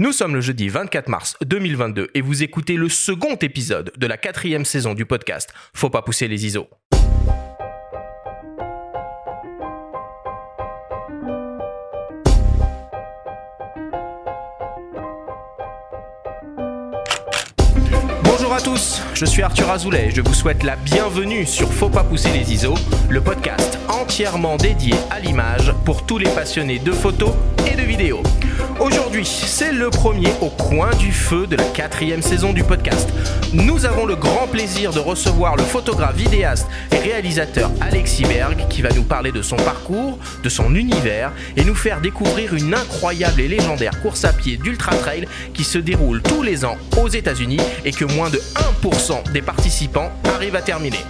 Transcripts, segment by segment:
Nous sommes le jeudi 24 mars 2022 et vous écoutez le second épisode de la quatrième saison du podcast Faut pas pousser les ISO. Bonjour à tous, je suis Arthur Azoulay et je vous souhaite la bienvenue sur Faut pas pousser les ISO, le podcast entièrement dédié à l'image pour tous les passionnés de photos et de vidéos. Aujourd'hui, c'est le premier au coin du feu de la quatrième saison du podcast. Nous avons le grand plaisir de recevoir le photographe, vidéaste et réalisateur Alexis Berg qui va nous parler de son parcours, de son univers et nous faire découvrir une incroyable et légendaire course à pied d'ultra trail qui se déroule tous les ans aux États-Unis et que moins de 1% des participants arrivent à terminer.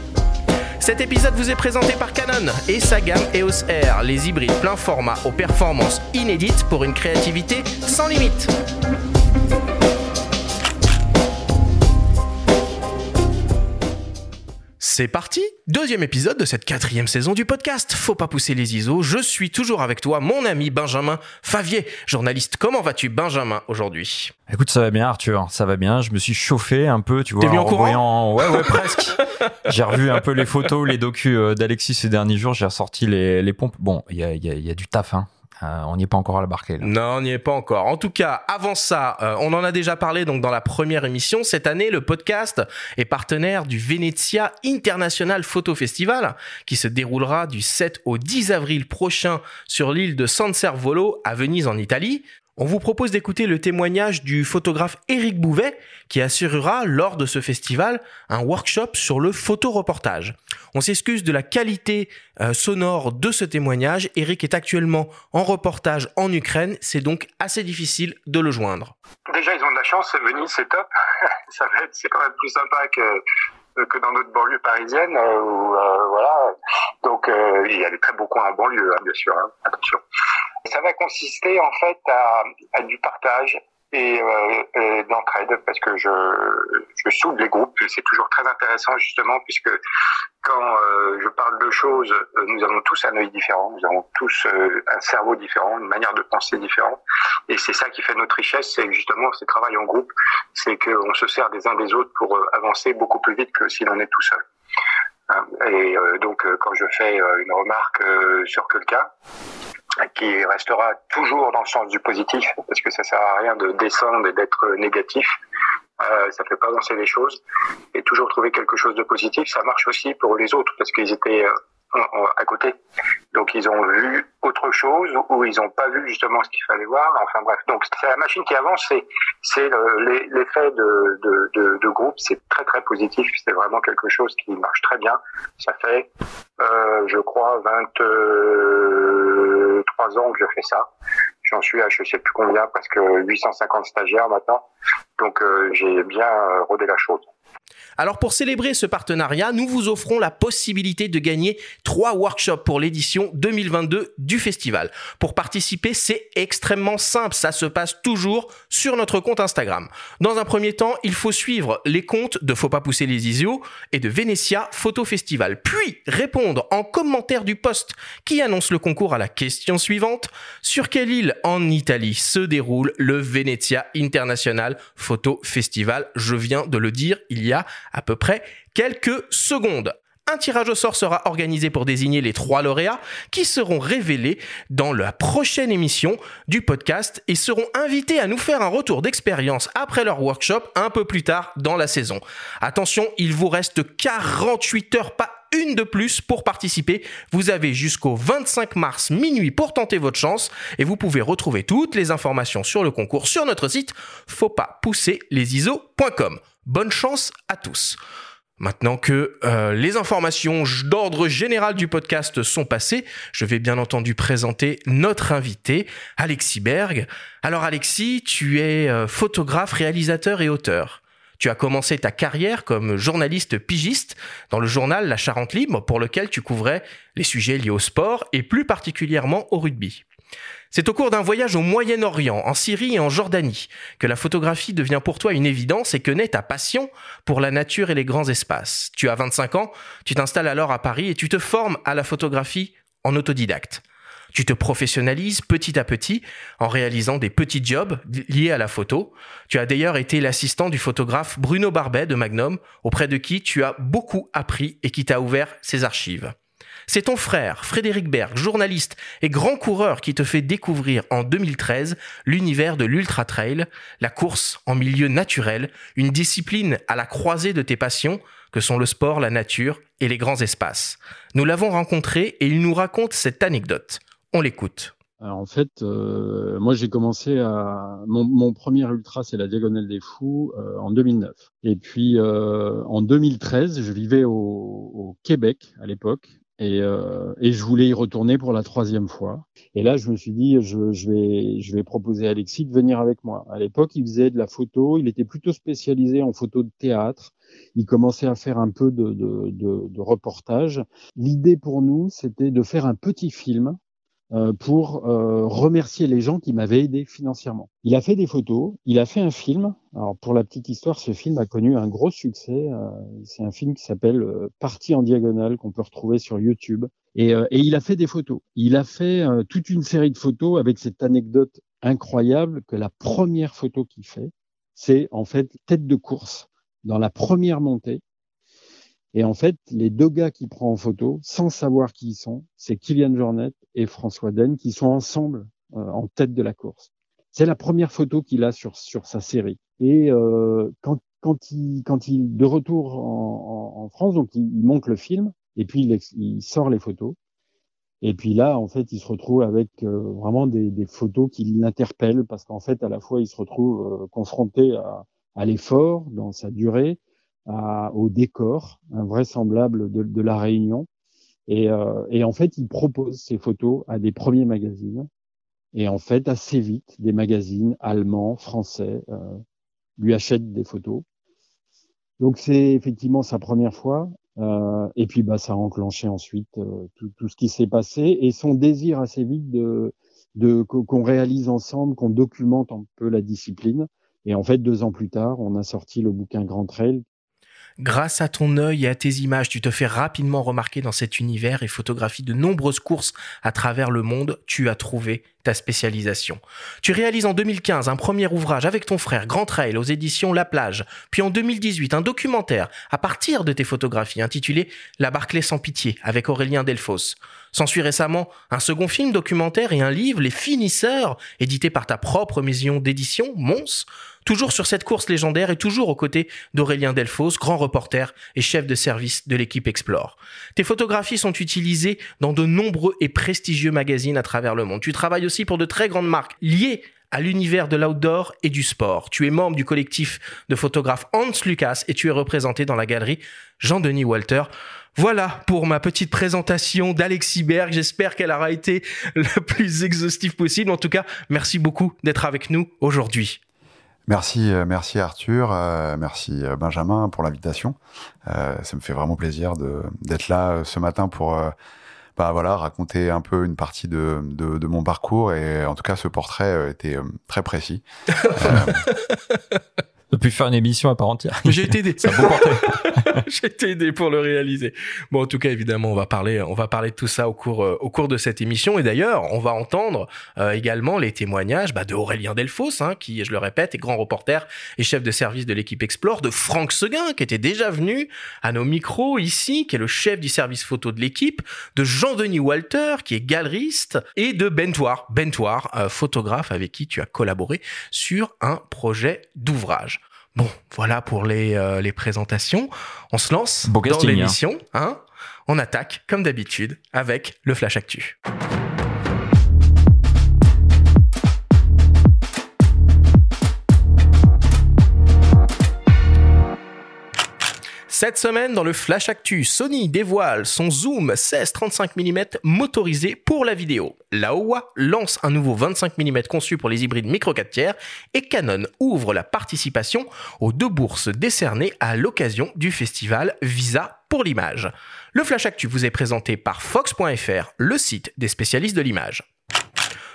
Cet épisode vous est présenté par Canon et sa gamme EOS R, les hybrides plein format aux performances inédites pour une créativité sans limite. C'est parti, deuxième épisode de cette quatrième saison du podcast. Faut pas pousser les ISO. Je suis toujours avec toi, mon ami Benjamin Favier, journaliste. Comment vas-tu, Benjamin, aujourd'hui? Écoute, ça va bien, Arthur. Ça va bien. Je me suis chauffé un peu, tu vois. T'es venu en courant? Ouais, ouais, presque. j'ai revu un peu les photos, les docus euh, d'Alexis ces derniers jours. J'ai ressorti les, les pompes. Bon, il y a, y a- y a du taf, hein. Euh, on n'y est pas encore à la barquée, là. Non, on n'y est pas encore. En tout cas, avant ça, euh, on en a déjà parlé donc dans la première émission. Cette année, le podcast est partenaire du Venezia International Photo Festival qui se déroulera du 7 au 10 avril prochain sur l'île de San Servolo à Venise en Italie. On vous propose d'écouter le témoignage du photographe Éric Bouvet qui assurera lors de ce festival un workshop sur le photoreportage. On s'excuse de la qualité euh, sonore de ce témoignage. Eric est actuellement en reportage en Ukraine, c'est donc assez difficile de le joindre. Déjà, ils ont de la chance, Venise, c'est top. C'est quand même plus sympa que, que dans notre banlieue parisienne. euh, euh. Donc, il y a des très beaux coins en banlieue, hein, bien sûr. hein, attention. Ça va consister en fait à, du partage et, euh, et d'entraide parce que je, soude les groupes. C'est toujours très intéressant justement puisque quand euh, je parle de choses, euh, nous avons tous un œil différent, nous avons tous un cerveau différent, une manière de penser différente. Et c'est ça qui fait notre richesse, c'est justement ce travail en groupe, c'est qu'on se sert des uns des autres pour avancer beaucoup plus vite que si l'on est tout seul. Hein, Et donc quand je fais une remarque sur quelqu'un, qui restera toujours dans le sens du positif, parce que ça sert à rien de descendre et d'être négatif. Euh, ça fait pas avancer les choses. Et toujours trouver quelque chose de positif, ça marche aussi pour les autres, parce qu'ils étaient euh, à côté. Donc ils ont vu autre chose ou ils n'ont pas vu justement ce qu'il fallait voir. Enfin bref, donc c'est la machine qui avance, c'est c'est le- l'e- l'effet de, de, de, de groupe, c'est très très positif. C'est vraiment quelque chose qui marche très bien. Ça fait, euh, je crois, 23 ans que je fais ça. J'en suis à je sais plus combien, presque 850 stagiaires maintenant. Donc euh, j'ai bien euh, rodé la chose. Alors pour célébrer ce partenariat, nous vous offrons la possibilité de gagner trois workshops pour l'édition 2022 du festival. Pour participer, c'est extrêmement simple, ça se passe toujours sur notre compte Instagram. Dans un premier temps, il faut suivre les comptes de Faut pas pousser les ISO et de Venezia Photo Festival, puis répondre en commentaire du post qui annonce le concours à la question suivante. Sur quelle île en Italie se déroule le Venezia International Photo Festival? Je viens de le dire il y a à peu près quelques secondes. Un tirage au sort sera organisé pour désigner les trois lauréats qui seront révélés dans la prochaine émission du podcast et seront invités à nous faire un retour d'expérience après leur workshop un peu plus tard dans la saison. Attention, il vous reste 48 heures, pas une de plus pour participer. Vous avez jusqu'au 25 mars minuit pour tenter votre chance et vous pouvez retrouver toutes les informations sur le concours sur notre site faut pas pousser les iso.com. Bonne chance à tous. Maintenant que euh, les informations d'ordre général du podcast sont passées, je vais bien entendu présenter notre invité, Alexis Berg. Alors Alexis, tu es euh, photographe, réalisateur et auteur. Tu as commencé ta carrière comme journaliste pigiste dans le journal La Charente Libre pour lequel tu couvrais les sujets liés au sport et plus particulièrement au rugby. C'est au cours d'un voyage au Moyen-Orient, en Syrie et en Jordanie, que la photographie devient pour toi une évidence et que naît ta passion pour la nature et les grands espaces. Tu as 25 ans, tu t'installes alors à Paris et tu te formes à la photographie en autodidacte. Tu te professionnalises petit à petit en réalisant des petits jobs liés à la photo. Tu as d'ailleurs été l'assistant du photographe Bruno Barbet de Magnum, auprès de qui tu as beaucoup appris et qui t'a ouvert ses archives. C'est ton frère, Frédéric Berg, journaliste et grand coureur, qui te fait découvrir en 2013 l'univers de l'ultra trail, la course en milieu naturel, une discipline à la croisée de tes passions, que sont le sport, la nature et les grands espaces. Nous l'avons rencontré et il nous raconte cette anecdote. On l'écoute. en fait, euh, moi j'ai commencé à mon, premier ultra, c'est la Diagonale des Fous euh, en 2009. Et puis euh, en 2013, je vivais au Québec à l'époque et, euh, et, je voulais y retourner pour la troisième fois. Et là, je me suis dit, je, je, vais, je vais proposer à Alexis de venir avec moi. À l'époque, il faisait de la photo. Il était plutôt spécialisé en photo de théâtre. Il commençait à faire un peu de, de, de, de reportage. L'idée pour nous, c'était de faire un petit film pour euh, remercier les gens qui m'avaient aidé financièrement. Il a fait des photos, il a fait un film. Alors pour la petite histoire, ce film a connu un gros succès. Euh, c'est un film qui s'appelle Partie en diagonale qu'on peut retrouver sur YouTube. Et, et, il a fait des photos. Il a fait toute une série de photos avec cette anecdote incroyable que la première photo qu'il fait, c'est en fait tête de course dans la première montée. Et en fait, les deux gars qui prend en photo, sans savoir qui ils sont, c'est Kylian Jornet et François Den qui sont ensemble euh, en tête de la course. C'est la première photo qu'il a sur, sur sa série. Et euh, quand, quand, il, quand il de retour en, en, en France, donc il, il, monte le film et puis il, il, sort les photos. Et puis là, en fait, il se retrouve avec euh, vraiment des, des, photos qui l'interpellent parce qu'en fait, à la fois, il se retrouve euh, confronté à, à l'effort dans sa durée, à, au décor invraisemblable de, de la Réunion. Et, euh, et, en fait, il propose ces photos à des premiers magazines. Et en fait, assez vite, des magazines allemands, français euh, lui achètent des photos. Donc c'est effectivement sa première fois. Euh, et puis bah ça a enclenché ensuite euh, tout, tout, ce qui s'est passé et son désir assez vite de, de qu'on réalise ensemble, qu'on documente un peu la discipline. Et en fait, deux ans plus tard, on a sorti le bouquin Grand Trail Grâce à ton œil et à tes images, tu te fais rapidement remarquer dans cet univers et photographies de nombreuses courses à travers le monde. Tu as trouvé ta spécialisation. Tu réalises en 2015 un premier ouvrage avec ton frère Grand Trail aux éditions La Plage, puis en 2018 un documentaire à partir de tes photographies intitulé La Barclay sans pitié avec Aurélien Delfos. S'ensuit récemment un second film documentaire et un livre Les Finisseurs, édité par ta propre maison d'édition, Mons, toujours sur cette course légendaire et toujours aux côtés d'Aurélien Delfos, grand reporter et chef de service de l'équipe Explore. Tes photographies sont utilisées dans de nombreux et prestigieux magazines à travers le monde. Tu travailles aussi pour de très grandes marques liées à l'univers de l'outdoor et du sport. Tu es membre du collectif de photographes Hans Lucas et tu es représenté dans la galerie Jean-Denis Walter. Voilà pour ma petite présentation d'Alexis Berg. J'espère qu'elle aura été le plus exhaustive possible. En tout cas, merci beaucoup d'être avec nous aujourd'hui. Merci, euh, merci Arthur, euh, merci euh, Benjamin pour l'invitation. Euh, ça me fait vraiment plaisir d'être là ce matin pour bah voilà raconter un peu une partie de, de, de, mon parcours et en tout cas ce portrait était très précis. On pu faire une émission à part entière. J'ai été aidé. Ça J'ai été aidé pour le réaliser. Bon, en tout cas, évidemment, on va parler, on va parler de tout ça au cours, euh, au cours de cette émission. Et d'ailleurs, on va entendre euh, également les témoignages bah, de Aurélien Delfos, hein, qui, je le répète, est grand reporter et chef de service de l'équipe Explore, de Franck Seguin, qui était déjà venu à nos micros ici, qui est le chef du service photo de l'équipe, de Jean-Denis Walter, qui est galeriste, et de Bentoir, Bentoir, euh, photographe avec qui tu as collaboré sur un projet d'ouvrage. Bon, voilà pour les, euh, les présentations. On se lance dans hein. l'émission. Hein. On attaque, comme d'habitude, avec le Flash Actu. Cette semaine, dans le Flash Actu, Sony dévoile son zoom 16-35 mm motorisé pour la vidéo. Laowa lance un nouveau 25 mm conçu pour les hybrides micro 4 tiers et Canon ouvre la participation aux deux bourses décernées à l'occasion du festival Visa pour l'image. Le Flash Actu vous est présenté par Fox.fr, le site des spécialistes de l'image.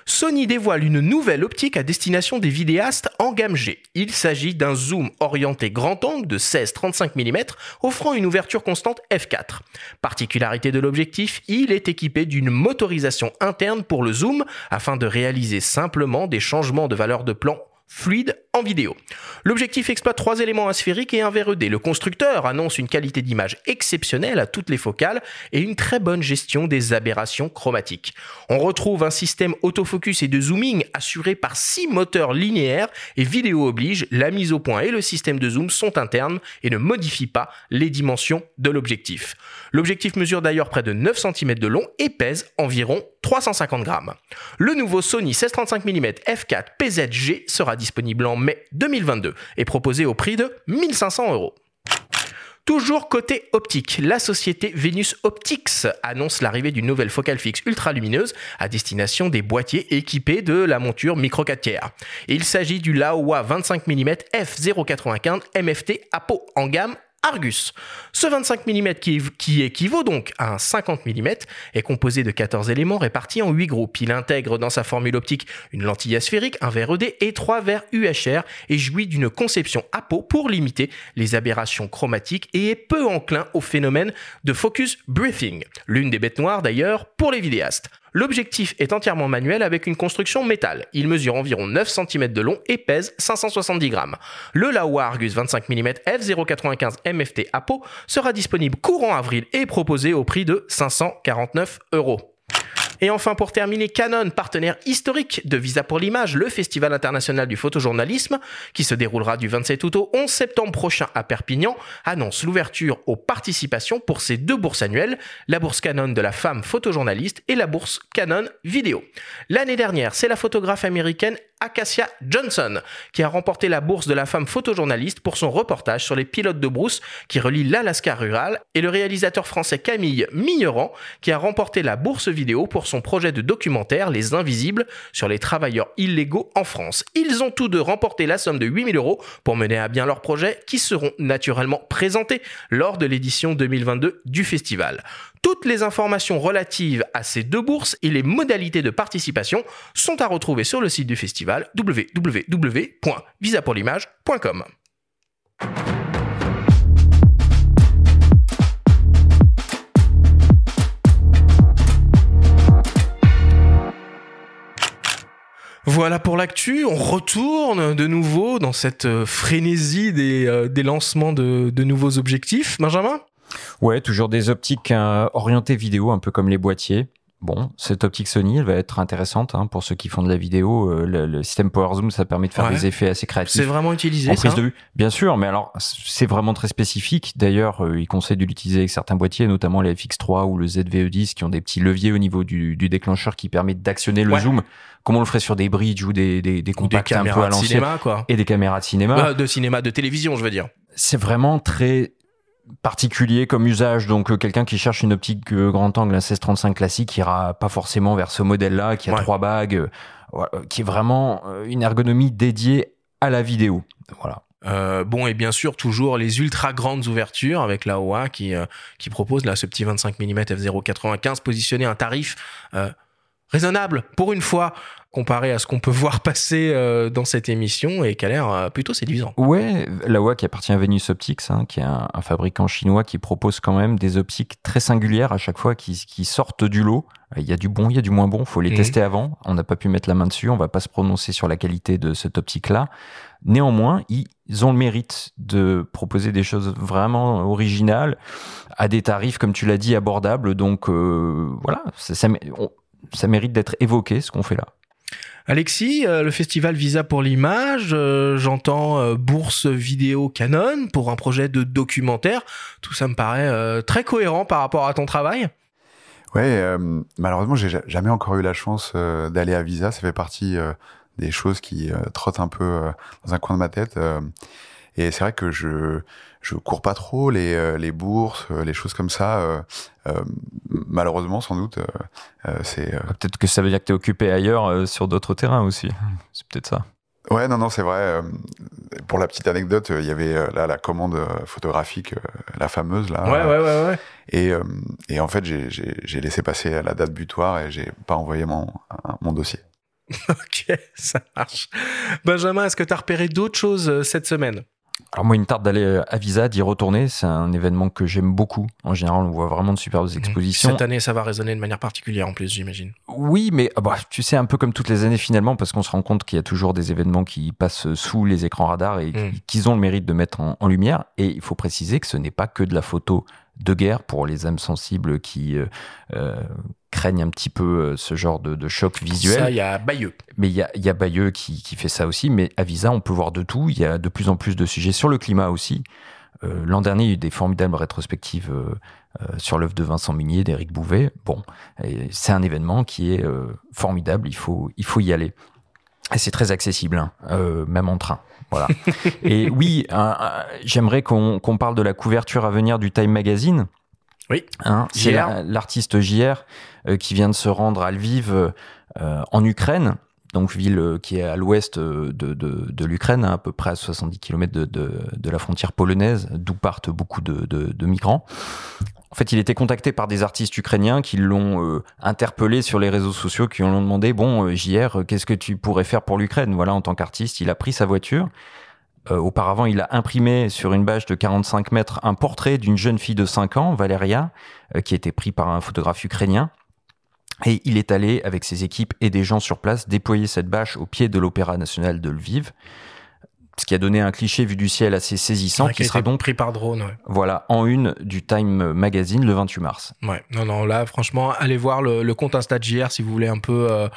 Sony dévoile une nouvelle optique à destination des vidéastes en gamme G. Il s'agit d'un zoom orienté grand angle de 16-35 mm offrant une ouverture constante f4. Particularité de l'objectif, il est équipé d'une motorisation interne pour le zoom afin de réaliser simplement des changements de valeur de plan fluide en vidéo. L'objectif exploite trois éléments asphériques et un verre ED. Le constructeur annonce une qualité d'image exceptionnelle à toutes les focales et une très bonne gestion des aberrations chromatiques. On retrouve un système autofocus et de zooming assuré par six moteurs linéaires et vidéo oblige, la mise au point et le système de zoom sont internes et ne modifient pas les dimensions de l'objectif. L'objectif mesure d'ailleurs près de 9 cm de long et pèse environ 350 grammes. Le nouveau Sony 1635 mm f4 PZG sera disponible en mai 2022 et proposé au prix de 1500 euros. Toujours côté optique, la société Venus Optics annonce l'arrivée d'une nouvelle focale fixe ultra lumineuse à destination des boîtiers équipés de la monture micro 4 tiers. Il s'agit du Laowa 25 mm f095 MFT Apo en gamme Argus. Ce 25 mm qui, équivaut donc à un 50 mm est composé de 14 éléments répartis en 8 groupes. Il intègre dans sa formule optique une lentille asphérique, un verre ED et trois verres UHR et jouit d'une conception à peau pour limiter les aberrations chromatiques et est peu enclin au phénomène de focus breathing, l'une des bêtes noires d'ailleurs pour les vidéastes. L'objectif est entièrement manuel avec une construction métal. Il mesure environ 9 cm de long et pèse 570 grammes. Le Laowa Argus 25 mm f095 MFT Apo sera disponible courant avril et proposé au prix de 549 euros. Et enfin, pour terminer, Canon, partenaire historique de Visa pour l'image, le Festival international du photojournalisme, qui se déroulera du 27 août au 11 septembre prochain à Perpignan, annonce l'ouverture aux participations pour ces deux bourses annuelles, la bourse Canon de la femme photojournaliste et la bourse Canon vidéo. L'année dernière, c'est la photographe américaine Acacia Johnson, qui a remporté la bourse de la femme photojournaliste pour son reportage sur les pilotes de brousse qui relient l'Alaska rural, et le réalisateur français Camille Migneran, qui a remporté la bourse vidéo pour son projet de documentaire Les Invisibles sur les travailleurs illégaux en France. Ils ont tous deux remporté la somme de 8000 euros pour mener à bien leurs projets qui seront naturellement présentés lors de l'édition 2022 du festival. Toutes les informations relatives à ces deux bourses et les modalités de participation sont à retrouver sur le site du festival www.visapourlimage.com. Voilà pour l'actu. On retourne de nouveau dans cette euh, frénésie des, euh, lancements de, de nouveaux objectifs. Benjamin? Ouais, toujours des optiques euh, orientées vidéo, un peu comme les boîtiers. Bon, cette optique Sony, elle va être intéressante hein, pour ceux qui font de la vidéo. Euh, le, système Power Zoom, ça permet de faire des effets assez créatifs. C'est vraiment utilisé. En prise de vue, bien sûr, mais alors c'est vraiment très spécifique. D'ailleurs, euh, il conseille de l'utiliser avec certains boîtiers, notamment les FX3 ou le ZVE10, qui ont des petits leviers au niveau du, déclencheur qui permettent d'actionner le zoom, comme on le ferait sur des bridges ou des des, des compacts un peu à l'ancienne, et des caméras de cinéma, de cinéma, de télévision, je veux dire. C'est vraiment très particulier comme usage. Donc euh, quelqu'un qui cherche une optique euh, grand angle, un 1635 classique, ira pas forcément vers ce modèle-là qui a trois bagues, euh, qui est vraiment une ergonomie dédiée à la vidéo. Voilà. bon et bien sûr toujours les ultra grandes ouvertures avec la OA qui qui propose là ce petit 25 mm f095 positionné à un tarif raisonnable pour une fois comparé à ce qu'on peut voir passer euh, dans cette émission et qui a l'air euh, plutôt séduisant. Ouais, la OA qui appartient à Venus Optics, hein, qui est un, fabricant chinois qui propose quand même des optiques très singulières à chaque fois qui, qui sortent du lot. Il y a du bon, il y a du moins bon, faut les mhm. tester avant. On n'a pas pu mettre la main dessus, on va pas se prononcer sur la qualité de cette optique-là. Néanmoins, ils ont le mérite de proposer des choses vraiment originales à des tarifs, comme tu l'as dit, abordables. Donc euh, voilà, ça, ça mérite d'être évoqué ce qu'on fait là. Alexis, euh, le festival Visa pour l'image, euh, j'entends euh, bourse vidéo Canon pour un projet de documentaire. Tout ça me paraît très cohérent par rapport à ton travail. Ouais, malheureusement, j'ai jamais encore eu la chance d'aller à Visa. Ça fait partie des choses qui trottent un peu dans un coin de ma tête. Et c'est vrai que je je cours pas trop les, euh, les bourses, euh, les choses comme ça. Euh, malheureusement, sans doute, c'est. Peut-être que ça veut dire que tu es occupé ailleurs sur d'autres terrains aussi. C'est peut-être ça. Ouais, non, non, c'est vrai. Pour la petite anecdote, il y avait là la commande photographique, la fameuse là. Ouais, ouais, ouais, ouais. Et, et en fait, j'ai laissé passer la date butoir et j'ai pas envoyé mon, mon dossier. ok, ça marche. Benjamin, est-ce que tu as repéré d'autres choses cette semaine? Alors moi, il me tarde d'aller à Visa, d'y retourner. C'est un événement que j'aime beaucoup. En général, on voit vraiment de superbes mmh. expositions. Cette année, ça va résonner de manière particulière en plus, j'imagine. Oui, mais ah bah, tu sais, un peu comme toutes les années finalement, parce qu'on se rend compte qu'il y a toujours des événements qui passent sous les écrans radars et mmh. qu'ils ont le mérite de mettre en, lumière. Et il faut préciser que ce n'est pas que de la photo de guerre pour les âmes sensibles qui euh, euh, craignent un petit peu euh, ce genre de, choc visuel. Ça, il y a Bayeux. Mais il y a, y a Bayeux qui, qui, fait ça aussi. Mais à Visa, on peut voir de tout. Il y a de plus en plus de sujets sur le climat aussi. L'an dernier, il y a eu des formidables rétrospectives sur l'œuvre de Vincent Munier, d'Éric Bouvet. Bon, c'est un événement qui est formidable. Il faut, il faut y aller. C'est très accessible, hein, même en train. Voilà. et oui, j'aimerais qu'on parle de la couverture à venir du Time Magazine. Oui. Hein, c'est l'artiste JR euh, qui vient de se rendre à Lviv euh, en Ukraine, donc ville euh, qui est à l'ouest de, de, l'Ukraine, hein, à peu près à 70 km de, la frontière polonaise, d'où partent beaucoup de, migrants. En fait, il était contacté par des artistes ukrainiens qui l'ont interpellé sur les réseaux sociaux, qui lui ont demandé bon, JR, qu'est-ce que tu pourrais faire pour l'Ukraine? Voilà, en tant qu'artiste, il a pris sa voiture. auparavant, il a imprimé sur une bâche de 45 mètres un portrait d'une jeune fille de 5 ans, Valeria, qui a été pris par un photographe ukrainien. Et il est allé, avec ses équipes et des gens sur place, déployer cette bâche au pied de l'Opéra national de Lviv. Ce qui a donné un cliché vu du ciel assez saisissant, qui, sera donc pris par drone. Voilà, en une du Time Magazine le 28 mars. Ouais, non, non, là, franchement, allez voir le, compte Insta JR si vous voulez un peu euh,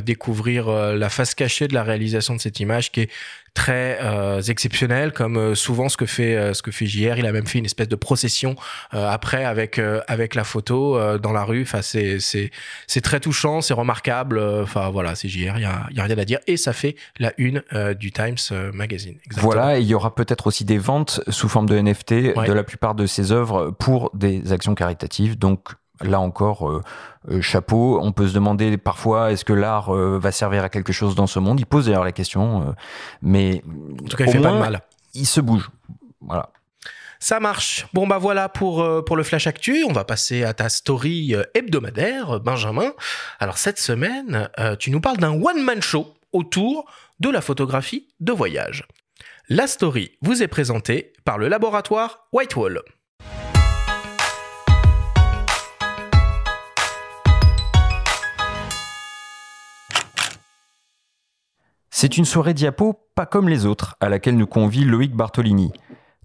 découvrir euh, la face cachée de la réalisation de cette image qui est très euh, exceptionnel comme euh, souvent ce que fait euh, ce que fait JR il a même fait une espèce de procession après avec avec la photo dans la rue. Enfin c'est c'est c'est très touchant c'est remarquable. Enfin voilà c'est JR il y a, y a rien à dire. Et ça fait la une du Times Magazine. Voilà et il y aura peut-être aussi des ventes sous forme de NFT de la plupart de ses œuvres pour des actions caritatives. Donc là encore, euh, euh, chapeau. On peut se demander parfois est-ce que l'art euh, va servir à quelque chose dans ce monde? Il pose d'ailleurs la question, mais en tout cas, il fait pas de mal. Il se bouge. Voilà. Ça marche. Bon bah voilà pour pour le flash actu. On va passer à ta story hebdomadaire, Benjamin. Alors cette semaine, tu nous parles d'un one man show autour de la photographie de voyage. La story vous est présentée par le laboratoire Whitewall. C'est une soirée diapo pas comme les autres, à laquelle nous convie Loïc Bartolini.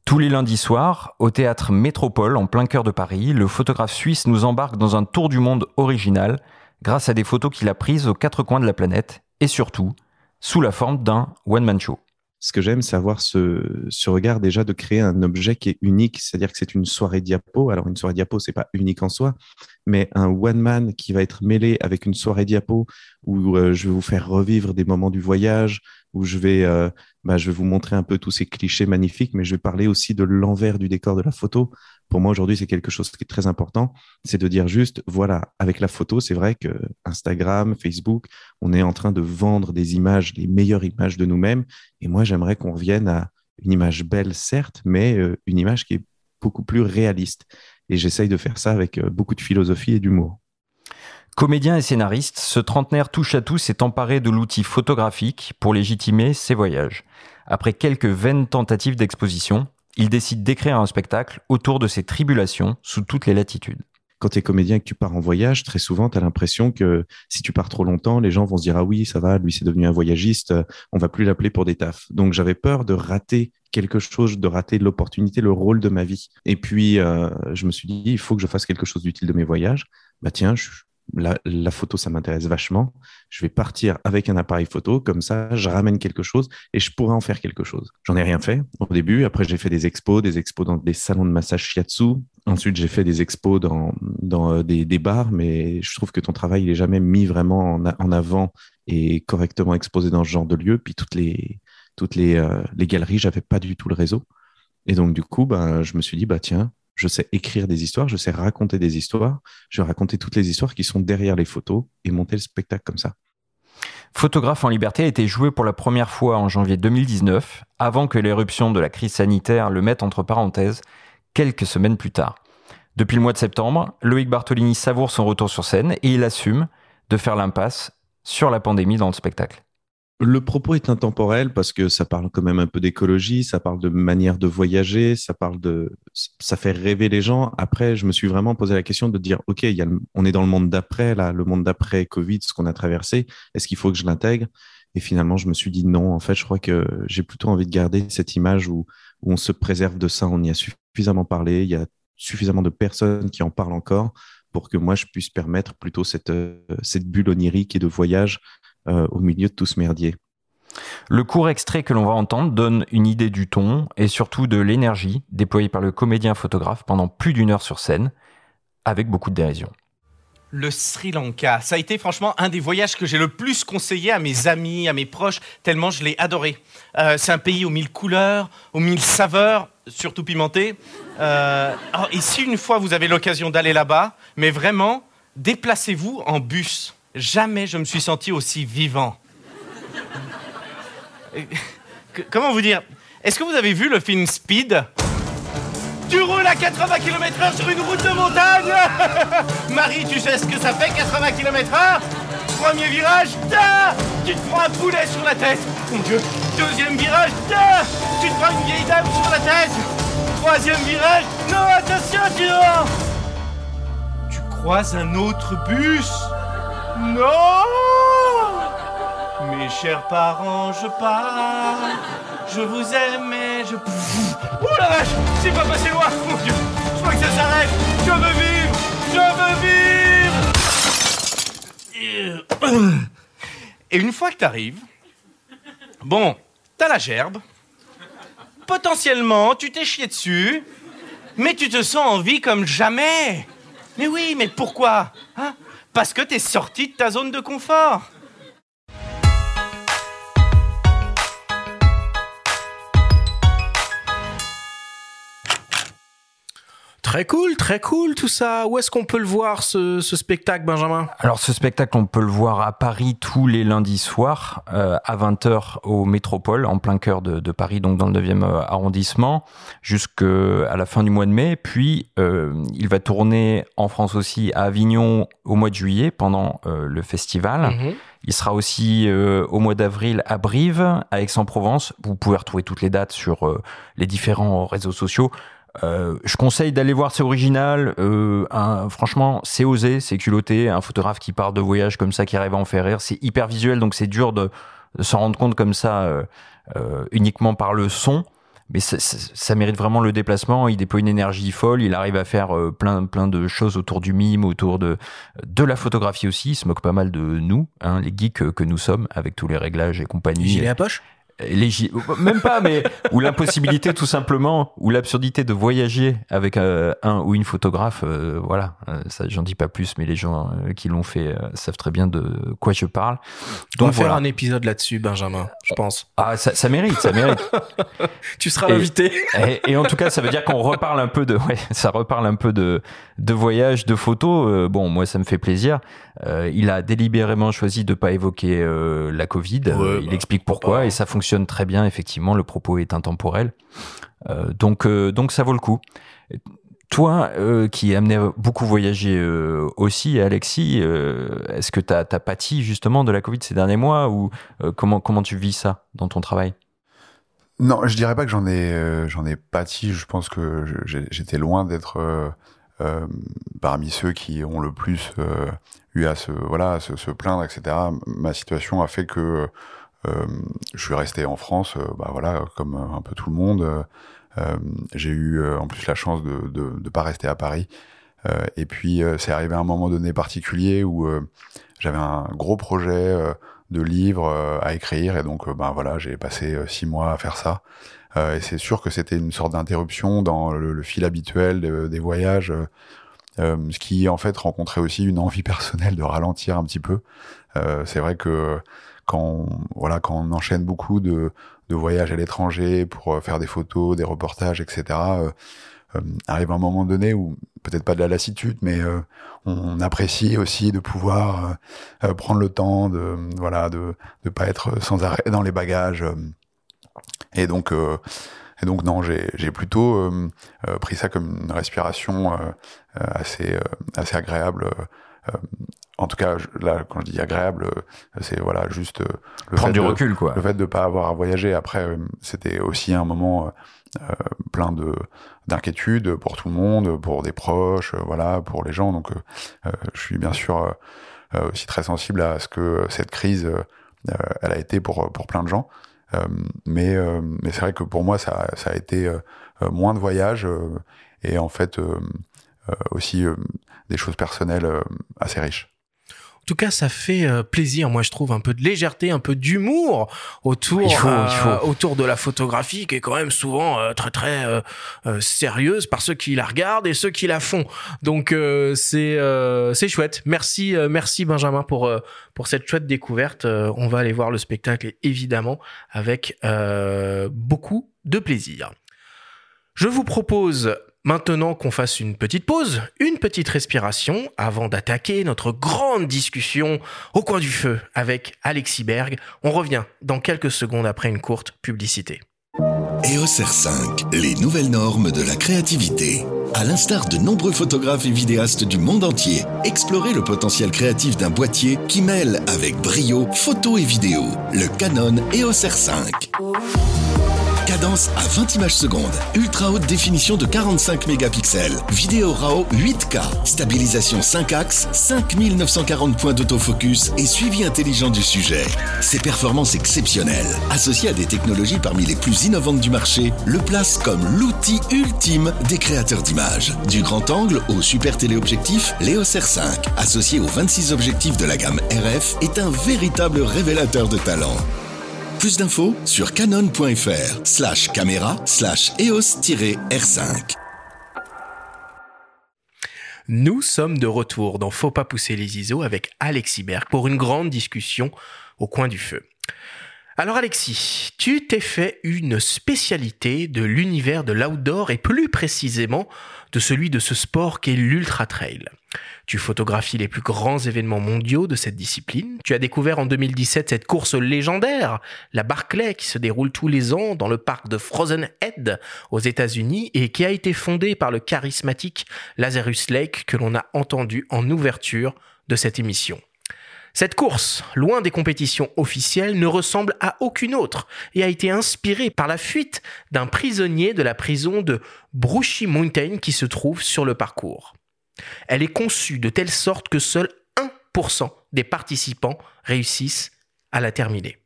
Tous les lundis soirs, au théâtre Métropole, en plein cœur de Paris, le photographe suisse nous embarque dans un tour du monde original, grâce à des photos qu'il a prises aux quatre coins de la planète, et surtout, sous la forme d'un one-man show ce que j'aime, c'est avoir ce, regard déjà de créer un objet qui est unique, c'est-à-dire que c'est une soirée diapo. Alors, une soirée diapo, c'est pas unique en soi, mais un one man qui va être mêlé avec une soirée diapo où euh, je vais vous faire revivre des moments du voyage, où je vais, euh, bah, je vais vous montrer un peu tous ces clichés magnifiques, mais je vais parler aussi de l'envers du décor de la photo. Pour moi, aujourd'hui, c'est quelque chose qui est très important. C'est de dire juste, voilà, avec la photo, c'est vrai que Instagram, Facebook, on est en train de vendre des images, les meilleures images de nous-mêmes. Et moi, j'aimerais qu'on revienne à une image belle, certes, mais euh, une image qui est beaucoup plus réaliste. Et j'essaye de faire ça avec euh, beaucoup de philosophie et d'humour. Comédien et scénariste, ce trentenaire touche à tout s'est emparé de l'outil photographique pour légitimer ses voyages. Après quelques vaines tentatives d'exposition, il décide d'écrire un spectacle autour de ses tribulations sous toutes les latitudes. Quand tu es comédien et que tu pars en voyage, très souvent, tu as l'impression que si tu pars trop longtemps, les gens vont se dire Ah oui, ça va, lui, c'est devenu un voyagiste, on va plus l'appeler pour des tafs. Donc, j'avais peur de rater quelque chose, de rater l'opportunité, le rôle de ma vie. Et puis, euh, je me suis dit Il faut que je fasse quelque chose d'utile de mes voyages. Bah, tiens, je, la, photo, ça m'intéresse vachement. Je vais partir avec un appareil photo, comme ça, je ramène quelque chose et je pourrais en faire quelque chose. J'en ai rien fait au début. Après, j'ai fait des expos, des expos dans des salons de massage shiatsu. Ensuite, j'ai fait des expos dans, euh, des, bars, mais je trouve que ton travail, il est jamais mis vraiment en, avant et correctement exposé dans ce genre de lieu. Puis toutes les, toutes les, euh, galeries, j'avais pas du tout le réseau. Et donc, du coup, ben, je me suis dit, bah, tiens, je sais écrire des histoires, je sais raconter des histoires, je vais raconter toutes les histoires qui sont derrière les photos et monter le spectacle comme ça. Photographe en liberté a été joué pour la première fois en janvier 2019, avant que l'éruption de la crise sanitaire le mette entre parenthèses, quelques semaines plus tard. Depuis le mois de septembre, Loïc Bartolini savoure son retour sur scène et il assume de faire l'impasse sur la pandémie dans le spectacle. Le propos est intemporel parce que ça parle quand même un peu d'écologie, ça parle de manière de voyager, ça parle de, ça fait rêver les gens. Après, je me suis vraiment posé la question de dire, ok, on est dans le monde d'après, là, le monde d'après Covid, ce qu'on a traversé. Est-ce qu'il faut que je l'intègre? Et finalement, je me suis dit non. En fait, je crois que j'ai plutôt envie de garder cette image où, où on se préserve de ça. On y a suffisamment parlé. Il y a suffisamment de personnes qui en parlent encore pour que moi je puisse permettre plutôt cette, euh, cette bulle onirique et de voyage euh, au milieu de tout ce merdier. Le court extrait que l'on va entendre donne une idée du ton et surtout de l'énergie déployée par le comédien photographe pendant plus d'une heure sur scène, avec beaucoup de dérision. Le Sri Lanka, ça a été franchement un des voyages que j'ai le plus conseillé à mes amis, à mes proches, tellement je l'ai adoré. Euh, c'est un pays aux mille couleurs, aux mille saveurs, surtout pimentées. Euh, et si une fois vous avez l'occasion d'aller là-bas, mais vraiment, déplacez-vous en bus. Jamais je me suis senti aussi vivant. Comment vous dire? Est-ce que vous avez vu le film Speed? Tu roules à 80 km/h sur une route de montagne Marie, tu sais ce que ça fait 80 km/h Premier virage, ta Tu te prends un poulet sur la tête. Mon Dieu. Deuxième virage, ta Tu te prends une vieille dame sur la tête. Troisième virage, non, attention, tu Tu croises un autre bus. Non. Mes chers parents, je pars. Je vous aime et je... Oh la vache C'est pas passé loin Mon Dieu Je crois que ça s'arrête Je veux vivre Je veux vivre Et une fois que t'arrives, bon, t'as la gerbe. Potentiellement, tu t'es chié dessus, mais tu te sens en vie comme jamais. Mais oui, mais pourquoi hein? Parce que t'es sorti de ta zone de confort. Très cool, très cool tout ça. Où est-ce qu'on peut le voir ce, spectacle, Benjamin? Alors ce spectacle, on peut le voir à Paris tous les lundis soirs euh, à 20h au Métropole, en plein cœur de, Paris, donc dans le 9e euh, arrondissement, jusqu'à la fin du mois de mai. Puis euh, il va tourner en France aussi à Avignon au mois de juillet pendant le festival. Mhm. Il sera aussi au mois d'avril à Brive, à Aix-en-Provence. Vous pouvez retrouver toutes les dates sur les différents réseaux sociaux. Euh, je conseille d'aller voir, c'est original. Euh, franchement, c'est osé, c'est culotté. Un photographe qui part de voyage comme ça, qui arrive à en faire rire, c'est hyper visuel, donc c'est dur de, s'en rendre compte comme ça euh, uniquement par le son. Mais ça, mérite vraiment le déplacement. Il déploie une énergie folle. Il arrive à faire plein, plein de choses autour du mime, autour de, de la photographie aussi. Il se moque pas mal de nous, hein, les geeks que nous sommes, avec tous les réglages et compagnie. Gilet à poche? Même pas, mais ou l'impossibilité tout simplement, ou l'absurdité de voyager avec euh, un ou une photographe, euh, voilà, euh, ça j'en dis pas plus, mais les gens qui l'ont fait savent très bien de quoi je parle. Donc, On va faire un épisode là-dessus, Benjamin, je pense. Ah, ça, ça mérite, ça mérite. tu seras l'invité. Et, et, en tout cas, ça veut dire qu'on reparle un peu de, ouais, ça reparle un peu de de voyage, de photos. bon, moi, ça me fait plaisir. Il a délibérément choisi de pas évoquer la Covid. il bah, explique pourquoi et ça fonctionne très bien, effectivement, le propos est intemporel. Euh, donc, euh, donc ça vaut le coup. Toi, euh, qui amené beaucoup voyager aussi, Alexis, est-ce que tu as, pâti justement de la Covid ces derniers mois ou comment, comment tu vis ça dans ton travail? Non, je dirais pas que j'en ai, j'en ai pâti. Je pense que j'étais loin d'être parmi ceux qui ont le plus eu à se, voilà, se, se, plaindre, etc. Ma situation a fait que euh, je suis resté en France, euh, bah voilà, comme un peu tout le monde. Euh, j'ai eu en plus la chance de ne pas rester à Paris. et puis c'est arrivé à un moment donné particulier où j'avais un gros projet de livre à écrire et donc ben voilà j'ai passé six mois à faire ça et c'est sûr que c'était une sorte d'interruption dans le, fil habituel des voyages ce qui en fait rencontrait aussi une envie personnelle de ralentir un petit peu c'est vrai que quand on, voilà quand on enchaîne beaucoup de, voyages à l'étranger pour euh, faire des photos, des reportages, etc. Euh, euh, arrive un moment donné où peut-être pas de la lassitude, mais on apprécie aussi de pouvoir prendre le temps de voilà de de pas être sans arrêt dans les bagages. Et donc et donc non, j'ai plutôt pris ça comme une respiration assez assez agréable en tout cas, là, quand je dis agréable, c'est voilà juste le Prendre fait du de, recul, quoi. le fait de pas avoir à voyager. Après, c'était aussi un moment euh, plein de d'inquiétudes pour tout le monde, pour des proches, voilà, pour les gens. Donc, je suis bien sûr aussi très sensible à ce que cette crise, elle a été pour pour plein de gens. Mais mais c'est vrai que pour moi, ça ça a été moins de voyages et en fait aussi des choses personnelles assez riches. En tout cas, ça fait euh, plaisir, moi je trouve, un peu de légèreté, un peu d'humour autour, faut, euh, autour de la photographie qui est quand même souvent euh, très très euh, sérieuse par ceux qui la regardent et ceux qui la font. Donc c'est c'est chouette. Merci merci Benjamin pour pour cette chouette découverte. On va aller voir le spectacle évidemment avec beaucoup de plaisir. Je vous propose maintenant qu'on fasse une petite pause, une petite respiration avant d'attaquer notre grande discussion au coin du feu avec Alexis Berg. On revient dans quelques secondes après une courte publicité. EOS R5, les nouvelles normes de la créativité. À l'instar de nombreux photographes et vidéastes du monde entier, explorez le potentiel créatif d'un boîtier qui mêle avec brio photo et vidéo. Le Canon EOS R5. Cadence à 20 images secondes, ultra haute définition de 45 mégapixels, vidéo RAW 8K, stabilisation 5 axes, 5940 points d'autofocus et suivi intelligent du sujet. Ces performances exceptionnelles, associées à des technologies parmi les plus innovantes du marché, le placent comme l'outil ultime des créateurs d'images. Du grand angle au super téléobjectif, l'EOS R5, associé aux 26 objectifs de la gamme RF, est un véritable révélateur de talent. Plus d'infos sur canon.fr slash caméra slash EOS-R5. Nous sommes de retour dans Faut pas pousser les ISO avec Alexis Berg pour une grande discussion au coin du feu. Alors Alexis, tu t'es fait une spécialité de l'univers de l'outdoor et plus précisément de celui de ce sport qu'est l'ultra trail. Tu photographies les plus grands événements mondiaux de cette discipline. Tu as découvert en 2017 cette course légendaire, la Barclay, qui se déroule tous les ans dans le parc de Frozen Head aux États-Unis et qui a été fondée par le charismatique Lazarus Lake que l'on a entendu en ouverture de cette émission. Cette course, loin des compétitions officielles, ne ressemble à aucune autre et a été inspirée par la fuite d'un prisonnier de la prison de Brushy Mountain qui se trouve sur le parcours. Elle est conçue de telle sorte que seul 1% des participants réussissent à la terminer.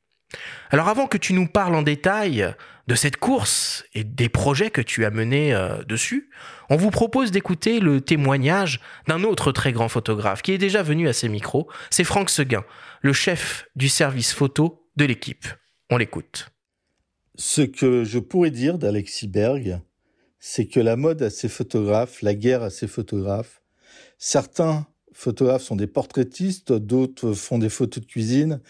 Alors avant que tu nous parles en détail de cette course et des projets que tu as menés euh, dessus, on vous propose d'écouter le témoignage d'un autre très grand photographe qui est déjà venu à ces micros, c'est Franck Seguin, le chef du service photo de l'équipe. On l'écoute. Ce que je pourrais dire d'Alexis Berg, c'est que la mode à ses photographes, la guerre à ses photographes, certains photographes sont des portraitistes, d'autres font des photos de cuisine,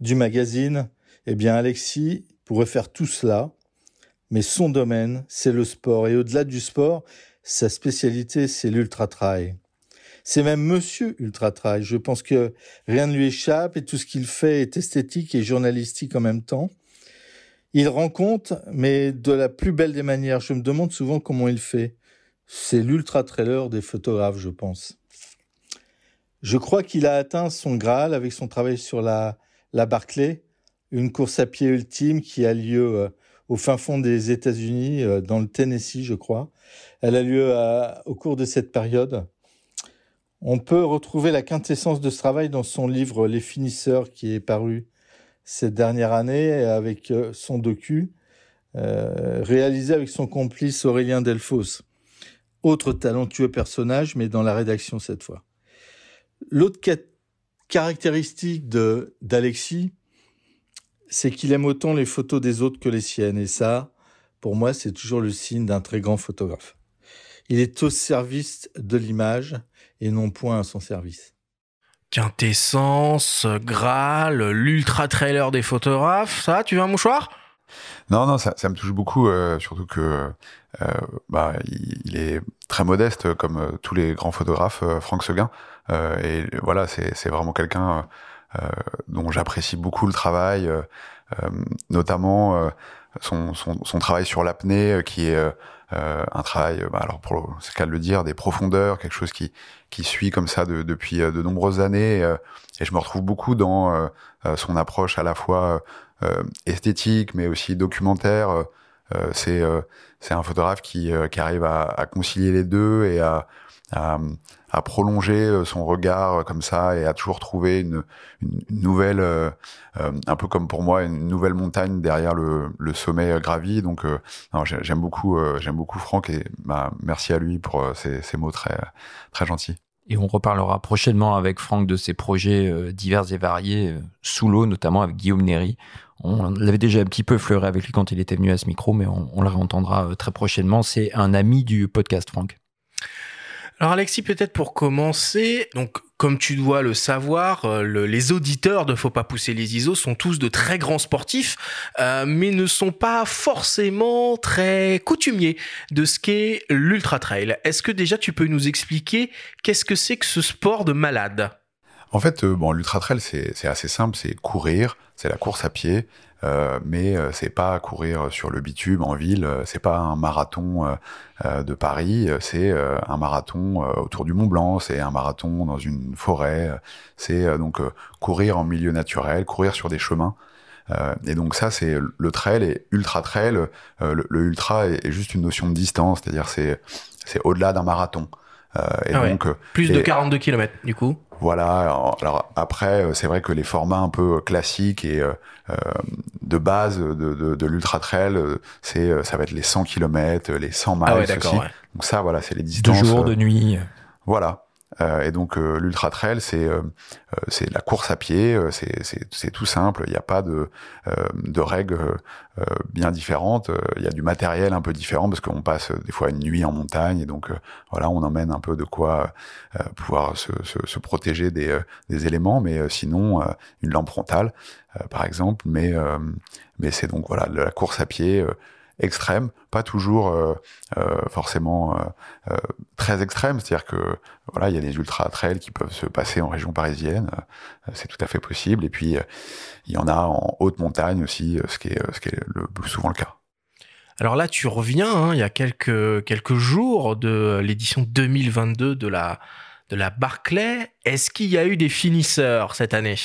du magazine. Eh bien, Alexis pourrait faire tout cela, mais son domaine, c'est le sport. Et au-delà du sport, sa spécialité, c'est l'ultra-trail. C'est même monsieur ultra-trail. Je pense que rien ne lui échappe et tout ce qu'il fait est esthétique et journalistique en même temps. Il rencontre, mais de la plus belle des manières. Je me demande souvent comment il fait. C'est l'ultra-trailer des photographes, je pense. Je crois qu'il a atteint son Graal avec son travail sur la, la Barclay, une course à pied ultime qui a lieu euh, au fin fond des États-Unis, euh, dans le Tennessee, je crois. Elle a lieu à- au cours de cette période. On peut retrouver la quintessence de ce travail dans son livre Les finisseurs qui est paru cette dernière année avec euh, son docu, euh, réalisé avec son complice Aurélien Delfos. Autre talentueux personnage, mais dans la rédaction cette fois. L'autre ca- caractéristique d'Alexis, c'est qu'il aime autant les photos des autres que les siennes. Et ça, pour moi, c'est toujours le signe d'un très grand photographe. Il est au service de l'image et non point à son service. Quintessence, Graal, l'ultra trailer des photographes, ça, tu veux un mouchoir? Non, non, ça, ça me touche beaucoup, euh, surtout que euh, bah, il, il est très modeste, comme euh, tous les grands photographes, euh, Franck Seguin. Euh, et voilà, c'est c'est vraiment quelqu'un euh, dont j'apprécie beaucoup le travail, euh, notamment son, son, son, travail sur l'apnée qui est un travail, bah, alors pour c'est le cas de le dire, des profondeurs, quelque chose qui qui suit comme ça de, depuis de nombreuses années. et je me retrouve beaucoup dans son approche à la fois esthétique, mais aussi documentaire. c'est c'est un photographe qui, qui arrive à, à, concilier les deux et à, à, à, prolonger euh, son regard euh, comme ça et à toujours trouver une, une, nouvelle, euh, un peu comme pour moi, une nouvelle montagne derrière le, sommet gravi. Donc, j'aime beaucoup, j'aime beaucoup Franck et bah, merci à lui pour ces, ces mots très, très gentils. Et on reparlera prochainement avec Franck de ses projets divers et variés, sous l'eau, notamment avec Guillaume Néry. On l'avait déjà un petit peu fleuré avec lui quand il était venu à ce micro, mais on, on le réentendra très prochainement. C'est un ami du podcast, Franck. Alors Alexis, peut-être pour commencer, donc comme tu dois le savoir, euh, les auditeurs de Faut pas pousser les ISO sont tous de très grands sportifs, euh, mais ne sont pas forcément très coutumiers de ce qu'est l'ultra trail. Est-ce que déjà tu peux nous expliquer qu'est-ce que c'est que ce sport de malade? En fait, euh, bon, l'ultra trail c'est assez simple, c'est courir, c'est la course à pied. Euh, mais euh, c'est pas courir sur le bitume en ville, euh, c'est pas un marathon de Paris, c'est un marathon autour du Mont Blanc, c'est un marathon dans une forêt, c'est donc courir en milieu naturel, courir sur des chemins. et donc ça, c'est le trail et ultra trail. le, ultra est, juste une notion de distance, c'est-à-dire c'est c'est au-delà d'un marathon. et ah donc plus de 42 km du coup. Voilà. Alors après, c'est vrai que les formats un peu classiques et euh, de base de, de, de l'ultra trail, euh, c'est euh, ça va être les 100 km, les 100 miles ah aussi. Donc ça, voilà, c'est les distances. De jour, de nuit. Voilà. Euh, et donc l'ultra trail, c'est c'est la course à pied, c'est tout simple. Il n'y a pas de de règles bien différentes. Il y a du matériel un peu différent parce qu'on passe des fois une nuit en montagne et donc voilà, on emmène un peu de quoi pouvoir se, se, se, protéger des des éléments, mais sinon une lampe frontale par exemple. Mais mais c'est donc voilà la course à pied extrême, pas toujours euh, euh, forcément euh, très extrême. C'est-à-dire que voilà, il y a des ultra trails qui peuvent se passer en région parisienne, c'est tout à fait possible. Et puis il y en a en haute montagne aussi, ce qui est ce qui est le plus souvent le cas. Alors là, tu reviens, hein, il y a quelques quelques jours de l'édition 2022 de la de la Barclay. Est-ce qu'il y a eu des finisseurs cette année?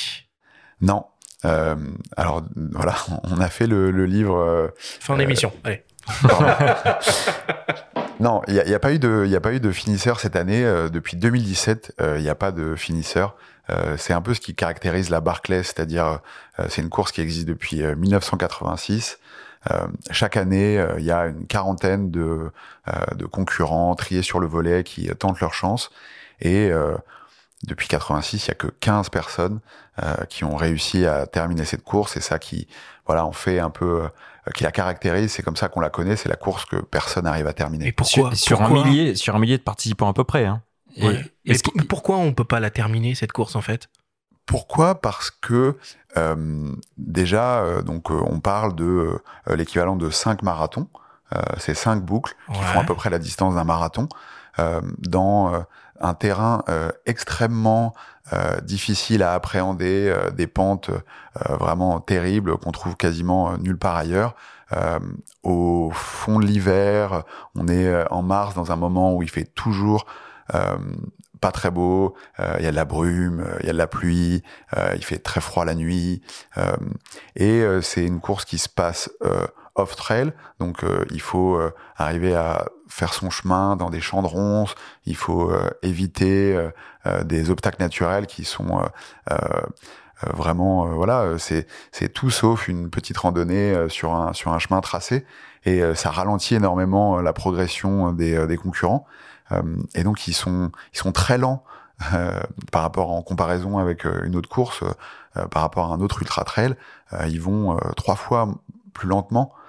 Non, euh, alors voilà, on a fait le, le livre. Euh, fin d'émission. Euh, allez. non, il n'y a, pas eu de, il a pas eu de finisseur cette année. depuis 2017, il n'y a pas de finisseur. c'est un peu ce qui caractérise la Barclay, c'est-à-dire c'est une course qui existe depuis 1986. chaque année, il y a une quarantaine de, de concurrents triés sur le volet qui tentent leur chance. Et depuis 86, il y a que 15 personnes euh, qui ont réussi à terminer cette course. Et ça qui voilà, on fait un peu euh, qui la caractérise, c'est comme ça qu'on la connaît, c'est la course que personne n'arrive à terminer. Et pourquoi sur, un millier sur un millier de participants à peu près hein. Et, pourquoi on peut pas la terminer cette course en fait? Pourquoi? Parce que euh, déjà, euh, donc on parle de l'équivalent de 5 marathons. c'est 5 boucles qui font à peu près la distance d'un marathon. Dans un terrain euh, extrêmement euh, difficile à appréhender, euh, des pentes vraiment terribles qu'on trouve quasiment nulle part ailleurs. au fond de l'hiver, on est en mars dans un moment où il fait toujours pas très beau, il y a de la brume, il y a de la pluie, il fait très froid la nuit, et c'est une course qui se passe off-trail, donc il faut arriver à faire son chemin dans des champs de ronces, il faut euh, éviter euh, euh, des obstacles naturels qui sont vraiment voilà, c'est tout sauf une petite randonnée sur un sur un chemin tracé. Et ça ralentit énormément la progression des, des concurrents. Et donc ils sont ils sont très lents par rapport en comparaison avec une autre course par rapport à un autre ultra trail. Ils vont trois fois plus lentement euh,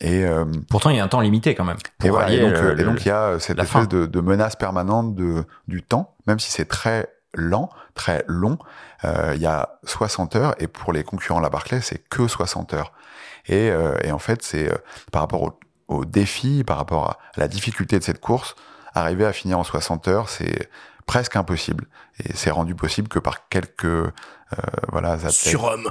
et euh, pourtant, il y a un temps limité quand même. Et, voilà, et, donc, euh, et donc, il y a cette espèce de, de, menace permanente de, du temps, même si c'est très lent, très long. Euh, il y a 60 heures, et pour les concurrents la Barclay, c'est que 60 heures. Et, euh, et en fait, c'est par rapport au, au, défi, par rapport à la difficulté de cette course, arriver à finir en 60 heures, c'est presque impossible. Et c'est rendu possible que par quelques euh, voilà surhommes.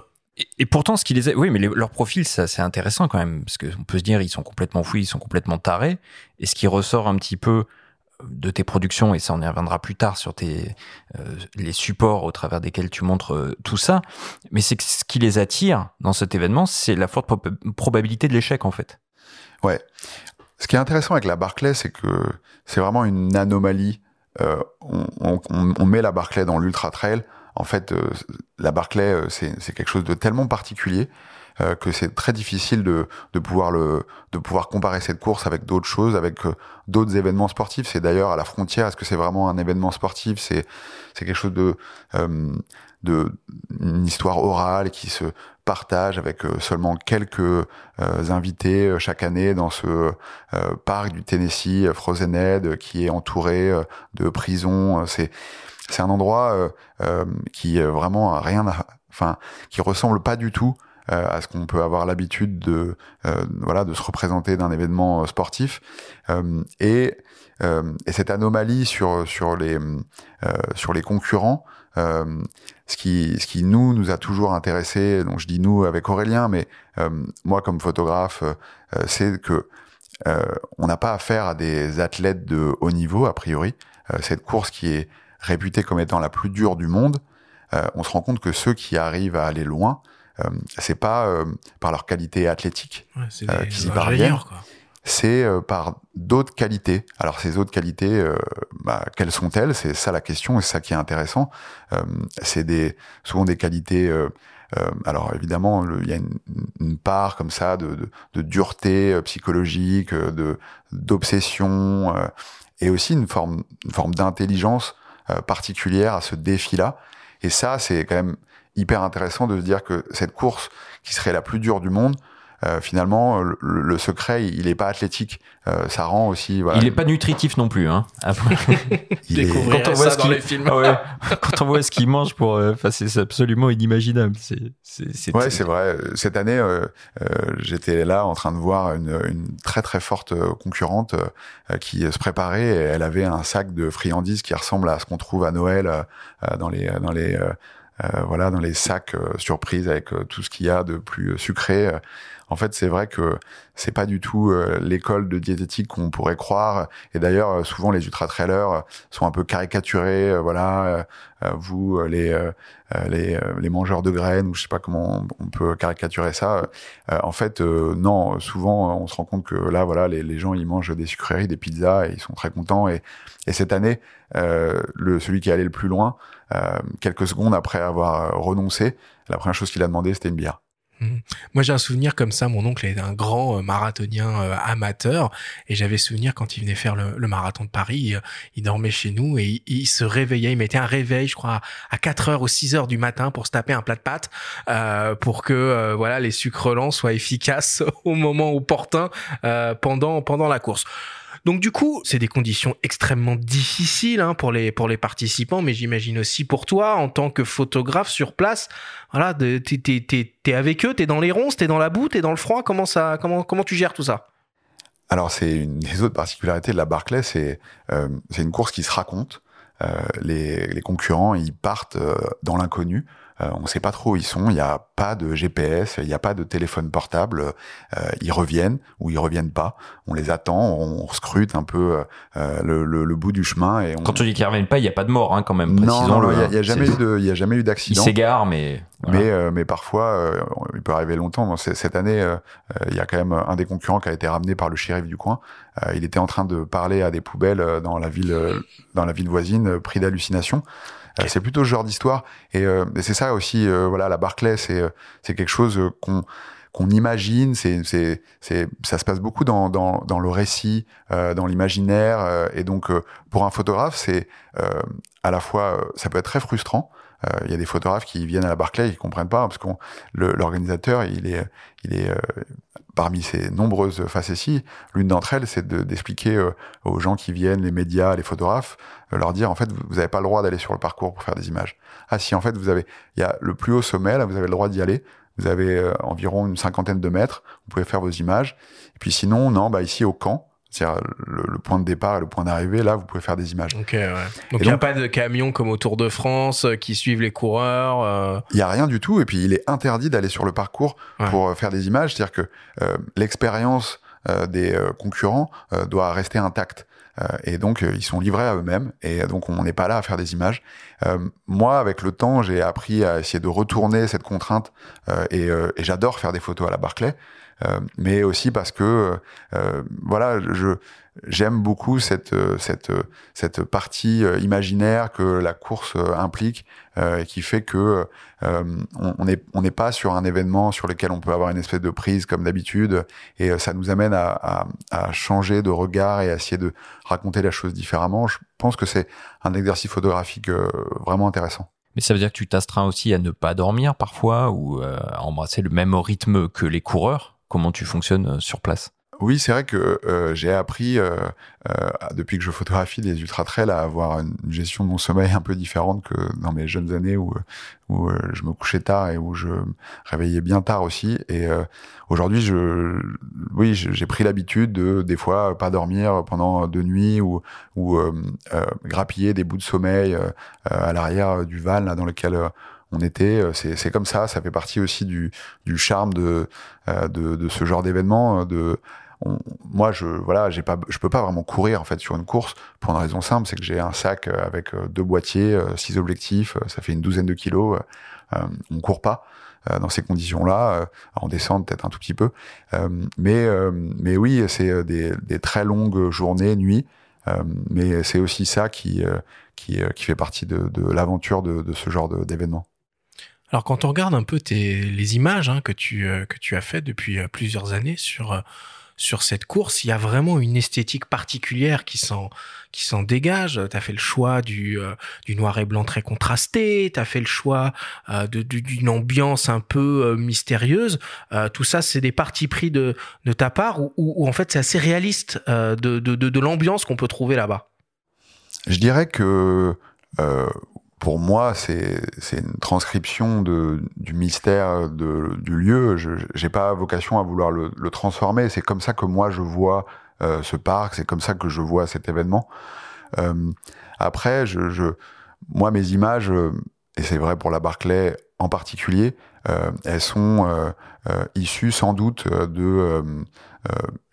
Et, pourtant, ce qui les oui, mais leur profil, c'est intéressant quand même, parce qu'on peut se dire, ils sont complètement fous, ils sont complètement tarés. Et ce qui ressort un petit peu de tes productions, et ça on y reviendra plus tard sur tes euh, les supports au travers desquels tu montres euh, tout ça, mais c'est que ce qui les attire dans cet événement, c'est la forte probabilité de l'échec en fait. Ouais. Ce qui est intéressant avec la Barclay, c'est que c'est vraiment une anomalie. Euh, on, on, on, met la Barclay dans l'ultra trail. En fait, la Barclay, c'est quelque chose de tellement particulier euh, que c'est très difficile de, de pouvoir le de pouvoir comparer cette course avec d'autres choses, avec euh, d'autres événements sportifs. C'est d'ailleurs à la frontière. Est-ce que c'est vraiment un événement sportif? C'est quelque chose de euh, de une histoire orale qui se partage avec seulement quelques invités chaque année dans ce parc du Tennessee, Frozen qui est entouré de prisons. C'est c'est un endroit qui vraiment a rien, enfin qui ressemble pas du tout euh, à ce qu'on peut avoir l'habitude de euh, voilà de se représenter d'un événement euh, sportif et, et cette anomalie sur sur les sur les concurrents ce qui, ce qui nous nous a toujours intéressé, donc je dis nous avec Aurélien, mais moi comme photographe, c'est que on n'a pas affaire à des athlètes de haut niveau a priori. cette course qui est réputée comme étant la plus dure du monde, on se rend compte que ceux qui arrivent à aller loin, euh, c'est pas euh, par leur qualité athlétique euh, qu'ils y parviennent. C'est par d'autres qualités. Alors ces autres qualités, bah, quelles sont-elles? C'est ça la question, et c'est ça qui est intéressant. c'est des souvent des qualités alors évidemment, il y a une, part comme ça de, de, dureté psychologique, de d'obsession, et aussi une forme, une forme d'intelligence particulière à ce défi-là. Et ça, c'est quand même hyper intéressant de se dire que cette course qui serait la plus dure du monde, euh, finalement, le, secret, il est pas athlétique. Euh, ça rend aussi. Voilà, il est pas nutritif non plus. Hein. il est... quand on voit ce dans les films. ouais, quand on voit ce qu'il mange pour, euh, enfin, c'est absolument inimaginable. C'est, c'est, ouais, c'est vrai. Cette année, euh, j'étais là en train de voir une, une très très forte concurrente qui se préparait. Et elle avait un sac de friandises qui ressemble à ce qu'on trouve à Noël dans les dans les euh, voilà, dans les sacs euh, surprises avec euh, tout ce qu'il y a de plus sucré. En fait, c'est vrai que c'est pas du tout l'école de diététique qu'on pourrait croire. Et d'ailleurs, souvent les ultra trailers sont un peu caricaturés. voilà, vous les les, les mangeurs de graines ou je sais pas comment on peut caricaturer ça. en fait, non. Souvent, on se rend compte que là, voilà, les, gens ils mangent des sucreries, des pizzas et ils sont très contents. Et, et cette année, le celui qui est allé le plus loin, euh, quelques secondes après avoir euh, renoncé, la première chose qu'il a demandé, c'était une bière. Mmh. Moi, j'ai un souvenir comme ça. Mon oncle est un grand euh, marathonien amateur, et j'avais souvenir quand il venait faire le, marathon de Paris, il, dormait chez nous et il, se réveillait. Il mettait un réveil, je crois, à 4 heures ou 6 heures du matin pour se taper un plat de pâtes, pour que voilà les sucres lents soient efficaces au moment opportun pendant pendant la course. Donc du coup, c'est des conditions extrêmement difficiles hein, pour les pour les participants, mais j'imagine aussi pour toi en tant que photographe sur place. Voilà, t'es t'es t'es avec eux, t'es dans les ronces, t'es dans la boue, t'es dans le froid. Comment ça comment comment tu gères tout ça? Alors c'est une des autres particularités de la Barclay, c'est euh, c'est une course qui se raconte. Euh, les, les concurrents, ils partent euh, dans l'inconnu. Euh, on ne sait pas trop où ils sont. Il n'y a pas de GPS, il n'y a pas de téléphone portable. Euh, ils reviennent ou ils reviennent pas. On les attend, on, scrute un peu euh, le, le, le, bout du chemin. Et on... Quand tu dis qu'ils reviennent pas, il n'y a pas de mort hein, quand même. Non, il n'y a, jamais eu de, il y a jamais eu d'accident. Ils s'égarent, mais mais mais parfois il peut arriver longtemps. Cette année, il y a quand même un des concurrents qui a été ramené par le shérif du coin. il était en train de parler à des poubelles dans la ville dans la ville voisine, pris d'hallucination. Euh, c'est plutôt ce genre d'histoire. Et, euh, c'est ça aussi, euh, voilà, la Barclay, c'est c'est quelque chose qu'on qu'on imagine, c'est c'est c'est ça se passe beaucoup dans dans dans le récit, dans l'imaginaire, et donc pour un photographe, c'est à la fois ça peut être très frustrant. Il y a des photographes qui viennent à la Barclay, ils comprennent pas parce qu'on l'organisateur, il est il est parmi ces nombreuses facéties, l'une d'entre elles, c'est d'expliquer euh, aux gens qui viennent, les médias, les photographes, euh, leur dire en fait, vous n'avez pas le droit d'aller sur le parcours pour faire des images. Ah si, en fait, vous avez, il y a le plus haut sommet, là, vous avez le droit d'y aller. Vous avez euh, environ une cinquantaine de mètres, vous pouvez faire vos images. Et puis sinon, non, bah ici au camp, C'est-à-dire le, le point de départ et le point d'arrivée, là, vous pouvez faire des images. Ok, ouais. Donc il n'y a pas de camions comme au Tour de France euh, qui suivent les coureurs. euh, Il y a rien du tout, et puis il est interdit d'aller sur le parcours Ouais. pour euh, faire des images. C'est-à-dire que euh, l'expérience euh, des euh, concurrents euh, doit rester intacte. Euh, et donc, ils sont livrés à eux-mêmes. Et donc, on n'est pas là à faire des images. Euh, moi, avec le temps, j'ai appris à essayer de retourner cette contrainte. euh, et euh, et j'adore faire des photos à la Barclay. Euh, mais aussi parce que, euh, voilà, je j'aime beaucoup cette euh, cette cette partie imaginaire que la course implique et qui fait que on n'est on n'est pas sur un événement sur lequel on peut avoir une espèce de prise comme d'habitude et ça nous amène à, à, à changer de regard et à essayer de raconter la chose différemment. Je pense que c'est un exercice photographique vraiment intéressant. Mais ça veut dire que tu t'astreins aussi à ne pas dormir parfois ou à embrasser le même rythme que les coureurs? Comment tu fonctionnes euh, sur place Oui, c'est vrai que euh, j'ai appris euh, depuis que je photographie les ultra trails à avoir une gestion de mon sommeil un peu différente que dans mes jeunes années où je me couchais tard et où je me réveillais bien tard aussi. Et aujourd'hui, je oui, j'ai pris l'habitude de des fois pas dormir pendant deux nuits ou grappiller des bouts de sommeil à l'arrière du van dans lequel on était. Euh, C'est comme ça. Ça fait partie aussi du du charme de euh, de, de ce genre d'événement. euh, moi, je voilà, j'ai pas, je peux pas vraiment courir en fait sur une course pour une raison simple, c'est que j'ai un sac avec deux boîtiers, six objectifs, ça fait une douzaine de kilos. euh, on court pas dans ces conditions-là, en descente peut-être un tout petit peu, Euh, mais euh, mais oui, c'est des, des très longues journées, nuits. Euh, mais c'est aussi ça qui qui, qui fait partie de, de l'aventure de, de ce genre d'événement. Alors quand on regarde un peu tes, les images hein, que, tu, euh, que tu as fait depuis euh, plusieurs années sur, euh, sur cette course, il y a vraiment une esthétique particulière qui s'en, qui s'en dégage. Tu as fait le choix du, du noir et blanc très contrasté, tu as fait le choix d'une ambiance un peu mystérieuse. Tout ça, c'est des partis pris de, de ta part ou ou- ou en fait c'est assez réaliste de, de, de, de l'ambiance qu'on peut trouver là-bas? Je dirais que euh, pour moi, c'est une transcription de, du mystère de, du lieu. Je n'ai pas vocation à vouloir le, le transformer. C'est comme ça que moi je vois euh, ce parc. C'est comme ça que je vois cet événement. Euh, après, je, je, moi, mes images, et c'est vrai pour la Barclay en particulier, euh, elles sont euh, euh, issues sans doute de, euh,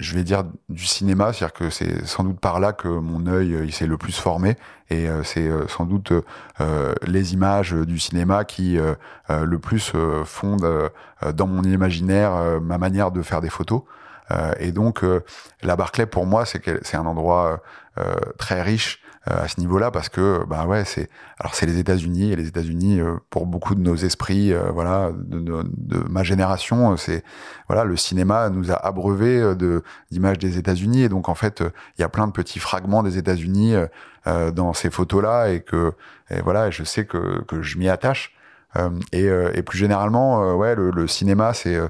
je vais dire, du cinéma. C'est-à-dire que c'est sans doute par là que mon œil euh, il s'est le plus formé. Et euh, c'est euh, sans doute euh, les images du cinéma qui euh, euh, le plus euh, fondent euh, dans mon imaginaire euh, ma manière de faire des photos. Euh, et donc, euh, la Barclay, pour moi, c'est un endroit euh, très riche euh, à ce niveau-là parce que, bah ouais, c'est alors c'est les États-Unis et les États-Unis euh, pour beaucoup de nos esprits, euh, voilà, de, de- de ma génération, euh, c'est voilà, le cinéma nous a abreuvé euh, de d'images des États-Unis et donc en fait, euh, il y a plein de petits fragments des États-Unis euh, euh, dans ces photos-là et que et voilà, je sais que que je m'y attache. Euh, et, euh, et plus généralement, euh, ouais, le, le cinéma, c'est euh,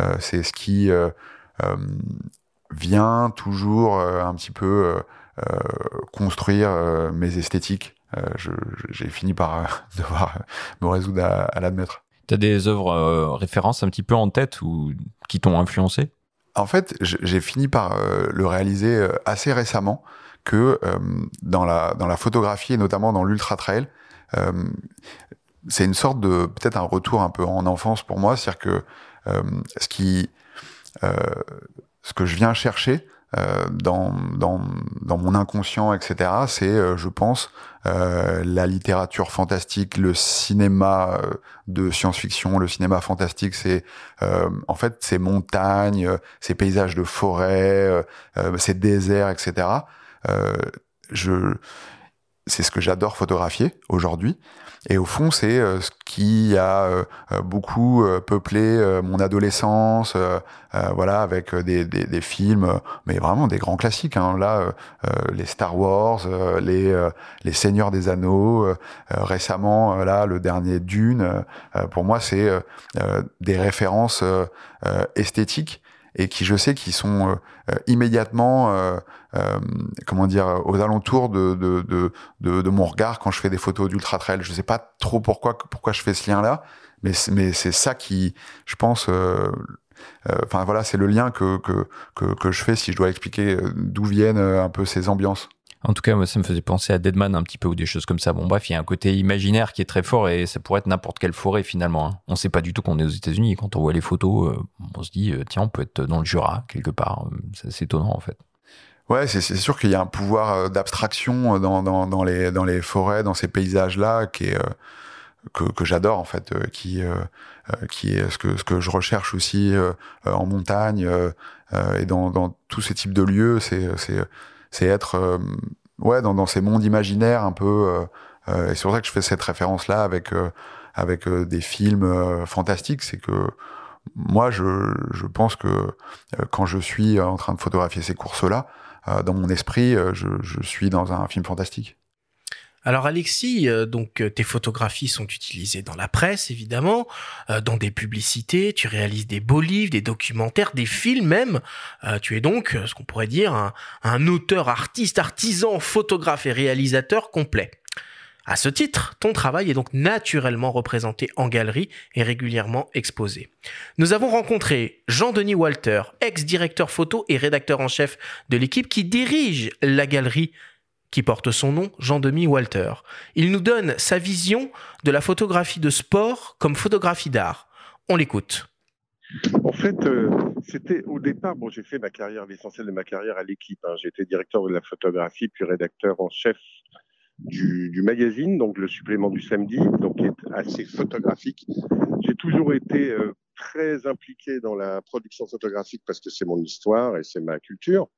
euh, c'est ce qui euh, euh, vient toujours euh, un petit peu euh, euh, construire euh, mes esthétiques. Euh, J'ai fini par euh, devoir me résoudre à, à l'admettre. T'as des œuvres euh, références un petit peu en tête ou qui t'ont influencé? En fait, j'ai fini par euh, le réaliser euh, assez récemment que euh, dans, la, dans la photographie et notamment dans l'ultra trail, euh, c'est une sorte de peut-être un retour un peu en enfance pour moi, c'est-à-dire que euh, ce qui euh, ce que je viens chercher euh, dans, dans, dans mon inconscient, etc., c'est, euh, je pense, euh, la littérature fantastique, le cinéma euh, de science-fiction, le cinéma fantastique, c'est euh, en fait ces montagnes, euh, ces paysages de forêt, ces déserts, etc. Je, c'est ce que j'adore photographier aujourd'hui. Et au fond, c'est euh, ce qui a euh, euh, beaucoup peuplé mon adolescence, voilà, avec des, des, des films, mais vraiment des grands classiques. Hein. Là, les Star Wars, les les Seigneurs des Anneaux, récemment, là, le dernier Dune. pour moi, c'est des références esthétiques et qui, je sais, qui sont euh, immédiatement euh, euh, comment dire, aux alentours de, de, de, de, mon regard quand je fais des photos d'ultra trail. Je sais pas trop pourquoi, pourquoi je fais ce lien-là, mais, mais c'est ça qui, je pense, euh, Enfin voilà, c'est le lien que, que, que, je fais si je dois expliquer d'où viennent un peu ces ambiances. En tout cas, ça me faisait penser à Deadman un petit peu ou des choses comme ça. Bon, bref, il y a un côté imaginaire qui est très fort et ça pourrait être n'importe quelle forêt finalement. Hein. On sait pas du tout qu'on est aux États-Unis. Quand on voit les photos, on se dit, tiens, on peut être dans le Jura quelque part. C'est étonnant en fait. Ouais, c'est sûr qu'il y a un pouvoir d'abstraction dans, dans, les, forêts, dans ces paysages-là, est, que, j'adore en fait, qui, est ce que, ce que je recherche aussi en montagne et dans, tous ces types de lieux. C'est être ouais dans, ces mondes imaginaires un peu. et c'est pour ça que je fais cette référence-là avec avec des films fantastiques, c'est que moi, je, je pense que quand je suis en train de photographier ces courses-là, euh, dans mon esprit, euh, je, suis dans un film fantastique. Alors Alexis, euh, donc tes photographies sont utilisées dans la presse évidemment, dans des publicités, tu réalises des beaux livres, des documentaires, des films même. tu es donc ce qu'on pourrait dire un, auteur, artiste, artisan, photographe et réalisateur complet. À ce titre, ton travail est donc naturellement représenté en galerie et régulièrement exposé. Nous avons rencontré Jean-Denis Walter, ex-directeur photo et rédacteur en chef de l'équipe qui dirige la galerie qui porte son nom, Jean-Denis Walter. Il nous donne sa vision de la photographie de sport comme photographie d'art. On l'écoute. En fait, euh, c'était au départ, bon, j'ai fait ma carrière, l'essentiel de ma carrière à l'équipe. Hein. J'étais directeur de la photographie, puis rédacteur en chef du, du, magazine, donc le supplément du samedi, donc qui est assez photographique. J'ai toujours été euh, très impliqué dans la production photographique parce que c'est mon histoire et c'est ma culture.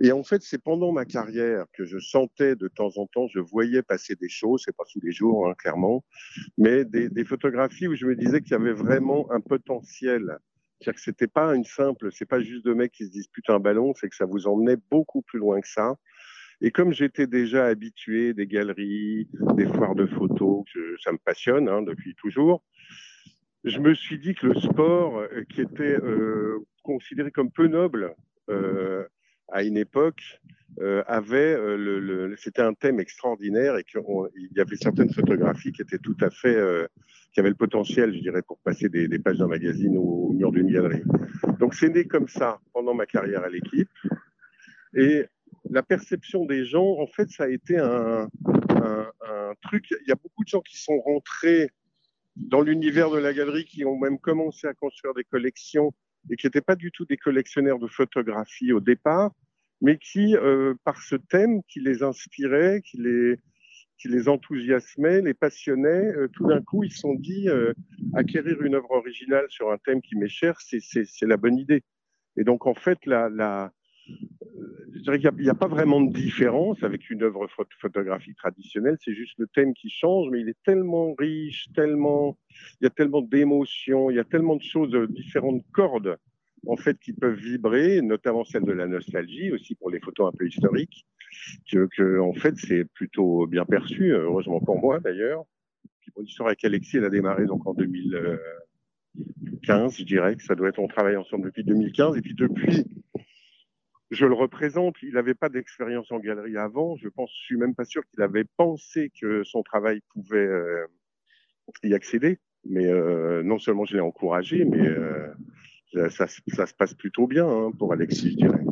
Et en fait, c'est pendant ma carrière que je sentais de temps en temps, je voyais passer des choses, c'est pas tous les jours, hein, clairement, mais des, des, photographies où je me disais qu'il y avait vraiment un potentiel. C'est-à-dire que c'était pas une simple, c'est pas juste deux mecs qui se disputent un ballon, c'est que ça vous emmenait beaucoup plus loin que ça. Et comme j'étais déjà habitué des galeries, des foires de photos, ça me passionne hein, depuis toujours, je me suis dit que le sport, euh, qui était euh, considéré comme peu noble euh, à une époque, euh, avait euh, le, le c'était un thème extraordinaire et qu'il y avait certaines photographies qui étaient tout à fait, qui avaient le potentiel, je dirais, pour passer des, des pages d'un magazine au, au mur d'une galerie. Donc c'est né comme ça pendant ma carrière à l'équipe. Et la perception des gens, en fait, ça a été un, un, un, truc. Il y a beaucoup de gens qui sont rentrés dans l'univers de la galerie, qui ont même commencé à construire des collections et qui n'étaient pas du tout des collectionneurs de photographies au départ, mais qui, euh, par ce thème qui les inspirait, qui les, qui les enthousiasmait, les passionnait, euh, tout d'un coup, ils se sont dit, euh, acquérir une œuvre originale sur un thème qui m'est cher, c'est la bonne idée. Et donc, en fait, la, la, je dirais qu'il n'y a, pas vraiment de différence avec une œuvre photographique traditionnelle, c'est juste le thème qui change, mais il est tellement riche, tellement, il y a tellement d'émotions, il y a tellement de choses, euh, différentes cordes, en fait, qui peuvent vibrer, notamment celle de la nostalgie, aussi pour les photos un peu historiques, que, en fait, c'est plutôt bien perçu, heureusement pour moi d'ailleurs. Puis mon histoire avec Alexis, elle a démarré donc en 2015, je dirais que ça doit être, on travaille ensemble depuis 2015, et puis depuis, je le représente. Il n'avait pas d'expérience en galerie avant. Je pense, je suis même pas sûr qu'il avait pensé que son travail pouvait euh, y accéder. Mais euh, non seulement je l'ai encouragé, mais euh, ça, ça, se passe plutôt bien hein, pour Alexis, je dirais.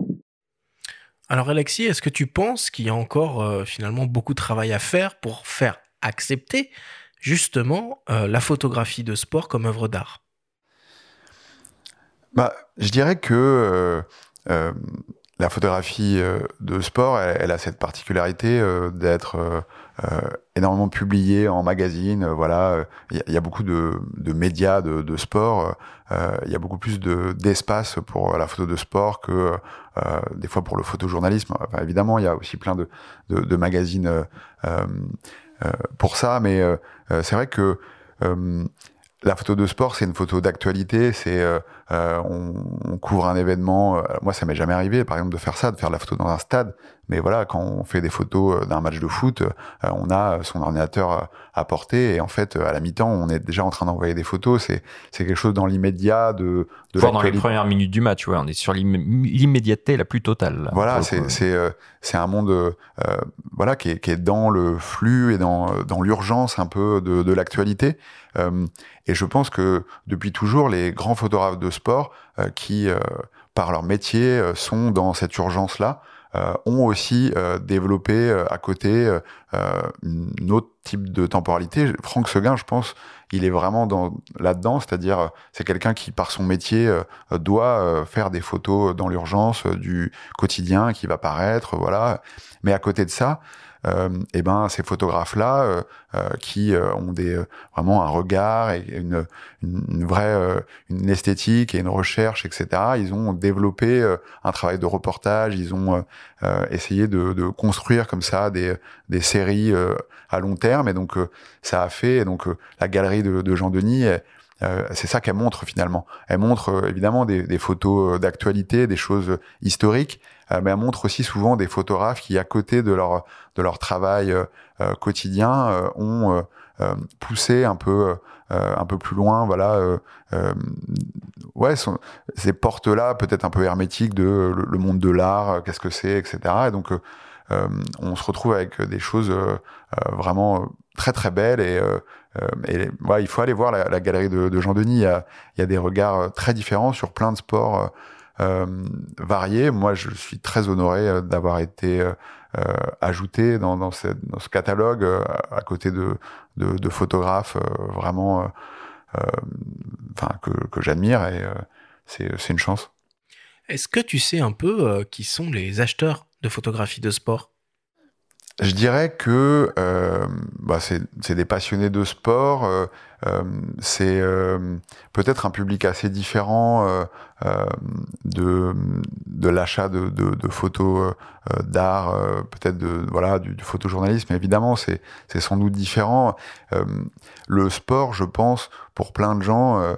Alors Alexis, est-ce que tu penses qu'il y a encore euh, finalement beaucoup de travail à faire pour faire accepter justement euh, la photographie de sport comme œuvre d'art? Bah, Je dirais que euh, la photographie euh, de sport, elle, elle, a cette particularité euh, d'être euh, énormément publiée en magazine. voilà, il y, a beaucoup de, de médias de, de sport. Il y a beaucoup plus d'espace pour la photo de sport que des fois pour le photojournalisme. Évidemment, il y a aussi plein de, de, magazines pour ça, mais c'est vrai que la photo de sport, c'est une photo d'actualité. C'est euh, on, on, couvre un événement. Euh, moi, ça m'est jamais arrivé, par exemple, de faire ça, de faire la photo dans un stade. mais voilà, quand on fait des photos d'un match de foot, on a son ordinateur à portée et en fait, à la mi-temps, on est déjà en train d'envoyer des photos. C'est c'est quelque chose dans l'immédiat de de Voire dans les premières minutes du match, ouais, on est sur l'immédiateté la plus totale. là, voilà, c'est c'est euh, c'est un monde euh, voilà qui est, qui est dans le flux et dans dans l'urgence un peu de, de l'actualité. Euh, et je pense que depuis toujours, les grands photographes de sport euh, qui euh, par leur métier euh, sont dans cette urgence là. ont aussi développé à côté une autre type de temporalité. Franck Seguin, je pense, il est vraiment dans là-dedans, c'est-à-dire c'est quelqu'un qui par son métier doit faire des photos dans l'urgence du quotidien qui va paraître, voilà. Mais à côté de ça, euh, eh ben ces photographes-là euh, euh, qui ont des vraiment un regard et une, une, vraie une esthétique et une recherche, etc. Ils ont développé un travail de reportage, ils ont essayé de, de construire comme ça des des séries à long terme et donc ça a fait et donc la galerie de, de Jean Denis. euh, c'est ça qu'elle montre finalement. Elle montre euh, évidemment des, des photos d'actualité, des choses historiques, mais elle montre aussi souvent des photographes qui, à côté de leur de leur travail euh, euh, quotidien, euh, ont euh, euh, poussé un peu euh, un peu plus loin, voilà, euh, euh, ouais, sont- ces portes-là peut-être un peu hermétiques de euh, le, monde de l'art, euh, qu'est-ce que c'est, etc. Et donc euh, euh, on se retrouve avec des choses euh, euh, vraiment euh, très très belles et, euh, euh, et ouais, il faut aller voir la, la galerie de, de Jean Denis. Il y, a, il y a des regards euh, très différents sur plein de sports euh, euh, variés. Moi, je suis très honoré euh, d'avoir été euh, euh, ajouté dans, ce catalogue euh, à côté de, de, photographes euh, vraiment, euh, euh, que, que j'admire et euh, c'est une chance. Est-ce que tu sais un peu euh, qui sont les acheteurs de photographies de sport? Je dirais que euh, bah, c'est des passionnés de sport. euh, euh, c'est euh, peut-être un public assez différent euh, euh, de, de l'achat de, de, de photos d'art, peut-être de voilà du, du photojournalisme. Évidemment, c'est sans doute différent. Le sport, je pense, pour plein de gens,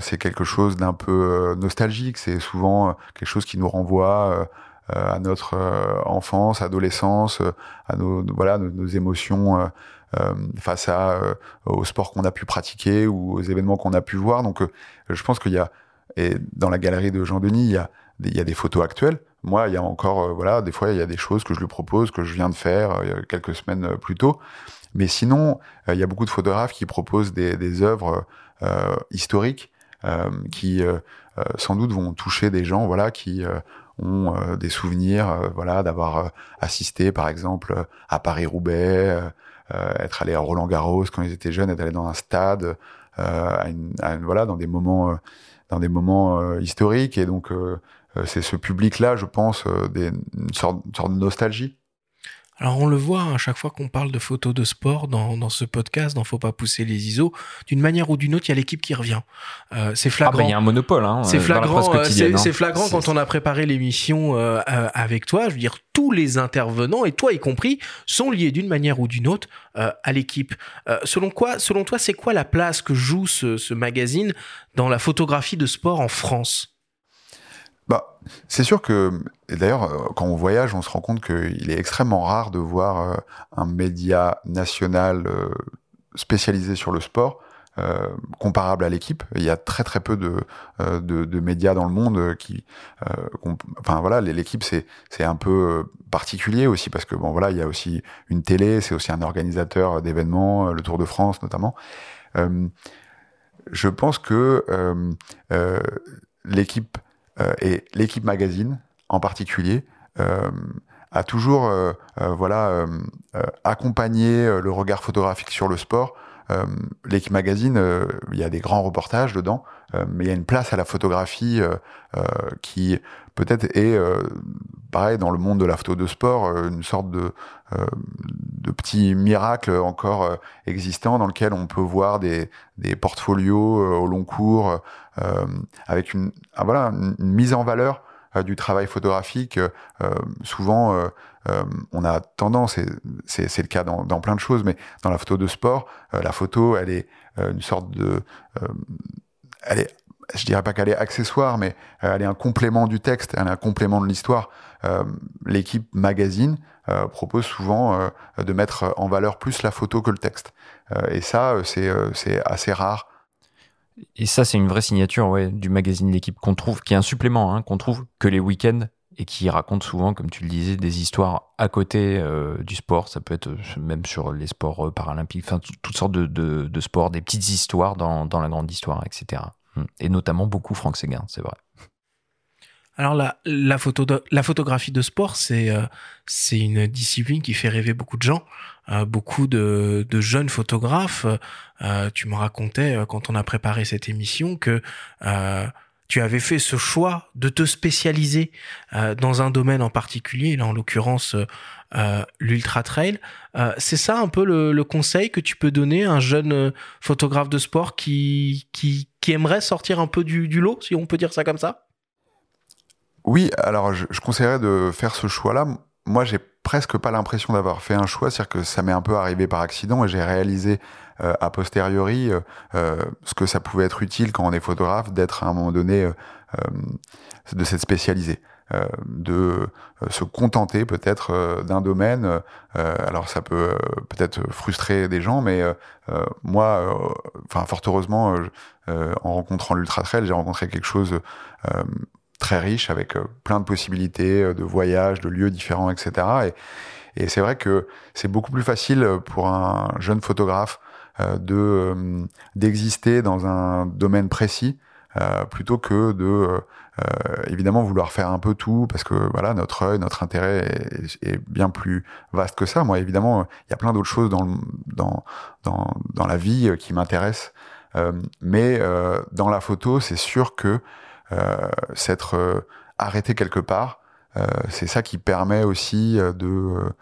c'est quelque chose d'un peu nostalgique. C'est souvent quelque chose qui nous renvoie. Euh, à notre euh, enfance, adolescence, euh, à nos voilà nos, nos émotions face à au sport qu'on a pu pratiquer ou aux événements qu'on a pu voir. Donc, je pense qu'il y a et dans la galerie de Jean Denis, il y a il y a des photos actuelles. Moi, il y a encore voilà des fois il y a des choses que je lui propose que je viens de faire euh, quelques semaines plus tôt. Mais sinon, il y a beaucoup de photographes qui proposent des, des œuvres historiques qui sans doute vont toucher des gens voilà qui euh, des souvenirs euh, voilà d'avoir euh, assisté par exemple à Paris Roubaix euh, être allé à Roland Garros quand ils étaient jeunes être allé dans un stade à une, à une- voilà dans des moments dans des moments historiques. Et donc c'est ce public là je pense des, une sorte, une sorte de nostalgie Alors on le voit hein, à chaque fois qu'on parle de photos de sport dans, dans ce podcast, dans Faut pas pousser les ISO, d'une manière ou d'une autre, il y a l'équipe qui revient. Euh, c'est Ah flagrant. bah il y a un monopole hein, C'est euh, flagrant, euh, c'est hein. c'est flagrant C'est- quand on a préparé l'émission euh, euh, avec toi. Je veux dire, tous les intervenants, et toi y compris, sont liés d'une manière ou d'une autre euh, à l'équipe. Euh, selon quoi, selon toi, c'est quoi la place que joue ce, ce magazine dans la photographie de sport en France? Bah, c'est sûr que, d'ailleurs, euh, quand on voyage, on se rend compte qu'il est extrêmement rare de voir euh, un média national euh, spécialisé sur le sport comparable à l'équipe. Il y a très très peu de, de, médias dans le monde qui, enfin voilà, l'équipe c'est c'est un peu particulier aussi parce que bon voilà, il y a aussi une télé, c'est aussi un organisateur d'événements, le Tour de France notamment. Je pense que l'équipe et l'équipe magazine en particulier euh, a toujours euh, euh, voilà euh, euh, accompagné euh, le regard photographique sur le sport. Euh, l'équipe magazine, euh, il y a des grands reportages dedans, euh, mais il y a une place à la photographie euh, euh, qui peut-être est euh, pareil dans le monde de la photo de sport, euh, une sorte de euh, petit miracle encore euh, existant dans lequel on peut voir des, portfolios euh, au long cours euh, avec une, voilà, une, mise en valeur euh, du travail photographique. Euh, souvent, euh, euh, on a tendance, et c'est c'est le cas dans, dans plein de choses, mais dans la photo de sport, euh, la photo, elle est euh, une sorte de... euh, elle est je dirais pas qu'elle est accessoire, mais elle est un complément du texte, elle est un complément de l'histoire. L'équipe magazine propose souvent de mettre en valeur plus la photo que le texte. et ça, c'est assez rare. Et ça, c'est une vraie signature ouais, du magazine L'équipe qu'on trouve, qui est un supplément, hein, qu'on trouve que les week-ends et qui raconte souvent, comme tu le disais, des histoires à côté euh, du sport. Ça peut être euh, même sur les sports euh, paralympiques, toutes sortes de, de, sports, des petites histoires dans, la grande histoire, etc. Hum. Et notamment beaucoup Franck Séguin, c'est vrai. Alors la, la, photo la photographie de sport, c'est une discipline qui fait rêver beaucoup de gens, beaucoup de, de, jeunes photographes. tu me racontais quand on a préparé cette émission que tu avais fait ce choix de te spécialiser euh, dans un domaine en particulier, là en l'occurrence euh, euh, l'ultra trail. c'est ça un peu le, conseil que tu peux donner à un jeune photographe de sport qui, qui, aimerait sortir un peu du, lot, si on peut dire ça comme ça? Oui, alors je, je conseillerais de faire ce choix-là. Moi, j'ai presque pas l'impression d'avoir fait un choix, c'est-à-dire que ça m'est un peu arrivé par accident et j'ai réalisé euh, a posteriori euh, euh, ce que ça pouvait être utile quand on est photographe d'être à un moment donné de s'être spécialisé. de se contenter peut-être d'un domaine. alors ça peut peut-être frustrer des gens, mais moi, enfin fort heureusement, en rencontrant l'ultra trail, j'ai rencontré quelque chose très riche avec plein de possibilités de voyages, de lieux différents, etc. Et, c'est vrai que c'est beaucoup plus facile pour un jeune photographe euh, de euh, d'exister dans un domaine précis euh, plutôt que de évidemment vouloir faire un peu tout parce que voilà notre œil, notre intérêt est, bien plus vaste que ça. Moi évidemment il y a plein d'autres choses dans dans dans la vie qui m'intéressent, mais dans la photo c'est sûr que s'être arrêté quelque part, c'est ça qui permet aussi de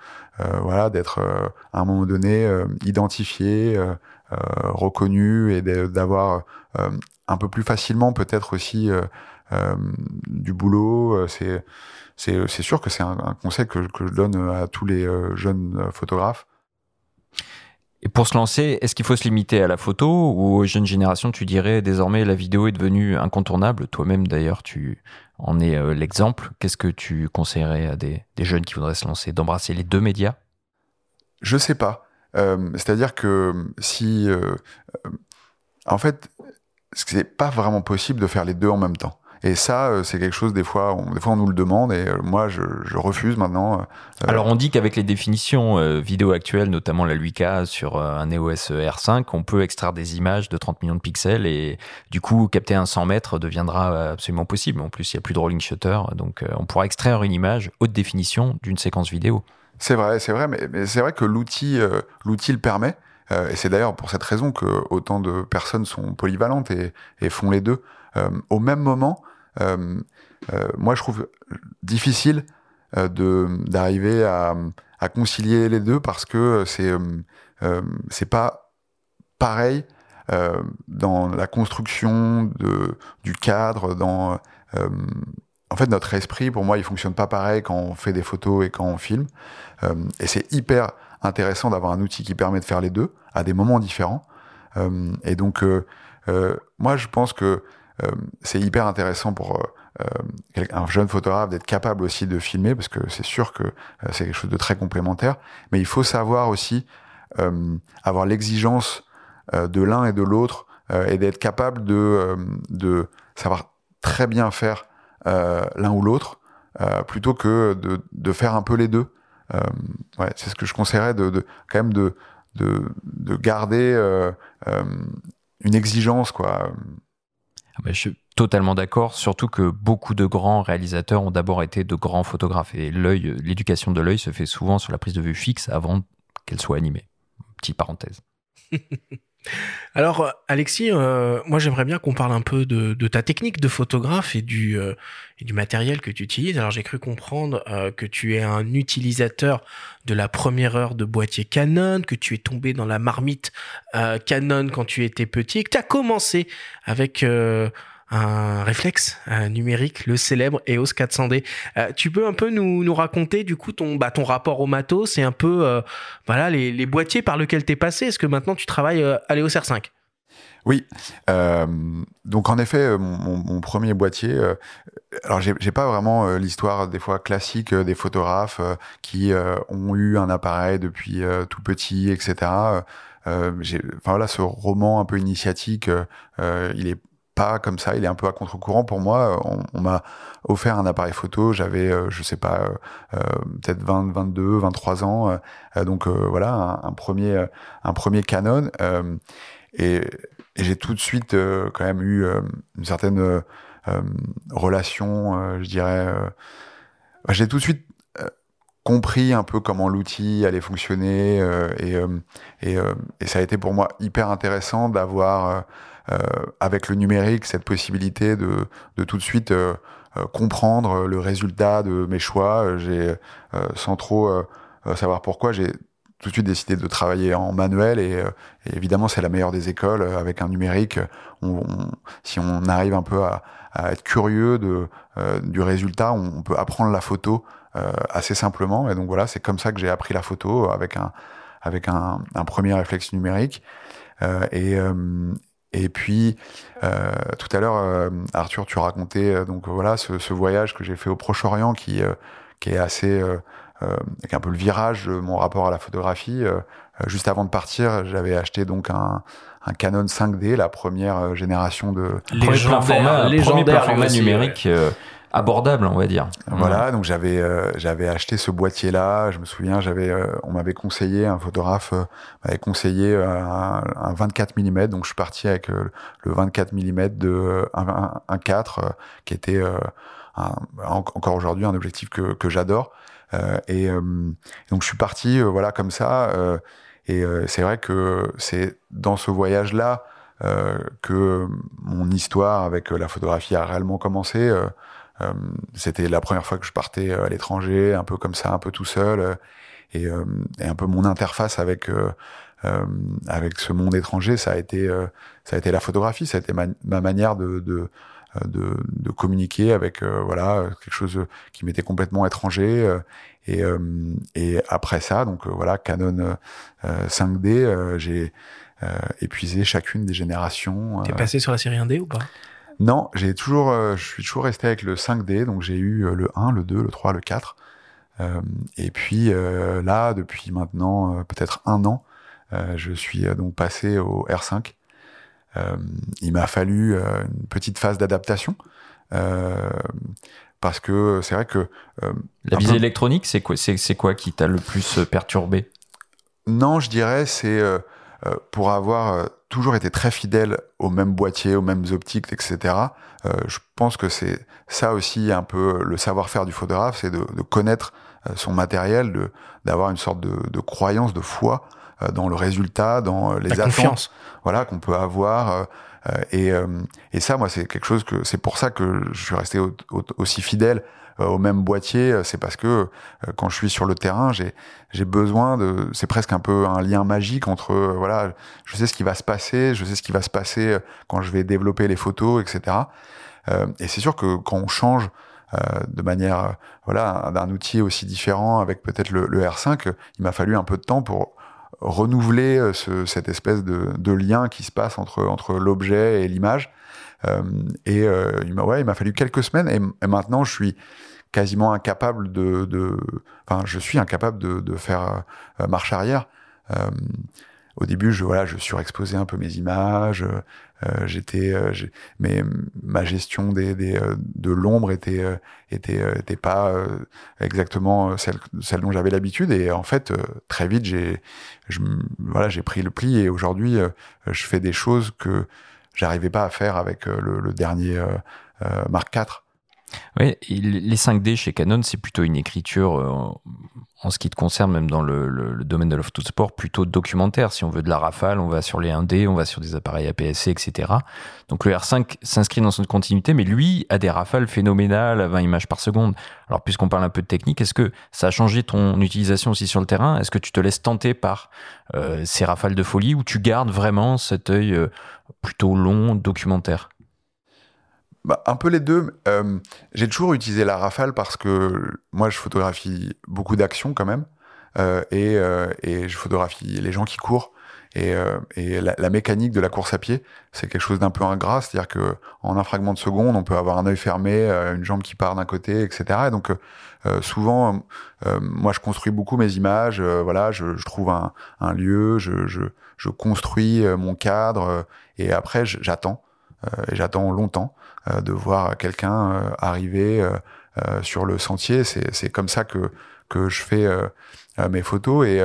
euh, voilà, d'être euh, à un moment donné euh, identifié, reconnu et d'avoir un peu plus facilement peut-être aussi du boulot. c'est c'est sûr que c'est un, conseil que, que, je donne à tous les jeunes photographes. Et pour se lancer, est-ce qu'il faut se limiter à la photo ou aux jeunes générations, tu dirais désormais la vidéo est devenue incontournable? Toi-même d'ailleurs, tu en es euh, l'exemple. Qu'est-ce que tu conseillerais à des, jeunes qui voudraient se lancer? D'embrasser les deux médias? Je sais pas. Euh, c'est-à-dire que si. Euh, en fait, c'est pas vraiment possible de faire les deux en même temps. Et ça, euh, c'est quelque chose, des fois, on, des fois, on nous le demande et euh, moi, je, je refuse maintenant. Euh, Alors, on dit qu'avec les définitions vidéo actuelles, notamment la 8K sur un EOS R5, on peut extraire des images de 30 millions de pixels et du coup, capter un 100 mètres deviendra absolument possible. En plus, il n'y a plus de rolling shutter, donc on pourra extraire une image haute définition d'une séquence vidéo. C'est vrai, c'est vrai, mais, c'est vrai que l'outil, l'outil le permet. et c'est d'ailleurs pour cette raison que autant de personnes sont polyvalentes et, et font les deux. au même moment, moi, je trouve difficile euh, d'arriver à, à, concilier les deux parce que c'est c'est pas pareil dans la construction de, du cadre, dans en fait, notre esprit, pour moi, il fonctionne pas pareil quand on fait des photos et quand on filme. Euh, et c'est hyper intéressant d'avoir un outil qui permet de faire les deux à des moments différents. Euh, et donc, euh, moi, je pense que euh, c'est hyper intéressant pour euh, euh, un jeune photographe d'être capable aussi de filmer parce que c'est sûr que c'est quelque chose de très complémentaire. Mais il faut savoir aussi avoir l'exigence de l'un et de l'autre et d'être capable de, de savoir très bien faire l'un ou l'autre plutôt que de, de, faire un peu les deux. ouais, c'est ce que je conseillerais de, de quand même de, de, de garder une exigence quoi. Ah bah, je suis totalement d'accord, surtout que beaucoup de grands réalisateurs ont d'abord été de grands photographes et l'œil, l'éducation de l'œil se fait souvent sur la prise de vue fixe avant qu'elle soit animée. Petite parenthèse. Alors, euh, Alexis, euh, moi j'aimerais bien qu'on parle un peu de, ta technique de photographe et du, euh, et du matériel que tu utilises. Alors, j'ai cru comprendre que tu es un utilisateur de la première heure de boîtier Canon, que tu es tombé dans la marmite Canon quand tu étais petit, que tu as commencé avec un réflexe numérique, le célèbre EOS 400D. Euh, tu peux un peu nous, nous raconter du coup ton, bah, ton rapport au matos c'est un peu euh, voilà les, les, boîtiers par lesquels tu es passé Est-ce que maintenant tu travailles euh, à l'EOS R5 Oui. Euh, donc en effet, euh, mon, mon premier boîtier. Euh, alors j'ai pas vraiment euh, l'histoire des fois classique euh, des photographes euh, qui ont eu un appareil depuis tout petit, etc. Euh, enfin voilà, ce roman un peu initiatique, il est comme ça, il est un peu à contre-courant pour moi. On, m'a offert un appareil photo, j'avais, euh, je sais pas, euh, euh, peut-être 20, 22, 23 ans. donc voilà, un, premier, un premier Canon. et, j'ai tout de suite quand même eu une certaine relation, je dirais. bah, j'ai tout de suite compris un peu comment l'outil allait fonctionner et, et, ça a été pour moi hyper intéressant d'avoir avec le numérique cette possibilité de, de tout de suite euh, euh, comprendre le résultat de mes choix. Euh, J'ai euh, sans trop euh, euh, savoir pourquoi j'ai tout de suite décidé de travailler en manuel et, euh, évidemment c'est la meilleure des écoles euh, avec un numérique. On, on- si on arrive un peu à, à être curieux de, euh, du résultat, on, peut apprendre la photo euh, assez simplement. Et donc voilà, c'est comme ça que j'ai appris la photo avec un avec un, premier réflexe numérique. Euh, et euh, et puis euh, tout à l'heure, euh, Arthur, tu racontais euh, donc voilà ce, ce voyage que j'ai fait au Proche-Orient qui euh, qui est assez euh, euh, avec un peu le virage de mon rapport à la photographie. Euh, euh, juste avant de partir, j'avais acheté donc un, un Canon 5D, la première euh, génération de plein format, plein format numérique euh, abordable, on va dire. voilà, donc j'avais euh, j'avais acheté ce boîtier là. Je me souviens, j'avais euh, on m'avait conseillé un photographe euh, m'avait conseillé euh, un, un 24 mm. Donc je suis parti avec euh, le 24 mm de euh, un, un, un 4 euh, qui était euh, un- en- encore aujourd'hui un objectif que que j'adore. Euh, et euh, donc je suis parti euh, voilà comme ça. euh, et euh, c'est vrai que c'est dans ce voyage là que mon histoire avec la photographie a réellement commencé. Euh, c'était la première fois que je partais euh, à l'étranger, un peu comme ça, un peu tout seul, euh, et, euh, et un peu mon interface avec euh, euh, avec ce monde étranger, ça a été euh, ça a été la photographie, ça a été ma, ma manière de de, de de communiquer avec euh, voilà quelque chose qui m'était complètement étranger. euh, et, euh, et après ça, donc euh, voilà Canon euh, 5D, euh, j'ai euh, épuisé chacune des générations. T'es passé sur la série 1D ou pas? Non, j'ai toujours, euh, je suis toujours resté avec le 5D, donc j'ai eu euh, le 1, le 2, le 3, le 4. Euh, et puis euh, là, depuis maintenant euh, peut-être un an, euh, je suis donc passé au R5. Euh, il m'a fallu euh, une petite phase d'adaptation. euh, parce que c'est vrai que euh, La visée peu- électronique, c'est quoi, c'est, quoi qui t'a le plus perturbé? Non, je dirais c'est pour avoir euh, toujours été très fidèle aux mêmes boîtiers, aux mêmes optiques, etc. euh, je pense que c'est ça aussi un peu le savoir-faire du photographe, c'est de, de connaître euh, son matériel, de d'avoir une sorte de, de croyance, de foi euh, dans le résultat, dans euh, les La attentes, confiance. voilà qu'on peut avoir. euh, et, euh, et ça, moi, c'est quelque chose que c'est pour ça que je suis resté au- au- aussi fidèle au même boîtier. euh, C'est parce que euh, quand je suis sur le terrain, j'ai j'ai besoin de. C'est presque un peu un lien magique entre euh, voilà, je sais ce qui va se passer, je sais ce qui va se passer euh, quand je vais développer les photos, etc. Euh, et c'est sûr que quand on change euh, de manière euh, voilà d'un outil aussi différent avec peut-être le, le R5, euh, il m'a fallu un peu de temps pour renouveler euh, ce, cette espèce de, de lien qui se passe entre entre l'objet et l'image. Euh, et euh, il m'a ouais, il m'a fallu quelques semaines et maintenant je suis quasiment incapable de, de enfin je suis incapable de, de faire euh, marche arrière. Euh, au début, je voilà, je surexposais un peu mes images. Euh, j'étais, euh, mais ma gestion des, des euh, de l'ombre était euh, était était pas exactement celle celle dont j'avais l'habitude. Et en fait, très vite, j'ai voilà, j'ai pris le pli et aujourd'hui, je fais des choses que j'arrivais pas à faire avec le, le dernier Mark IV. Oui, les 5D chez Canon, c'est plutôt une écriture, euh, en ce qui te concerne, même dans le, domaine de l'off sport, plutôt documentaire. Si on veut de la rafale, on va sur les 1D, on va sur des appareils APS-C, etc. Donc le R5 s'inscrit dans son continuité, mais lui a des rafales phénoménales à 20 images par seconde. Alors puisqu'on parle un peu de technique, est-ce que ça a changé ton utilisation aussi sur le terrain? Est-ce que tu te laisses tenter par euh, ces rafales de folie ou tu gardes vraiment cet œil euh, plutôt long, documentaire? Bah, un peu les deux. Euh, j'ai toujours utilisé la rafale parce que moi, je photographie beaucoup d'actions quand même. Euh, et, euh, et je photographie les gens qui courent. et, euh, et la, mécanique de la course à pied, c'est quelque chose d'un peu ingrat, c'est-à-dire que en un fragment de seconde, on peut avoir un œil fermé, euh, une jambe qui part d'un côté, etc. Et donc euh, souvent, moi, je construis beaucoup mes images. voilà, je, je, trouve un, un lieu, je, je, je, construis mon cadre, et après, j'attends. et j'attends longtemps de voir quelqu'un arriver sur le sentier. C'est comme ça que que je fais mes photos et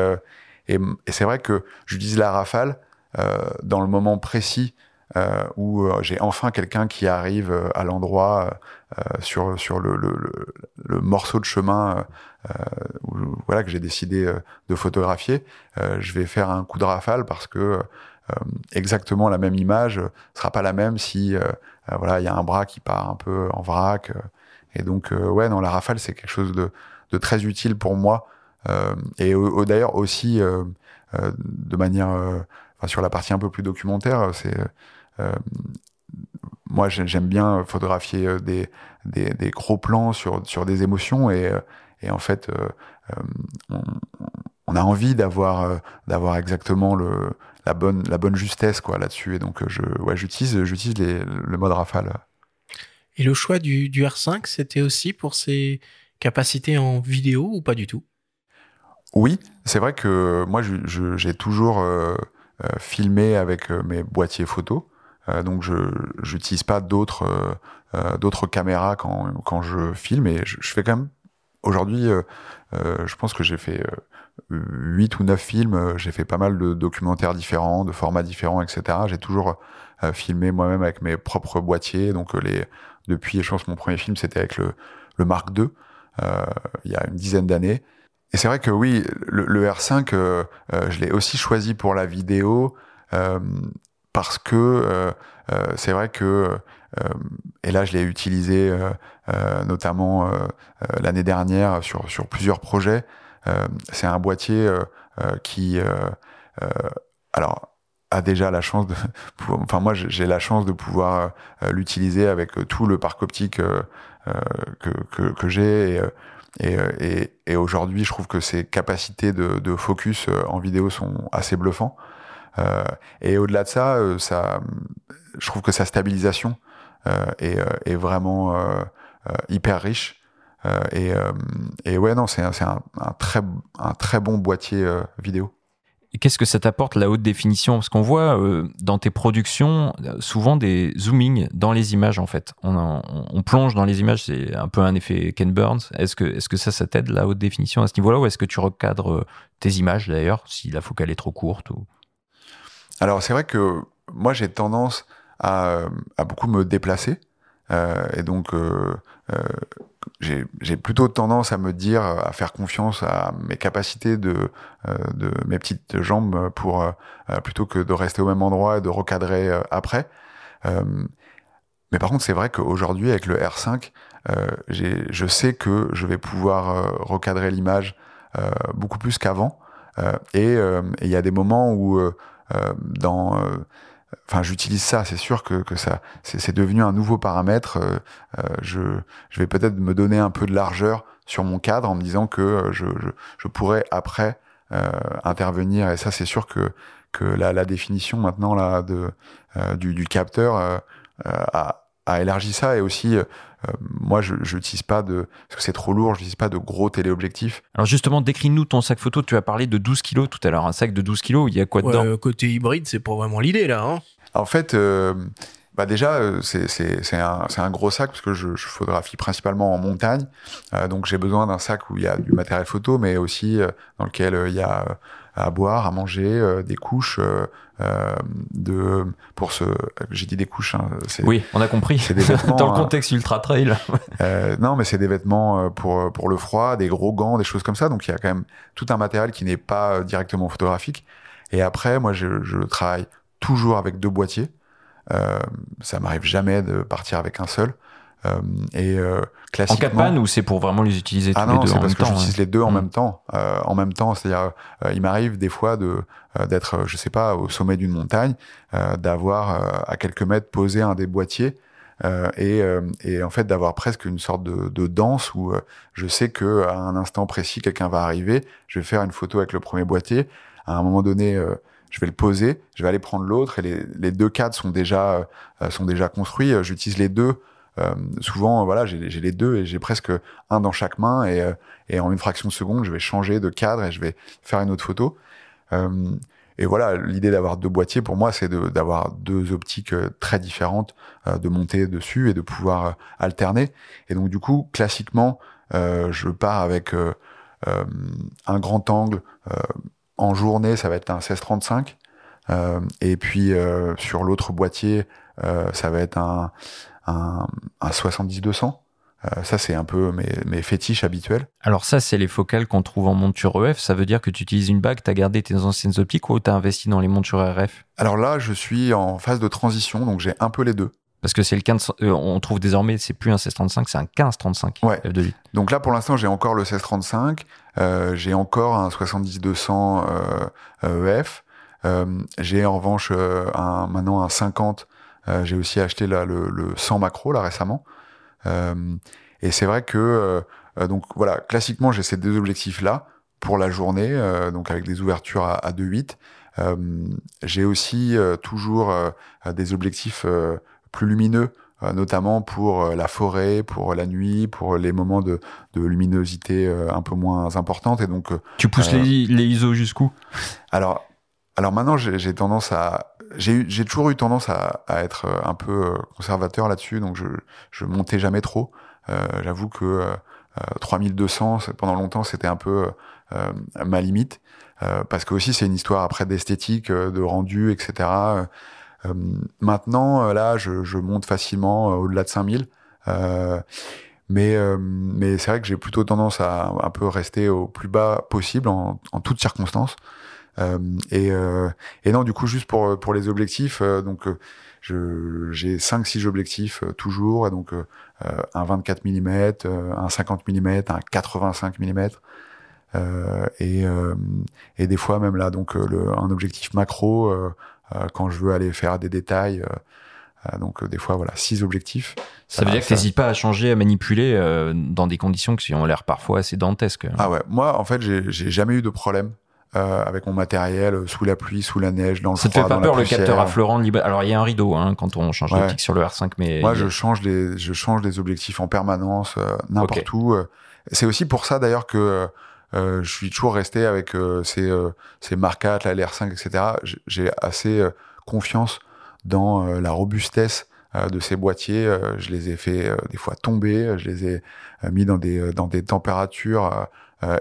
et, et c'est vrai que j'utilise la rafale euh, dans le moment précis euh, où euh, j'ai enfin quelqu'un qui arrive euh, à l'endroit euh, sur sur le, le, le, le, morceau de chemin où, voilà que j'ai décidé de photographier. je vais faire un coup de rafale parce que exactement la même image sera pas la même si voilà il y a un bras qui part un peu en vrac. et donc ouais non la rafale c'est quelque chose de, très utile pour moi euh, et d'ailleurs aussi euh, euh, de manière, sur la partie un peu plus documentaire, c'est moi j'aime bien photographier des, des, des, gros plans sur, sur des émotions et, et en fait on, on, a envie d'avoir d'avoir exactement le, la bonne la bonne justesse quoi là-dessus et donc je ouais j'utilise j'utilise le mode rafale. Et le choix du, du R5 c'était aussi pour ses capacités en vidéo ou pas du tout? Oui, c'est vrai que moi, j'ai toujours euh, euh, filmé avec euh, mes boîtiers photo. donc, je n'utilise pas d'autres d'autres caméras quand, quand je filme. Et je, fais quand même... Aujourd'hui, je pense que j'ai fait... 8 ou 9 films, j'ai fait pas mal de documentaires différents, de formats différents, etc. J'ai toujours filmé moi-même avec mes propres boîtiers. Donc les, depuis, je pense mon premier film, c'était avec le, le Mark II, il y a une dizaine d'années. Et c'est vrai que oui, le, R5, euh, euh, je l'ai aussi choisi pour la vidéo euh, parce que c'est vrai que, et là je l'ai utilisé notamment l'année dernière sur, sur plusieurs projets, c'est un boîtier qui, alors, a déjà la chance de, enfin moi j'ai la chance de pouvoir l'utiliser avec tout le parc optique que, que, j'ai. Et, euh, et, aujourd'hui, je trouve que ses capacités de, focus euh, en vidéo sont assez bluffants. Euh, et au-delà de ça, euh, ça, je trouve que sa stabilisation euh, est, vraiment hyper riche. et, et ouais, non, c'est un, un, très, un très bon boîtier vidéo qu'est-ce que ça t'apporte la haute définition? Parce qu'on voit euh, dans tes productions souvent des zoomings dans les images en fait. On, on, plonge dans les images, c'est un peu un effet Ken Burns. Est-ce que, est-ce que ça, ça t'aide la haute définition à ce niveau-là? Ou est-ce que tu recadres euh, tes images d'ailleurs si la focale est trop courte ou... Alors c'est vrai que moi j'ai tendance à, à, beaucoup me déplacer euh, et donc euh, euh j'ai plutôt tendance à me dire, à faire confiance à mes capacités de, euh, de mes petites jambes pour euh, plutôt que de rester au même endroit et de recadrer euh, après. mais par contre, c'est vrai qu'aujourd'hui, avec le R5, je sais que je vais pouvoir recadrer l'image beaucoup plus qu'avant. et il y a des moments où dans enfin j'utilise ça c'est sûr que, que ça c'est devenu un nouveau paramètre euh, euh, je, je vais peut-être me donner un peu de largeur sur mon cadre en me disant que euh, je, je, je pourrais après intervenir. Et ça c'est sûr que que la, la, définition maintenant là de du, du, capteur a, a élargi ça et aussi euh, moi, je n'utilise pas de, parce que c'est trop lourd, je n'utilise pas de gros téléobjectifs. Alors justement, décris-nous ton sac photo. Tu as parlé de 12 kilos tout à l'heure. Un sac de 12 kilos, il y a quoi dedans ouais, Côté hybride, c'est pas vraiment l'idée là. Hein en fait, euh, bah déjà, euh, c'est un, un, gros sac parce que je, je photographie principalement en montagne. Euh, donc j'ai besoin d'un sac où il y a du matériel photo, mais aussi euh, dans lequel il y a à boire, à manger, des couches. Euh, de pour ce j'ai dit des couches hein, oui on a compris. des vêtements, dans le hein. contexte ultra trail. Euh, non mais c'est des vêtements pour pour le froid des gros gants des choses comme ça. Donc il y a quand même tout un matériel qui n'est pas directement photographique. Et après moi je, je travaille toujours avec deux boîtiers. Euh, ça m'arrive jamais de partir avec un seul euh, et euh, En cas de panne ou c'est pour vraiment les utiliser tous ah les deux c'est parce que j'utilise les deux en même temps. Euh, en même temps, c'est-à-dire, euh, il m'arrive des fois de euh, d'être, je sais pas, au sommet d'une montagne, d'avoir à quelques mètres posé un des boîtiers. et, et en fait d'avoir presque une sorte de, de danse où je sais que à un instant précis quelqu'un va arriver, je vais faire une photo avec le premier boîtier. À un moment donné, je vais le poser, je vais aller prendre l'autre et les, les, deux cadres sont déjà sont déjà construits. J'utilise les deux. Souvent, voilà, j'ai les deux et j'ai presque un dans chaque main et, et en une fraction de seconde, je vais changer de cadre et je vais faire une autre photo. Et voilà, l'idée d'avoir deux boîtiers, pour moi, c'est d'avoir deux optiques euh, très différentes, euh, de monter dessus et de pouvoir euh, alterner. Et donc, du coup, classiquement, je pars avec un grand angle. en journée, ça va être un 16-35. et puis, sur l'autre boîtier, ça va être un, un, un 70-200. Euh, ça, c'est un peu mes, mes, fétiches habituels. Alors ça, c'est les focales qu'on trouve en monture EF. Ça veut dire que tu utilises une bague, tu as gardé tes anciennes optiques ou tu as investi dans les montures RF Alors là, je suis en phase de transition, donc j'ai un peu les deux. Parce que c'est le 15, euh, on trouve désormais, c'est plus un 1635, c'est un 1535 ouais. f Donc là, pour l'instant, j'ai encore le 1635, euh, j'ai encore un 70-200 euh, EF, euh, j'ai en revanche un, maintenant un 50. J'ai aussi acheté là, le, le 100 macro là récemment. Euh, et c'est vrai que euh, euh, donc voilà, classiquement j'ai ces deux objectifs là pour la journée, donc avec des ouvertures à, à 2,8. Euh, j'ai aussi toujours des objectifs plus lumineux, notamment pour la forêt, pour la nuit, pour les moments de, de luminosité un peu moins importante. Et donc, tu pousses les, les ISO jusqu'où? Alors, alors maintenant j'ai tendance à j'ai toujours eu tendance à, à, être euh, un peu euh, conservateur là-dessus, donc je, je montais jamais trop. Euh, J'avoue que euh, 3200 pendant longtemps c'était un peu euh, ma limite, parce que aussi c'est une histoire après d'esthétique, de rendu, etc. maintenant là, je, je, monte facilement au-delà de 5000. mais mais c'est vrai que j'ai plutôt tendance à un peu rester au plus bas possible en, en toutes circonstances. Euh, et, euh, et non, du coup, juste pour pour les objectifs, euh, donc j'ai 5 6 objectifs toujours, et donc un 24 mm, un 50 mm, un 85 mm. Euh, et, euh, et des fois même là donc le, un objectif macro euh, quand je veux aller faire des détails donc des fois voilà six objectifs ça, ça veut dire que t'hésites pas à changer à manipuler dans des conditions qui ont l'air parfois assez dantesques ah ouais moi en fait j'ai jamais eu de problème euh, avec mon matériel euh, sous la pluie, sous la neige, dans le Ça froid, te fait pas peur le capteur affleurant libre Alors il y a un rideau hein, quand on change Ouais. l'optique sur le R5, mais Moi, je change des, je change des objectifs en permanence, euh, n'importe où. euh. C'est aussi pour ça d'ailleurs que euh, je suis toujours resté avec euh, ces, euh, ces Mark IV, la LR5, etc. J'ai- assez euh, confiance dans euh, la robustesse euh, de ces boîtiers. Euh, je les ai fait euh, des fois tomber, je les ai mis dans des, dans des températures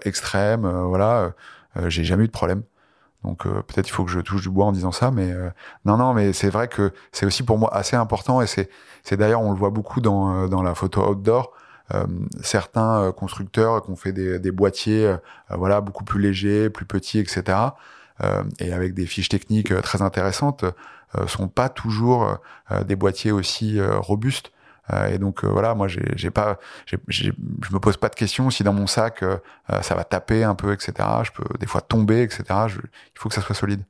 extrêmes. euh, voilà, j'ai jamais eu de problème. Donc euh, peut-être il faut que je touche du bois en disant ça, mais euh, non, non, mais c'est vrai que c'est aussi pour moi assez important et c'est c'est d'ailleurs, on le voit beaucoup dans, euh, dans la photo outdoor. Euh, certains euh, constructeurs qui ont fait des, des boîtiers, euh, voilà, beaucoup plus légers, plus petits, etc. euh, et avec des fiches techniques euh, très intéressantes, euh, sont pas toujours euh, des boîtiers aussi euh, robustes. Euh, et donc euh, voilà, moi, j'ai pas, je me pose pas de questions si dans mon sac euh, ça va taper un peu, etc. Je peux des fois tomber, etc. Je- il faut que ça soit solide.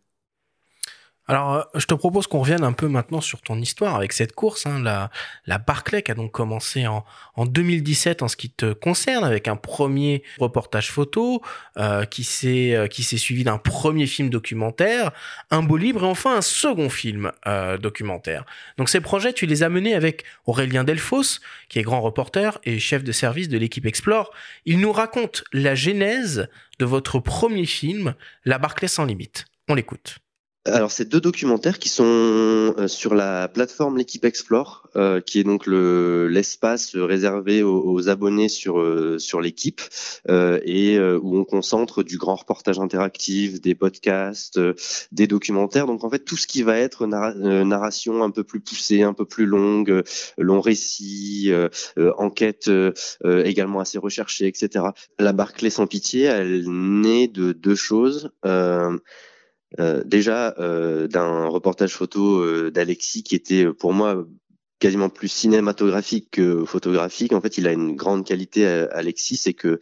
Alors, euh, je te propose qu'on revienne un peu maintenant sur ton histoire avec cette course. Hein, la, la Barclay qui a donc commencé en, en 2017 en ce qui te concerne, avec un premier reportage photo euh, qui s'est euh, qui s'est suivi d'un premier film documentaire, un beau livre et enfin un second film euh, documentaire. Donc ces projets, tu les as menés avec Aurélien Delfos, qui est grand reporter et chef de service de l'équipe Explore. Il nous raconte la genèse de votre premier film, La Barclay sans limite. On l'écoute. Alors, c'est deux documentaires qui sont euh, sur la plateforme L'équipe Explore, euh, qui est donc le l'espace réservé aux, aux abonnés sur euh, sur l'équipe euh, et euh, où on concentre du grand reportage interactif, des podcasts, euh, des documentaires. Donc en fait, tout ce qui va être narra- narration un peu plus poussée, un peu plus longue, long récit, enquête également assez recherchée, etc. La Barclay sans pitié, elle naît de deux choses. Euh, déjà euh, d'un reportage photo euh, d'Alexis qui était pour moi quasiment plus cinématographique que photographique. En fait, il a une grande qualité, Alexis, c'est que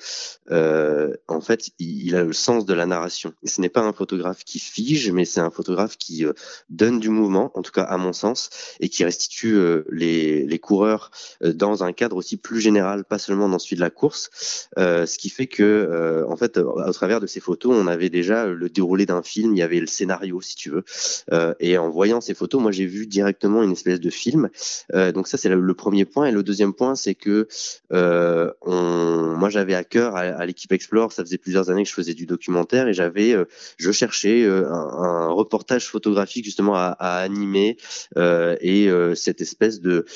euh, en fait, il, a le sens de la narration. ce n'est pas un photographe qui fige, mais c'est un photographe qui euh, donne du mouvement, en tout cas à mon sens, et qui restitue euh, les, les, coureurs euh, dans un cadre aussi plus général, pas seulement dans celui de la course. ce qui fait que, en fait, au travers de ces photos, on avait déjà le déroulé d'un film, il y avait le scénario, si tu veux. et en voyant ces photos, moi, j'ai vu directement une espèce de film. Donc ça, c'est le, premier point. Et le deuxième point, c'est que on, moi, j'avais à cœur à, l'équipe Explore, ça faisait plusieurs années que je faisais du documentaire et j'avais, euh, je cherchais euh, un, reportage photographique justement à, animer euh, et cette espèce de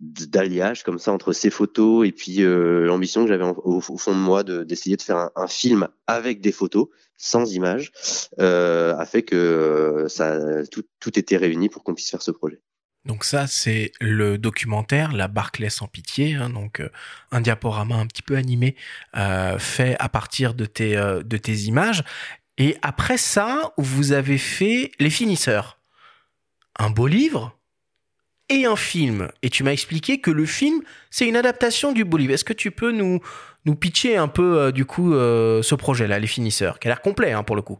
d'alliage comme ça entre ces photos et puis l'ambition que j'avais au, fond de moi d'essayer de, faire un, film avec des photos sans images a fait que ça tout, tout était réuni pour qu'on puisse faire ce projet. Donc ça, c'est le documentaire La Barclay sans pitié, hein, donc euh, un diaporama un petit peu animé euh, fait à partir de tes, euh, de tes images. Et après ça, vous avez fait Les Finisseurs, un beau livre et un film. Et tu m'as expliqué que le film, c'est une adaptation du beau livre. Est-ce que tu peux nous, nous pitcher un peu du coup ce projet-là, Les Finisseurs, qui a l'air complet hein, pour le coup?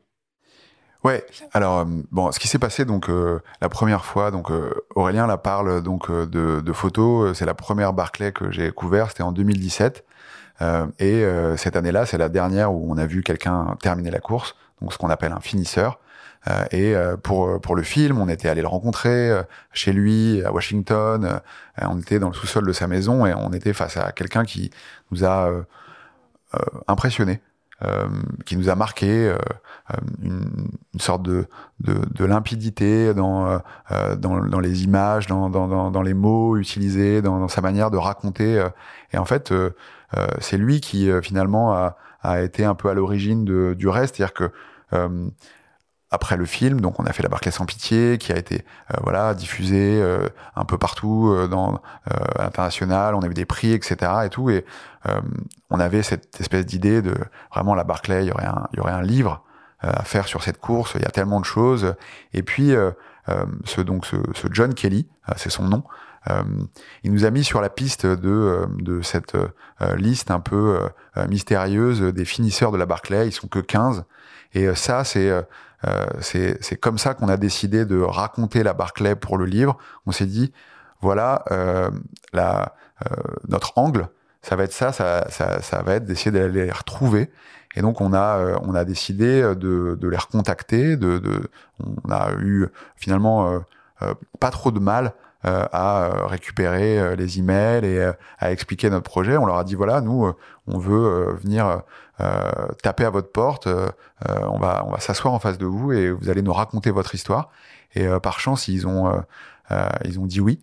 Ouais, alors euh, bon, ce qui s'est passé donc euh, la première fois, donc euh, Aurélien la parle donc de, de photos. C'est la première Barclay que j'ai couvert, c'était en 2017. et cette année-là, c'est la dernière où on a vu quelqu'un terminer la course, donc ce qu'on appelle un finisseur. et pour pour le film, on était allé le rencontrer chez lui à Washington. on était dans le sous-sol de sa maison et on était face à quelqu'un qui nous a impressionné. Euh, qui nous a marqué, euh, euh, une, une, sorte de, de, de limpidité dans, dans, dans, les images, dans, dans, dans, les mots utilisés, dans, sa manière de raconter. et en fait, c'est lui qui finalement a, a, été un peu à l'origine du reste, c'est-à-dire que après le film, donc on a fait la Barclay sans pitié, qui a été euh, voilà diffusé euh, un peu partout euh, dans à l'international. On a eu des prix, etc. et tout. Et on avait cette espèce d'idée de vraiment la Barclay, il y aurait un, il y aurait un livre à faire sur cette course. Il y a tellement de choses. Et puis ce donc ce, ce John Kelly, c'est son nom. Il nous a mis sur la piste de, de cette liste un peu mystérieuse des finisseurs de la Barclay. Ils sont que 15. Et ça, c'est euh, c'est comme ça qu'on a décidé de raconter la Barclay pour le livre. On s'est dit, voilà, euh, la, euh, notre angle, ça va être ça, ça, ça, ça va être d'essayer d'aller les retrouver. Et donc on a on a décidé de, de les recontacter. De, de, on a eu finalement pas trop de mal à récupérer les emails et à expliquer notre projet. On leur a dit voilà, nous on veut venir euh, taper à votre porte, euh, euh, on va, on va s'asseoir en face de vous et vous allez nous raconter votre histoire. Et par chance, ils ont, ils ont dit oui.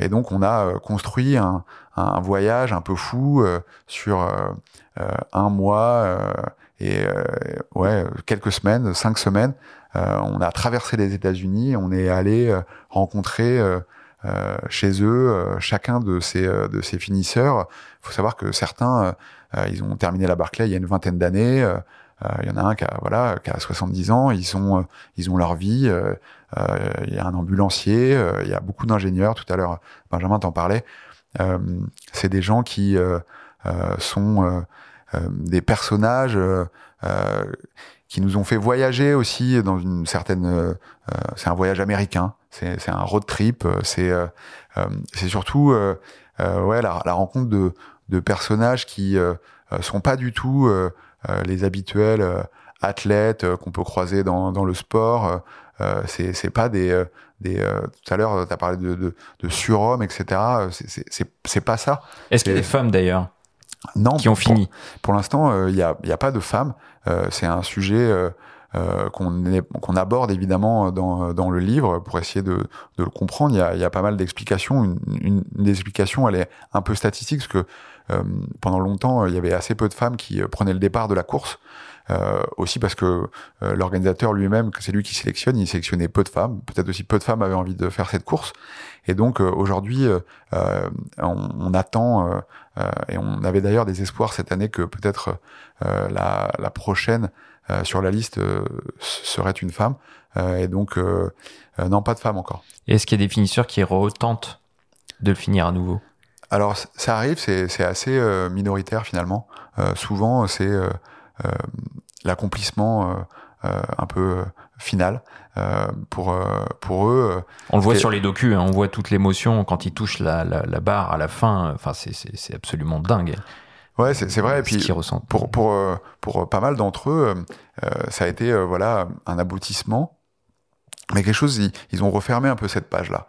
et donc, on a construit un, un, voyage un peu fou sur un mois et ouais, quelques semaines, cinq semaines. on a traversé les États-Unis, on est allé rencontrer chez eux chacun de ces de ces finisseurs. Il faut savoir que certains euh, ils ont terminé la Barclay il y a une vingtaine d'années. Euh, euh, il y en a un qui a, voilà, qui a 70 ans. Ils, sont, ils ont leur vie. Il y a un ambulancier. Il y a beaucoup d'ingénieurs. Tout à l'heure, Benjamin t'en parlait. c'est des gens qui sont des personnages qui nous ont fait voyager aussi dans une certaine. c'est un voyage américain. C'est un road trip. C'est c'est surtout ouais la, la, rencontre de de personnages qui euh, euh, sont pas du tout euh, les habituels athlètes qu'on peut croiser dans, dans le sport. Euh, c'est pas des des tout à l'heure tu as parlé de, de, de surhomme etc c'est pas ça est-ce qu'il y a des femmes d'ailleurs non qui ont fini? pour, l'instant il y a il y a pas de femmes c'est un sujet euh, qu'on aborde évidemment dans, dans le livre pour essayer de, de le comprendre. Il y a, il y a pas mal d'explications. Une, une, une, des explications, elle est un peu statistique, parce que euh, pendant longtemps, il y avait assez peu de femmes qui euh, prenaient le départ de la course. Euh, aussi parce que euh, l'organisateur lui-même, c'est lui qui sélectionne, il sélectionnait peu de femmes. Peut-être aussi peu de femmes avaient envie de faire cette course. Et donc aujourd'hui, on, on, attend et on avait d'ailleurs des espoirs cette année que peut-être la, la, prochaine sur la liste serait une femme. et donc non, pas de femme encore. Est-ce qu'il y a des finisseurs qui retentent de le finir à nouveau? Alors, ça arrive, c'est assez minoritaire finalement. souvent, c'est l'accomplissement un peu final. Euh, pour, pour eux. On le voit sur les docus, hein, on voit toute l'émotion quand ils touchent la, la, la, barre à la fin. Enfin, c'est absolument dingue. Ouais, c'est vrai. Et puis, pour, pour, euh, pour pas mal d'entre eux, euh, ça a été euh, voilà un aboutissement. Mais quelque chose, ils, ont refermé un peu cette page-là.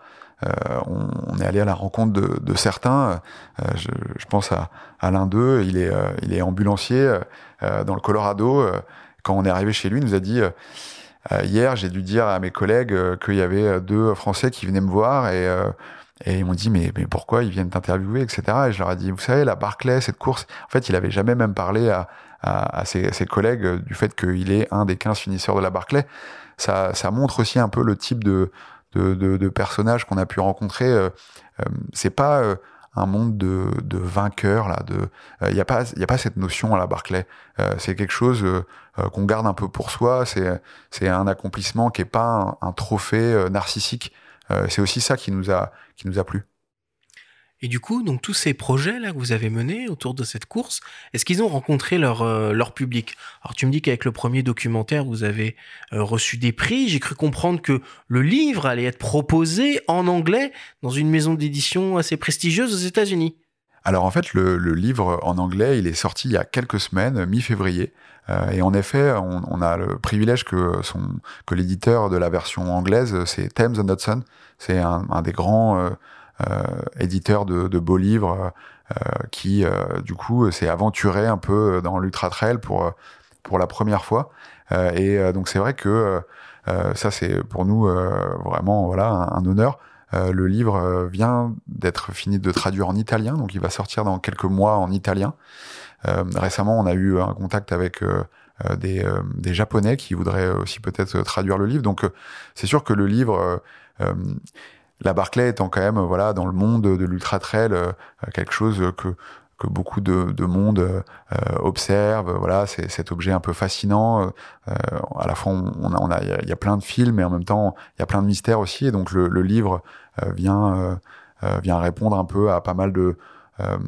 On, on, est allé à la rencontre de, de certains. Je, je, pense à, à l'un d'eux. Il est, il est ambulancier dans le Colorado. Quand on est arrivé chez lui, il nous a dit hier, j'ai dû dire à mes collègues qu'il y avait deux Français qui venaient me voir et et ils m'ont dit, mais, mais pourquoi ils viennent t'interviewer, etc. Et je leur ai dit, vous savez, la Barclay, cette course, en fait, il avait jamais même parlé à, à, à ses, ses, collègues du fait qu'il est un des 15 finisseurs de la Barclay. Ça, ça montre aussi un peu le type de, de, de, de personnage qu'on a pu rencontrer. Euh, euh, c'est pas euh, un monde de, de vainqueurs là. De, il n'y a pas, il a pas cette notion à la Barclay. c'est quelque chose qu'on garde un peu pour soi. C'est, c'est un accomplissement qui est pas un trophée narcissique. C'est aussi ça qui nous a, qui nous a plu. Et du coup, donc tous ces projets là que vous avez menés autour de cette course, est-ce qu'ils ont rencontré leur euh, leur public? Alors tu me dis qu'avec le premier documentaire, vous avez euh, reçu des prix. J'ai cru comprendre que le livre allait être proposé en anglais dans une maison d'édition assez prestigieuse aux États-Unis. Alors en fait, le, le, livre en anglais, il est sorti il y a quelques semaines, mi-février. Euh, et en effet, on, on, a le privilège que, que l'éditeur de la version anglaise, c'est Thames Hudson. C'est un, un, des grands euh, euh, éditeurs de, de, beaux livres euh, qui, du coup, s'est aventuré un peu dans l'ultra trail pour pour la première fois. et donc c'est vrai que ça, c'est pour nous vraiment voilà un, un honneur. le livre vient d'être fini de traduire en italien, donc il va sortir dans quelques mois en italien. Euh, récemment, on a eu un contact avec euh, euh, des, des, Japonais qui voudraient aussi peut-être traduire le livre. Donc, c'est sûr que le livre la Barclay étant quand même voilà dans le monde de l'ultra trail quelque chose que que beaucoup de, de monde euh, observe. Voilà, c'est cet objet un peu fascinant. Euh, à la fois, on on a, il y, a plein de films, mais en même temps, il y a plein de mystères aussi. Et donc, le, le livre vient vient répondre un peu à pas mal de euh,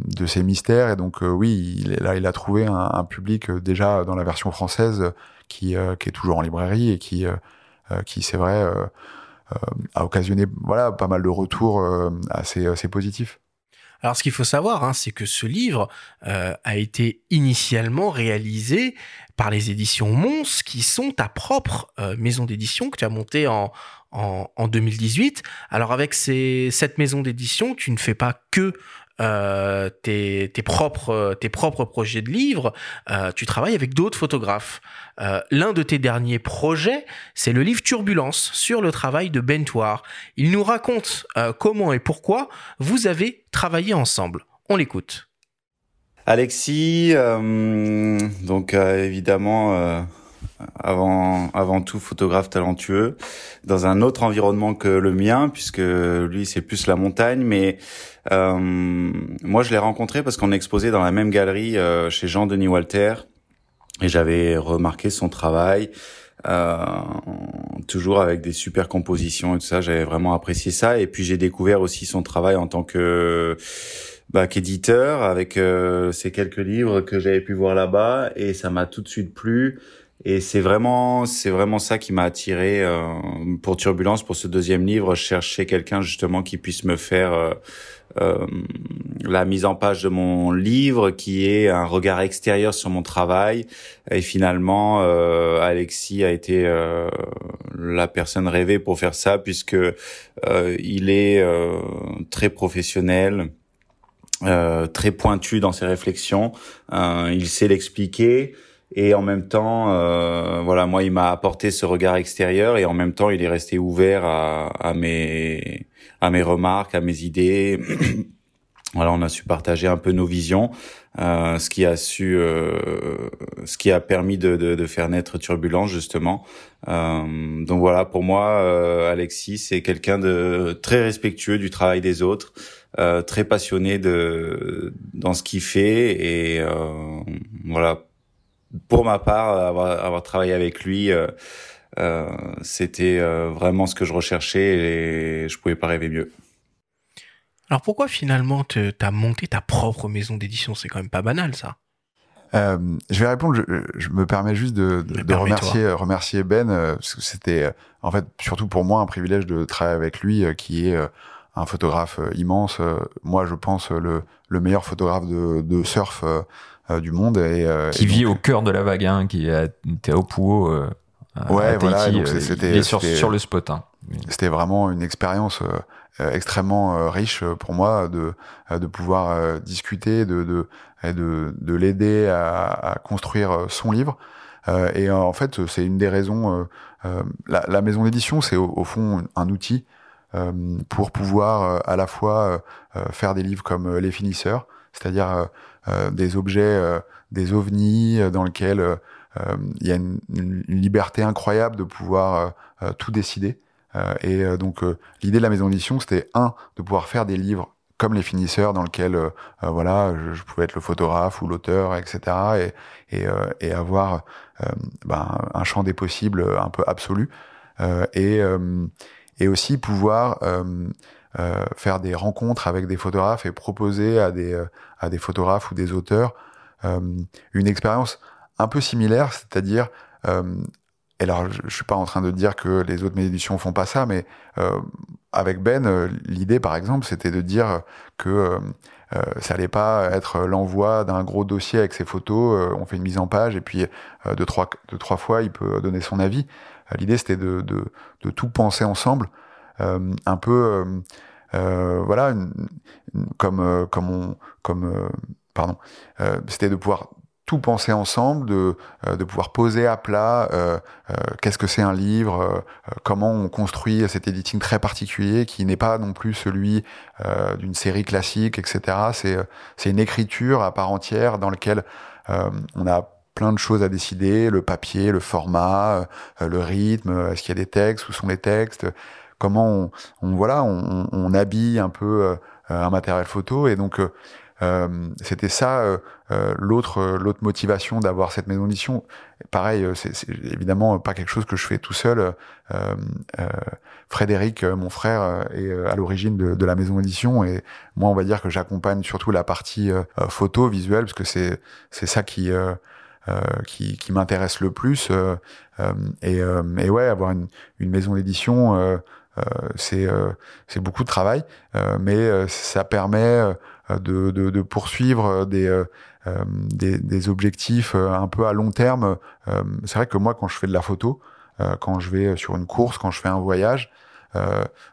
de ces mystères. Et donc, euh, oui, il, là, il a trouvé un, public euh, déjà dans la version française qui, qui est toujours en librairie et qui, qui c'est vrai, a occasionné voilà, pas mal de retours assez, positifs. Alors, ce qu'il faut savoir, hein, c'est que ce livre euh, a été initialement réalisé par les éditions Mons, qui sont ta propre euh, maison d'édition que tu as montée en, en, en 2018. Alors, avec ces, cette maison d'édition, tu ne fais pas que euh, tes, propres, tes propres projets de livres, euh, tu travailles avec d'autres photographes. Euh, L'un de tes derniers projets, c'est le livre Turbulence sur le travail de Bentoir. Il nous raconte comment et pourquoi vous avez travaillé ensemble. On l'écoute. Alexis, donc évidemment avant, avant tout photographe talentueux, dans un autre environnement que le mien, puisque lui c'est plus la montagne, mais euh, moi je l'ai rencontré parce qu'on exposait dans la même galerie euh, chez Jean-Denis Walter, et j'avais remarqué son travail, euh, toujours avec des super compositions et tout ça, j'avais vraiment apprécié ça, et puis j'ai découvert aussi son travail en tant que bah, qu'éditeur avec euh, ces quelques livres que j'avais pu voir là-bas. Et ça m'a tout de suite plu et c'est vraiment, c'est vraiment ça qui m'a attiré euh, pour Turbulence, pour ce deuxième livre. Je cherchais quelqu'un justement qui puisse me faire euh, euh, la mise en page de mon livre, qui est un regard extérieur sur mon travail. Et finalement, euh, Alexis a été euh, la personne rêvée pour faire ça, puisque il est très professionnel. très pointu dans ses réflexions, il sait l'expliquer, et en même temps, euh, voilà, moi, il m'a apporté ce regard extérieur et en même temps, il est resté ouvert à, à mes à mes remarques, à mes idées. voilà, on a su partager un peu nos visions, euh, ce qui a su, euh, ce qui a permis de, de, de, faire naître Turbulence justement. Euh, donc voilà, pour moi, euh, Alexis, c'est quelqu'un de très respectueux du travail des autres. Euh, très passionné de dans ce qu'il fait et voilà pour ma part, avoir, avoir travaillé avec lui, euh, euh, c'était euh, vraiment ce que je recherchais et je pouvais pas rêver mieux. Alors pourquoi finalement tu as monté ta propre maison d'édition? C'est quand même pas banal ça. Euh, je vais répondre. Je, me permets juste de, de, remercier, remercier Ben parce que c'était en fait surtout pour moi un privilège de travailler avec lui, qui est un photographe immense. moi, je pense le, le meilleur photographe de, de surf du monde et qui vit au cœur de la vague, hein, qui était au Pouo. ouais, voilà. C'était sur, sur, le spot. Hein. C'était vraiment une expérience euh, extrêmement euh, riche pour moi de euh, de pouvoir discuter, de de de, de l'aider à, à, construire son livre. et en fait, c'est une des raisons. La, la, maison d'édition, c'est au, fond un outil pour pouvoir à la fois faire des livres comme Les Finisseurs, c'est-à-dire des objets, des ovnis dans lesquels il y a une, une, liberté incroyable de pouvoir tout décider. Euh, et euh, donc euh, l'idée de la maison d'édition, c'était un de pouvoir faire des livres comme les finisseurs dans lesquels voilà je, pouvais être le photographe ou l'auteur etc et et, et avoir ben, un champ des possibles un peu absolu et et aussi pouvoir faire des rencontres avec des photographes et proposer à des à des photographes ou des auteurs une expérience un peu similaire c'est-à-dire et alors, je, je suis pas en train de dire que les autres éditions font pas ça, mais euh, avec Ben, euh, l'idée, par exemple, c'était de dire que euh, euh, ça allait pas être l'envoi d'un gros dossier avec ses photos. on fait une mise en page et puis de trois, de trois fois, il peut donner son avis. l'idée, c'était de, de, de, tout penser ensemble, un peu, voilà, comme comme on, comme pardon, c'était de pouvoir tout penser ensemble, de, euh, de pouvoir poser à plat euh, euh, qu'est-ce que c'est un livre, comment on construit cet editing très particulier qui n'est pas non plus celui d'une série classique, etc. C'est c'est une écriture à part entière dans laquelle on a plein de choses à décider, le papier, le format, le rythme, est-ce qu'il y a des textes, où sont les textes, comment on, voilà, on, habille un peu un matériel photo et donc euh, c'était ça euh, euh, l'autre l'autre motivation d'avoir cette maison d'édition. Pareil, c'est évidemment pas quelque chose que je fais tout seul. Frédéric, mon frère, est à l'origine de, la maison d'édition et moi, on va dire que j'accompagne surtout la partie photo visuelle parce que c'est c'est ça qui qui, qui m'intéresse le plus. et, et ouais, avoir une, une maison d'édition, c'est c'est beaucoup de travail, mais ça permet euh, de, de, de, poursuivre des, euh, euh, des, des, objectifs un peu à long terme. c'est vrai que moi, quand je fais de la photo, quand je vais sur une course, quand je fais un voyage,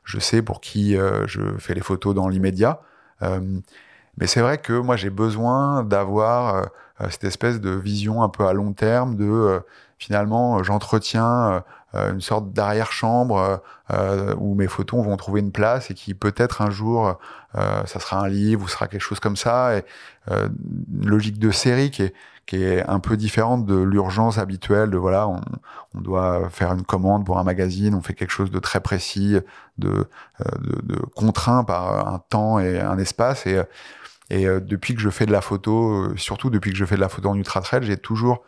je sais pour qui je fais les photos dans l'immédiat. mais c'est vrai que moi, j'ai besoin d'avoir cette espèce de vision un peu à long terme de finalement, j'entretiens une sorte d'arrière-chambre où mes photos vont trouver une place et qui peut-être un jour euh, ça sera un livre ou sera quelque chose comme ça. Et euh, une logique de série qui est qui est un peu différente de l'urgence habituelle de voilà on, on, doit faire une commande pour un magazine on fait quelque chose de très précis de, euh, de, de contraint par un temps et un espace et et depuis que je fais de la photo surtout depuis que je fais de la photo en ultra trail j'ai toujours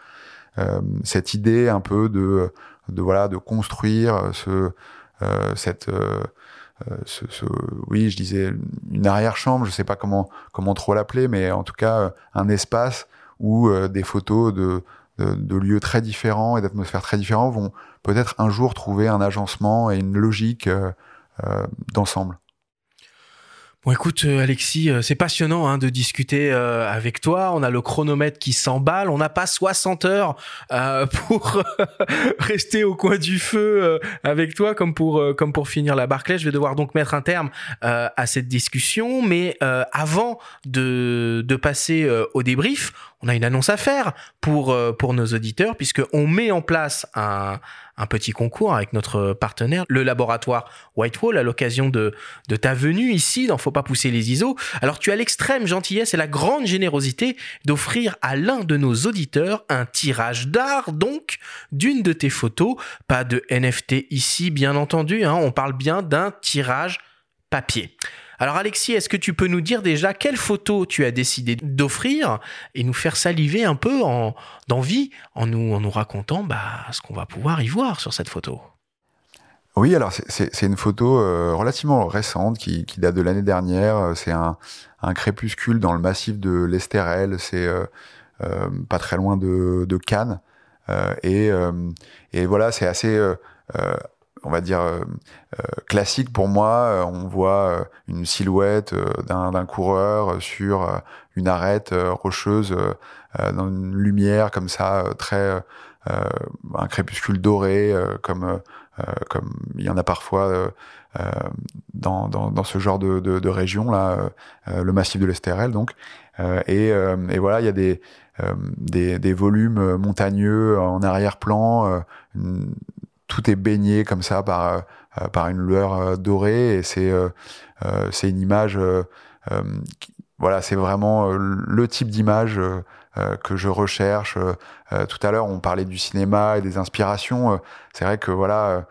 euh, cette idée un peu de de voilà de construire ce cette euh, ce, oui, je disais une arrière-chambre, je sais pas comment comment trop l'appeler, mais en tout cas euh, un espace où euh, des photos de, de, de, lieux très différents et d'atmosphères très différents vont peut-être un jour trouver un agencement et une logique d'ensemble. Bon, écoute, euh, Alexis, euh, c'est passionnant hein, de discuter euh, avec toi. On a le chronomètre qui s'emballe. On n'a pas 60 heures pour rester au coin du feu avec toi, comme pour comme pour finir la Barclay. Je vais devoir donc mettre un terme à cette discussion. Mais avant de de passer au débrief, on a une annonce à faire pour pour nos auditeurs, puisque on met en place un un petit concours avec notre partenaire, le laboratoire Whitewall, à l'occasion de, ta venue ici dans Faut pas pousser les ISO. Alors tu as l'extrême gentillesse et la grande générosité d'offrir à l'un de nos auditeurs un tirage d'art, donc, d'une de tes photos. Pas de NFT ici, bien entendu, hein, on parle bien d'un tirage papier. Alors Alexis, est-ce que tu peux nous dire déjà quelle photo tu as décidé d'offrir et nous faire saliver un peu en, d'envie en nous, en nous racontant bah, ce qu'on va pouvoir y voir sur cette photo? Oui, alors c'est une photo relativement récente qui, date de l'année dernière. C'est un, crépuscule dans le massif de l'Estérel. C'est pas très loin de, Cannes. et voilà, c'est assez on va dire, euh, euh, classique pour moi. Euh, on voit une silhouette d'un coureur sur une arête rocheuse dans une lumière comme ça, très un crépuscule doré, comme comme il y en a parfois dans, dans, ce genre de, de, région là, le massif de l'Estérel donc. Et, et, voilà, il y a des, des, des volumes montagneux en arrière-plan, tout est baigné comme ça par euh, par une lueur euh, dorée et c'est euh, c'est une image voilà c'est vraiment le type d'image que je recherche. tout à l'heure, on parlait du cinéma et des inspirations. c'est vrai que voilà,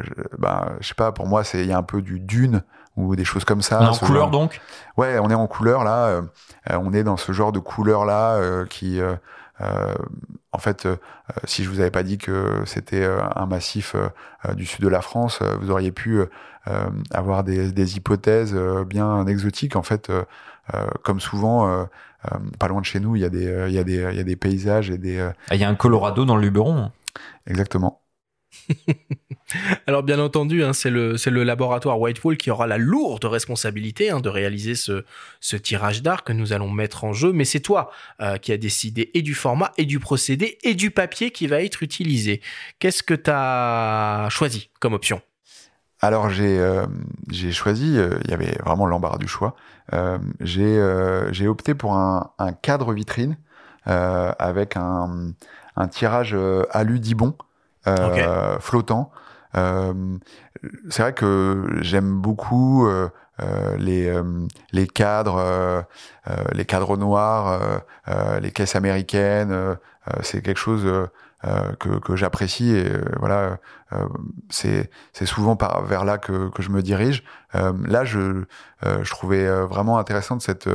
je, ben, je sais pas, pour moi, c'est il y a un peu du dune ou des choses comme ça. en couleur donc? Ouais, on est en couleur là. on est dans ce genre de couleur là qui euh, en fait, euh, si je vous avais pas dit que c'était euh, un massif du sud de la France, vous auriez pu avoir des, des hypothèses bien exotiques. En fait, comme souvent, pas loin de chez nous, il y a des, il y a des, il y a des paysages et des. Ah, il y a un Colorado dans le Luberon. Exactement. Alors bien entendu, hein, c'est le, le laboratoire Whitewall qui aura la lourde responsabilité hein, de réaliser ce, ce tirage d'art que nous allons mettre en jeu, mais c'est toi euh, qui as décidé et du format, et du procédé, et du papier qui va être utilisé. Qu'est-ce que tu as choisi comme option? Alors j'ai euh, choisi, euh, il y avait vraiment l'embarras du choix. j'ai opté pour un, cadre vitrine avec un, un tirage alu Dibon euh, flottant. Euh, c'est vrai que j'aime beaucoup euh, les, les cadres, les cadres noirs, les caisses américaines. c'est quelque chose que, que j'apprécie et voilà, c'est c'est souvent par vers là que, que je me dirige. là, je je trouvais vraiment intéressant de cette.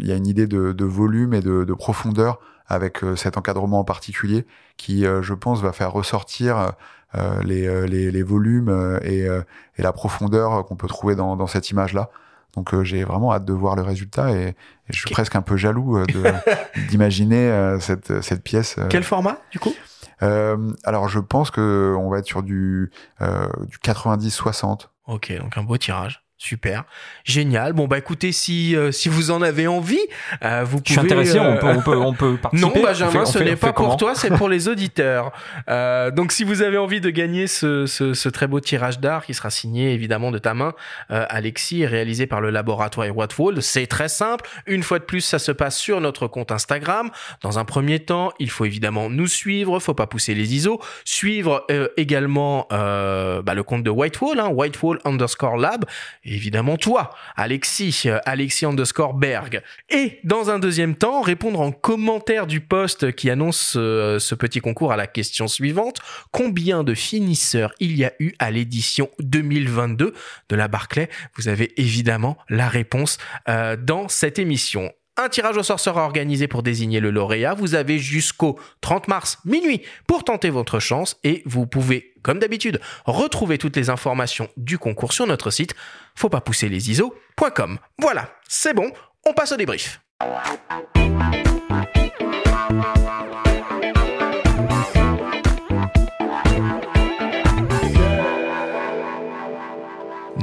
Il y a une idée de, de volume et de, de profondeur avec euh, cet encadrement en particulier qui, euh, je pense, va faire ressortir euh, les, les, les, volumes et, et, la profondeur qu'on peut trouver dans, dans cette image-là. Donc j'ai vraiment hâte de voir le résultat et, je suis presque un peu jaloux d'imaginer cette, cette pièce. Quel format du coup? Alors je pense que on va être sur du, du 90-60. Ok, donc un beau tirage. Super, génial. Bon bah écoutez, si euh, si vous en avez envie, euh, vous pouvez. Je suis intéressé. On peut on peut on peut participer. Non, Benjamin, ce n'est pas pour toi, c'est pour les auditeurs. Euh, donc si vous avez envie de gagner ce, ce, ce très beau tirage d'art qui sera signé évidemment de ta main, euh, Alexis, et réalisé par le laboratoire Watfold, c'est très simple. Une fois de plus, ça se passe sur notre compte Instagram. Dans un premier temps, il faut évidemment nous suivre, faut pas pousser les ISO, suivre également bah, le compte de Whitewall, hein, Whitewall underscore lab évidemment toi, Alexis, euh, Alexis underscore Berg. Et dans un deuxième temps, répondre en commentaire du post qui annonce euh, ce petit concours à la question suivante. Combien de finisseurs il y a eu à l'édition 2022 de la Barclay Vous avez évidemment la réponse euh, dans cette émission. Un tirage au sort sera organisé pour désigner le lauréat. Vous avez jusqu'au 30 mars minuit pour tenter votre chance et vous pouvez, comme d'habitude, retrouver toutes les informations du concours sur notre site faut pas pousser les ISO.com. Voilà, c'est bon, on passe au débrief.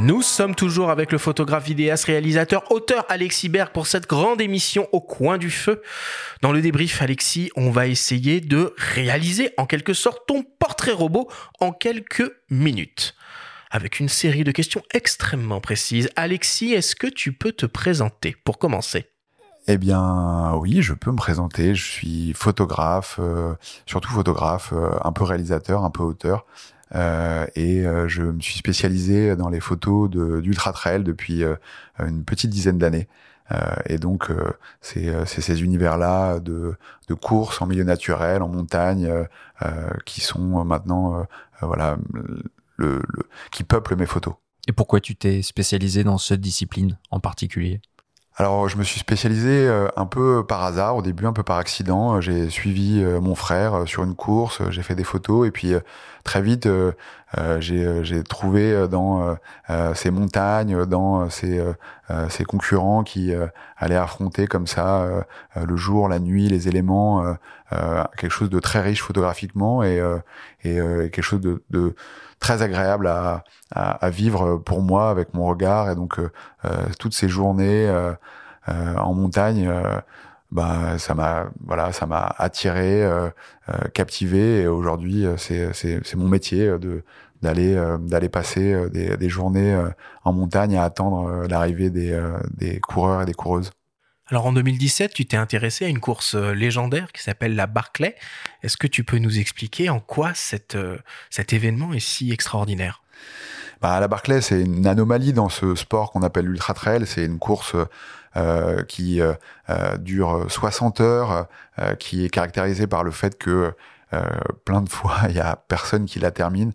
Nous sommes toujours avec le photographe, vidéaste, réalisateur, auteur Alexis Berg pour cette grande émission au coin du feu. Dans le débrief, Alexis, on va essayer de réaliser en quelque sorte ton portrait robot en quelques minutes. Avec une série de questions extrêmement précises. Alexis, est-ce que tu peux te présenter pour commencer? Eh bien, oui, je peux me présenter. Je suis photographe, euh, surtout photographe, euh, un peu réalisateur, un peu auteur. Euh, et euh, je me suis spécialisé dans les photos d'ultra trail depuis euh, une petite dizaine d'années. et donc, c'est ces univers-là de, de courses en milieu naturel, en montagne, qui sont maintenant, voilà, le, le, qui peuplent mes photos. Et pourquoi tu t'es spécialisé dans cette discipline en particulier? Alors, je me suis spécialisé euh, un peu par hasard, au début un peu par accident. J'ai suivi euh, mon frère euh, sur une course, j'ai fait des photos et puis très vite j'ai trouvé dans ces montagnes, dans ces, ces concurrents qui allaient affronter comme ça le jour, la nuit, les éléments, quelque chose de très riche photographiquement et, et, quelque chose de, de très agréable à, vivre pour moi avec mon regard et donc toutes ces journées en montagne bah ça m'a voilà ça m'a attiré euh, euh, captivé et aujourd'hui euh, c'est mon métier de d'aller d'aller passer des, des journées en montagne à attendre l'arrivée des des coureurs et des coureuses. Alors en 2017, tu t'es intéressé à une course légendaire qui s'appelle la Barclay. Est-ce que tu peux nous expliquer en quoi cette, cet événement est si extraordinaire? Bah, La Barclay, c'est une anomalie dans ce sport qu'on appelle l'ultra trail. C'est une course euh, qui euh, euh, dure 60 heures, qui est caractérisée par le fait que plein de fois, il y a personne qui la termine.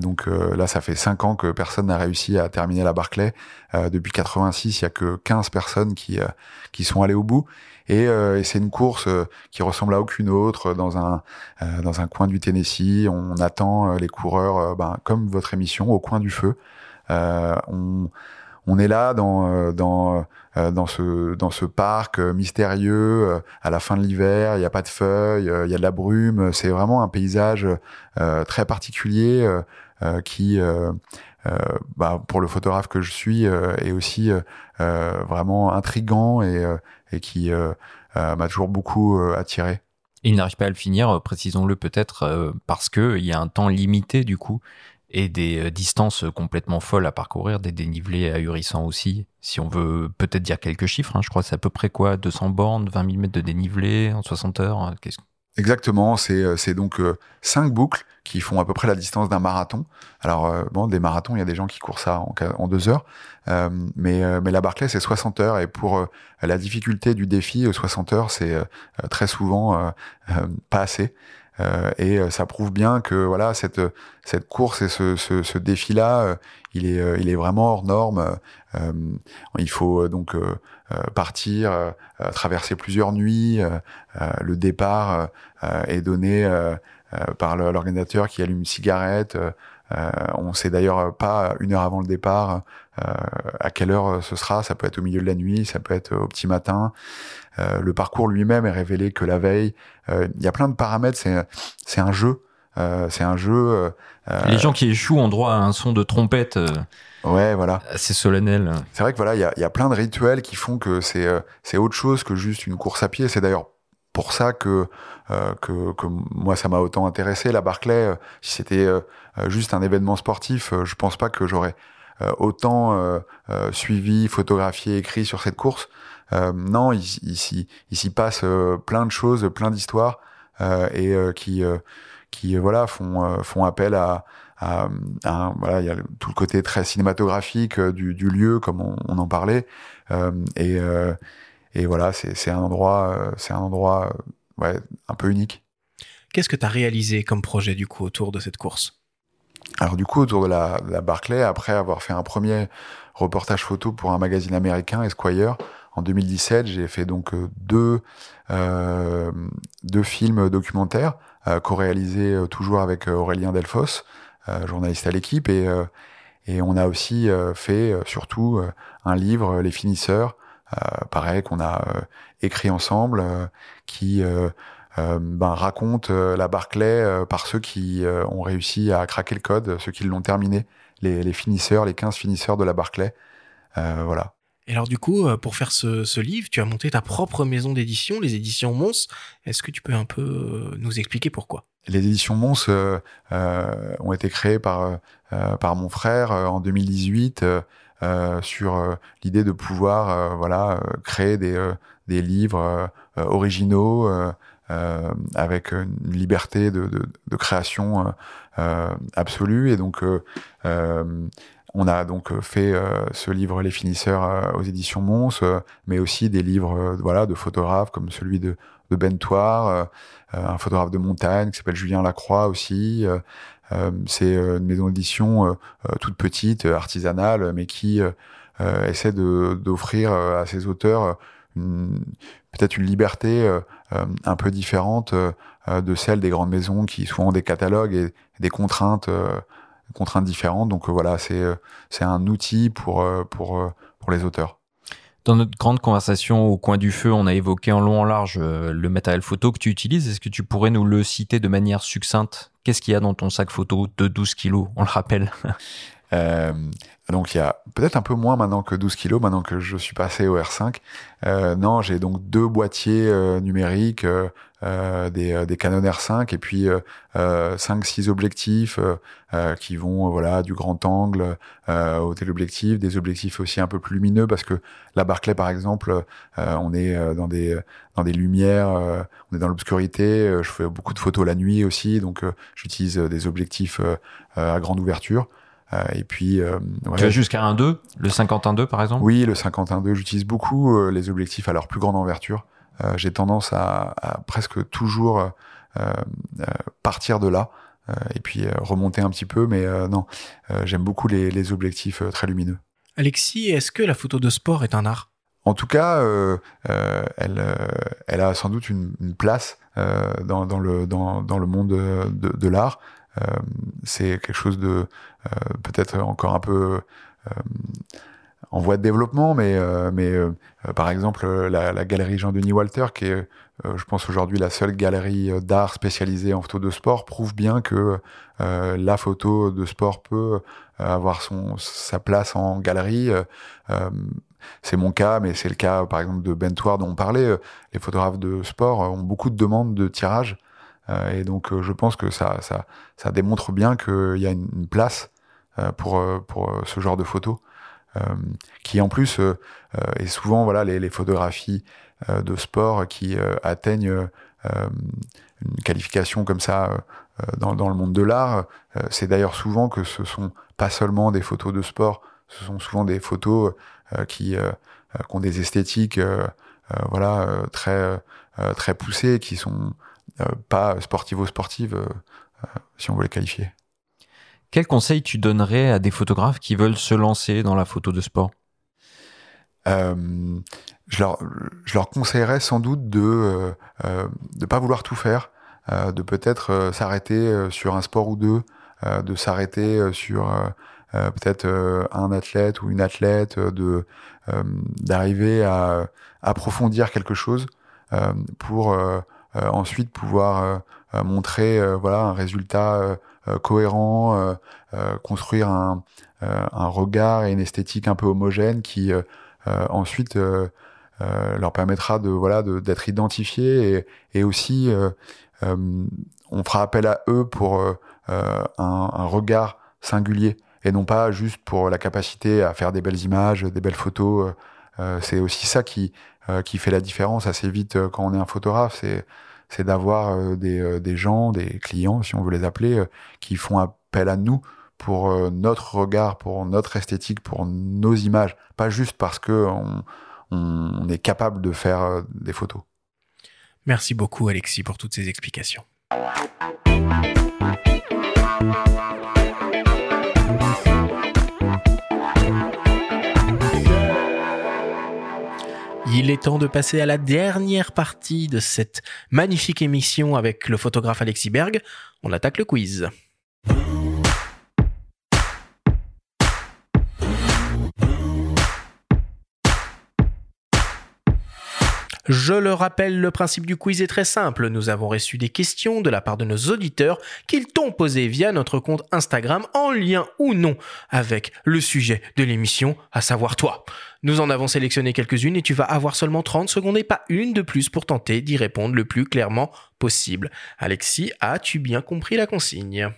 donc là, ça fait 5 ans que personne n'a réussi à terminer la Barclay. depuis 86, il y a que 15 personnes qui qui sont allées au bout. Et, c'est une course qui ressemble à aucune autre dans un dans un coin du Tennessee. On attend les coureurs, ben, comme votre émission, au coin du feu. on on est là dans dans euh, dans ce dans ce parc euh, mystérieux euh, à la fin de l'hiver. Il n'y a pas de feuilles, il y a de la brume. C'est vraiment un paysage très particulier qui, bah, pour le photographe que je suis, est aussi vraiment intrigant et, et qui m'a toujours beaucoup attiré. Il n'arrive pas à le finir, précisons-le peut-être, parce qu'il y a un temps limité du coup et des euh, distances complètement folles à parcourir, des dénivelés ahurissants aussi. Si on veut peut-être dire quelques chiffres, hein, je crois que c'est à peu près quoi 200 bornes, 20 000 mètres de dénivelé en 60 heures hein, Exactement, c'est euh, donc euh, cinq boucles qui font à peu près la distance d'un marathon. Alors bon, des marathons, il y a des gens qui courent ça en, en deux heures, mais mais la Barclay c'est 60 heures et pour la difficulté du défi, 60 heures c'est très souvent pas assez. Euh, et euh, ça prouve bien que voilà cette cette course et ce, ce, défi là euh, il est il est vraiment hors norme il faut donc partir traverser plusieurs nuits le départ est donné par l'organisateur qui allume une cigarette on sait d'ailleurs pas une heure avant le départ à quelle heure ce sera ça peut être au milieu de la nuit ça peut être au petit matin euh, le parcours lui-même est révélé que la veille. Euh, il y a plein de paramètres. C'est un jeu. Euh, c'est un jeu. Les gens qui échouent ont droit à un son de trompette. Ouais, voilà. C'est solennel. C'est vrai que voilà, il y a, y a, plein de rituels qui font que c'est c'est autre chose que juste une course à pied. C'est d'ailleurs pour ça que, que, que moi ça m'a autant intéressé la Barclay. si c'était juste un événement sportif, je pense pas que j'aurais autant suivi, photographié, écrit sur cette course. Euh, non, il, il, s'y passe euh, plein de choses, plein d'histoires euh, et qui qui voilà font font appel à, à, voilà il y a tout le côté très cinématographique du, du lieu comme on, on en parlait. Et et voilà c'est c'est un endroit c'est un endroit ouais un peu unique. Qu'est-ce que tu as réalisé comme projet du coup autour de cette course? Alors du coup, autour de la, la Barclay, après avoir fait un premier reportage photo pour un magazine américain, Esquire, en 2017, j'ai fait donc euh, deux, euh, deux films documentaires euh, co-réalisés euh, toujours avec Aurélien Delfos, journaliste à l'équipe, et, et on a aussi fait surtout un livre, Les Finisseurs, pareil qu'on a écrit ensemble, qui ben, raconte la Barclay par ceux qui ont réussi à craquer le code, ceux qui l'ont terminé, les, les, finisseurs, les 15 finisseurs de la Barclay. voilà. Et alors du coup, euh, pour faire ce, livre, tu as monté ta propre maison d'édition, les éditions Mons. Est-ce que tu peux un peu euh, nous expliquer pourquoi? Les éditions Mons euh, ont été créées par, par mon frère en 2018 sur l'idée de pouvoir voilà créer des, des livres originaux avec une liberté de, de, de création absolue. Et donc on a donc euh, fait euh, ce livre Les finisseurs euh, aux éditions Mons, mais aussi des livres voilà de photographes comme celui de, Bentoire, un photographe de montagne qui s'appelle Julien Lacroix aussi. c'est une maison d'édition toute petite, artisanale, mais qui essaie d'offrir à ses auteurs peut-être une liberté un peu différente de celle des grandes maisons qui souvent ont des catalogues et des contraintes contraintes différentes. Donc voilà, c'est c'est un outil pour pour pour les auteurs. Dans notre grande conversation au coin du feu, on a évoqué en long en large le matériel photo que tu utilises. Est-ce que tu pourrais nous le citer de manière succincte? Qu'est-ce qu'il y a dans ton sac photo de 12 kilos On le rappelle? Euh, donc il y a peut-être un peu moins maintenant que 12 kilos, maintenant que je suis passé au R5. Euh, non, j'ai donc deux boîtiers euh, numériques, euh, des, des Canon R5 et puis 5-6 objectifs qui vont voilà du grand angle au téléobjectif, des objectifs aussi un peu plus lumineux parce que la Barclay par exemple, on est dans des dans des lumières, on est dans l'obscurité. je fais beaucoup de photos la nuit aussi, donc j'utilise des objectifs à grande ouverture. Euh, et puis, euh, tu as jusqu'à un 2, le 51.2 par exemple? Oui, le 51.2. J'utilise beaucoup euh, les objectifs à leur plus grande enverture. J'ai tendance à, à, presque toujours partir de là et puis remonter un petit peu, mais non, j'aime beaucoup les, les objectifs très lumineux. Alexis, est-ce que la photo de sport est un art? En tout cas, euh, elle, elle a sans doute une, une place euh, dans, dans, le, dans, dans, le monde de, de l'art. Euh, c'est quelque chose de euh, peut-être encore un peu euh, en voie de développement, mais, mais par exemple la, galerie Jean-Denis Walter, qui est, je pense aujourd'hui la seule galerie d'art spécialisée en photo de sport, prouve bien que la photo de sport peut avoir son, sa place en galerie. c'est mon cas, mais c'est le cas par exemple de Bentoir dont on parlait. Les photographes de sport ont beaucoup de demandes de tirage euh, et donc, euh, je pense que ça, ça, ça démontre bien qu'il y a une, place euh, pour, pour ce genre de photos. Qui en plus est souvent voilà les, les photographies de sport qui atteignent une qualification comme ça dans, dans, le monde de l'art. c'est d'ailleurs souvent que ce sont pas seulement des photos de sport, ce sont souvent des photos qui, qui, ont des esthétiques voilà très très poussées, qui sont euh, pas sportivo-sportive, euh, euh, si on veut les qualifier. Quel conseil tu donnerais à des photographes qui veulent se lancer dans la photo de sport? Je, leur, je leur conseillerais sans doute de ne pas vouloir tout faire, de peut-être s'arrêter sur un sport ou deux, de s'arrêter sur peut-être un athlète ou une athlète, d'arriver à approfondir quelque chose pour euh, ensuite pouvoir euh, euh, montrer voilà un résultat cohérent, construire un, un, regard et une esthétique un peu homogène qui ensuite leur permettra de voilà d'être identifiés et, aussi on fera appel à eux pour un, regard singulier et non pas juste pour la capacité à faire des belles images, des belles photos. c'est aussi ça qui euh, qui fait la différence assez vite euh, quand on est un photographe, c'est c'est d'avoir euh, des, des gens, des clients, si on veut les appeler, qui font appel à nous pour notre regard, pour notre esthétique, pour nos images, pas juste parce que on, on est capable de faire des photos. Merci beaucoup Alexis pour toutes ces explications. Il est temps de passer à la dernière partie de cette magnifique émission avec le photographe Alexis Berg. On attaque le quiz. Je le rappelle, le principe du quiz est très simple. Nous avons reçu des questions de la part de nos auditeurs qu'ils t'ont posées via notre compte Instagram en lien ou non avec le sujet de l'émission, à savoir toi. Nous en avons sélectionné quelques-unes et tu vas avoir seulement 30 secondes et pas une de plus pour tenter d'y répondre le plus clairement possible. Alexis, as-tu bien compris la consigne?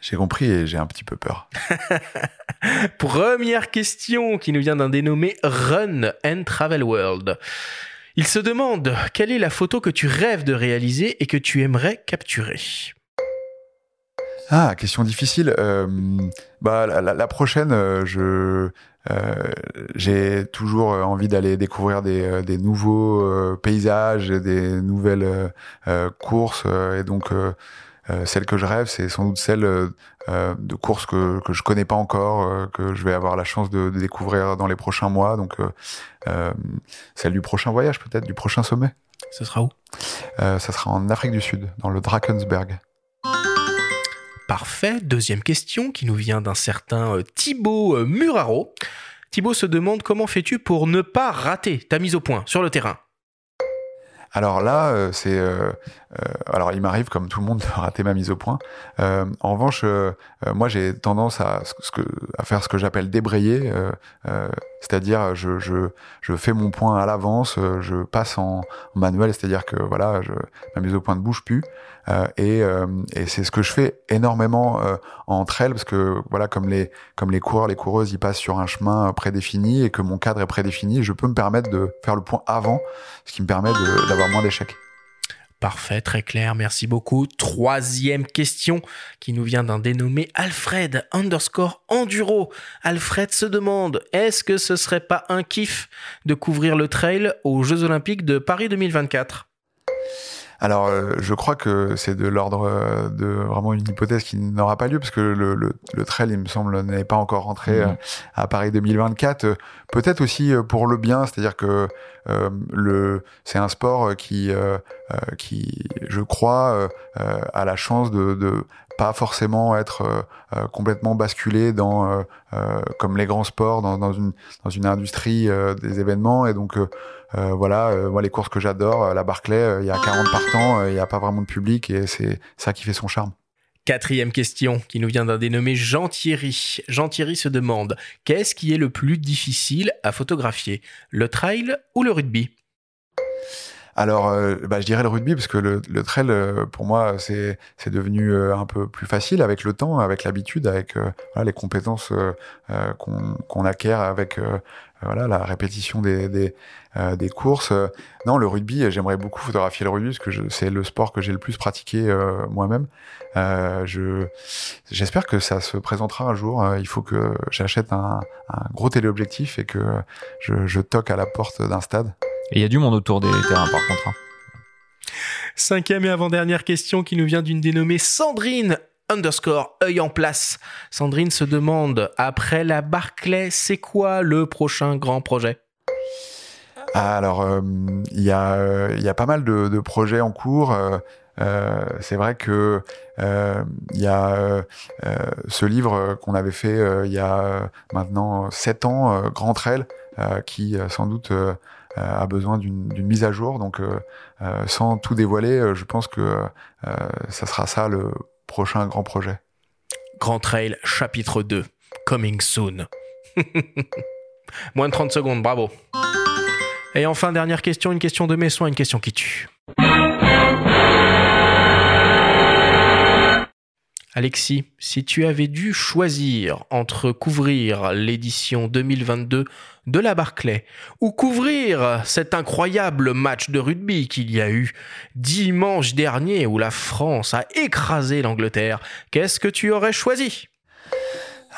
J'ai compris et j'ai un petit peu peur. Première question qui nous vient d'un dénommé Run and Travel World. Il se demande quelle est la photo que tu rêves de réaliser et que tu aimerais capturer. Ah, question difficile. Euh, bah, la, prochaine, euh, je euh, j'ai toujours envie d'aller découvrir des, des nouveaux paysages, des nouvelles courses, et donc celle que je rêve, c'est sans doute celle de courses que que je connais pas encore, que je vais avoir la chance de, de, découvrir dans les prochains mois. Donc euh, celle du prochain voyage peut-être, du prochain sommet. Ce sera où? Euh, Ça sera en Afrique du Sud, dans le Drakensberg. Parfait. Deuxième question qui nous vient d'un certain euh, Thibaut euh, Muraro. Thibaut se demande comment fais-tu pour ne pas rater ta mise au point sur le terrain? Alors là, euh, c'est euh, euh, alors il m'arrive comme tout le monde de rater ma mise au point. en revanche, moi j'ai tendance à ce que à faire ce que j'appelle débrayer, c'est-à-dire je, je je fais mon point à l'avance, je passe en, manuel, c'est-à-dire que voilà, je, ma mise au point ne bouge plus. Euh, et, euh, et c'est ce que je fais énormément euh, en trail parce que voilà comme les comme les coureurs les coureuses ils passent sur un chemin prédéfini et que mon cadre est prédéfini je peux me permettre de faire le point avant ce qui me permet d'avoir moins d'échecs Parfait, très clair, merci beaucoup. Troisième question qui nous vient d'un dénommé Alfred underscore Enduro. Alfred se demande, est-ce que ce serait pas un kiff de couvrir le trail aux Jeux Olympiques de Paris 2024 alors, euh, je crois que c'est de l'ordre euh, de vraiment une hypothèse qui n'aura pas lieu parce que le, le, le trail, il me semble, n'est pas encore rentré mhm. euh, à Paris 2024. Peut-être aussi pour le bien, c'est-à-dire que le c'est un sport qui qui, je crois, a la chance de, de pas forcément être complètement basculé dans comme les grands sports dans, dans une dans une industrie des événements et donc euh, voilà, euh, moi les courses que j'adore, euh, la Barclay, il y a 40 partants, il n'y a pas vraiment de public et c'est ça qui fait son charme. Quatrième question qui nous vient d'un dénommé Jean Thierry. Jean Thierry se demande qu'est-ce qui est le plus difficile à photographier, le trail ou le rugby? Alors, bah, je dirais le rugby parce que le, le trail, pour moi, c'est c'est devenu un peu plus facile avec le temps, avec l'habitude, avec voilà, les compétences qu'on qu'on acquiert avec voilà la répétition des, des, euh, des courses. Non, le rugby, j'aimerais beaucoup photographier le rugby parce que c'est le sport que j'ai le plus pratiqué euh, moi-même. Euh, je j'espère que ça se présentera un jour. il faut que j'achète un, un, gros téléobjectif et que je, je toque à la porte d'un stade. Et il y a du monde autour des terrains par contre. Hein. Cinquième et avant-dernière question qui nous vient d'une dénommée Sandrine underscore œil en place. Sandrine se demande, après la Barclay, c'est quoi le prochain grand projet? Alors, euh, il y, a, euh, pas mal de, projets en cours. Euh, c'est vrai que il y a ce livre qu'on avait fait il y a maintenant sept ans, Grand Trail, qui sans doute a besoin d'une mise à jour. Donc, sans tout dévoiler, je pense que ça sera ça le prochain grand projet. Grand Trail chapitre 2, coming soon. Moins de 30 secondes, bravo. Et enfin, dernière question, une question de mes soins, une question qui tue. Alexis, si tu avais dû choisir entre couvrir l'édition 2022 de la Barclay ou couvrir cet incroyable match de rugby qu'il y a eu dimanche dernier où la France a écrasé l'Angleterre, qu'est-ce que tu aurais choisi?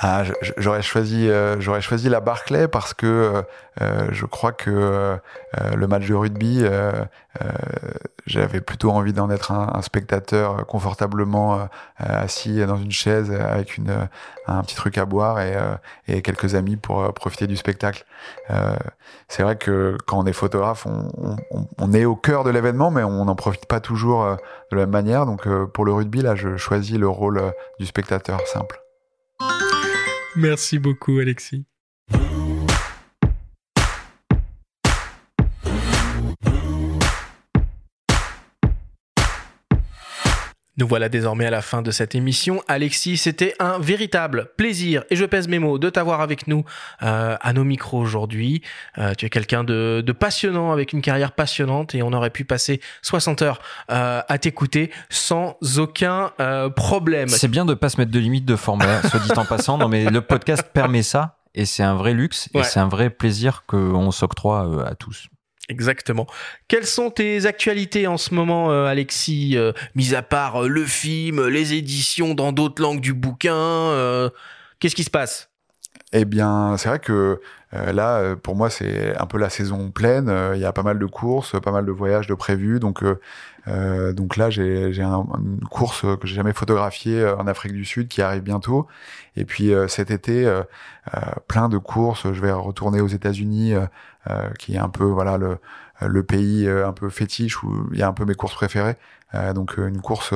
Ah, j'aurais choisi, euh, j'aurais choisi la Barclay parce que euh, euh, je crois que le match de rugby, j'avais plutôt envie d'en être un, spectateur confortablement assis dans une chaise avec une, un petit truc à boire et, et quelques amis pour profiter du spectacle. c'est vrai que quand on est photographe, on, on, on est au cœur de l'événement, mais on n'en profite pas toujours de la même manière. Donc pour le rugby, là, je choisis le rôle du spectateur simple. Merci beaucoup, Alexis. Nous voilà désormais à la fin de cette émission. Alexis, c'était un véritable plaisir, et je pèse mes mots, de t'avoir avec nous euh, à nos micros aujourd'hui. Euh, tu es quelqu'un de, passionnant, avec une carrière passionnante, et on aurait pu passer 60 heures euh, à t'écouter sans aucun problème. C'est bien de pas se mettre de limite de format, soit dit en passant. Non, mais le podcast permet ça, et c'est un vrai luxe, et c'est un vrai plaisir qu'on s'octroie à tous. Exactement. Quelles sont tes actualités en ce moment, euh, Alexis euh, Mis à part euh, le film, les éditions dans d'autres langues du bouquin, qu'est-ce qui se passe? Eh bien, c'est vrai que là, pour moi, c'est un peu la saison pleine. Il y a pas mal de courses, pas mal de voyages de prévus. Donc, donc là, j'ai une course que j'ai jamais photographiée en Afrique du Sud qui arrive bientôt. Et puis cet été, plein de courses. Je vais retourner aux États-Unis euh, qui est un peu voilà le le pays un peu fétiche où il y a un peu mes courses préférées. donc une course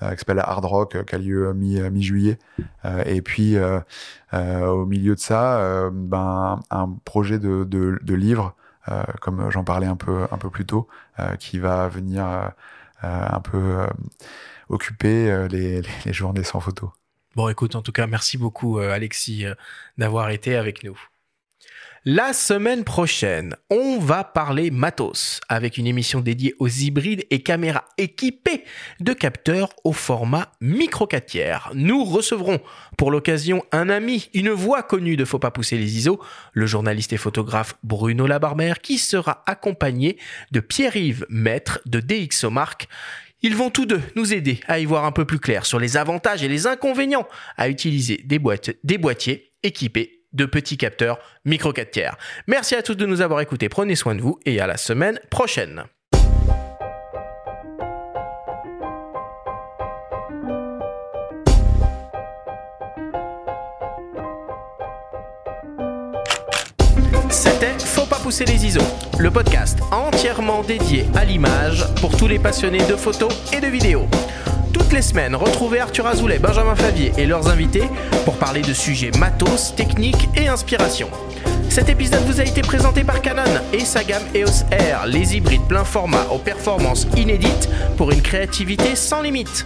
qui s'appelle Hard Rock qui a lieu mi mi juillet. et puis au milieu de ça, ben un projet de, de, de livre. comme j'en parlais un peu un peu plus tôt, qui va venir un peu occuper les, les journées sans photo. Bon, écoute, en tout cas, merci beaucoup, euh, Alexis, euh, d'avoir été avec nous. La semaine prochaine, on va parler matos avec une émission dédiée aux hybrides et caméras équipées de capteurs au format micro 4 tiers. Nous recevrons pour l'occasion un ami, une voix connue de Faut pas pousser les ISO, le journaliste et photographe Bruno Labarmère qui sera accompagné de Pierre-Yves Maître de DxOMark ils vont tous deux nous aider à y voir un peu plus clair sur les avantages et les inconvénients à utiliser des, des boîtiers équipés de petits capteurs micro 4 tiers. Merci à tous de nous avoir écoutés, prenez soin de vous et à la semaine prochaine. C'était Faut pas pousser les ISO, le podcast entièrement dédié à l'image pour tous les passionnés de photos et de vidéos. Toutes les semaines, retrouvez Arthur Azoulay, Benjamin Favier et leurs invités pour parler de sujets matos, techniques et inspiration. Cet épisode vous a été présenté par Canon et sa gamme EOS R, les hybrides plein format aux performances inédites pour une créativité sans limite.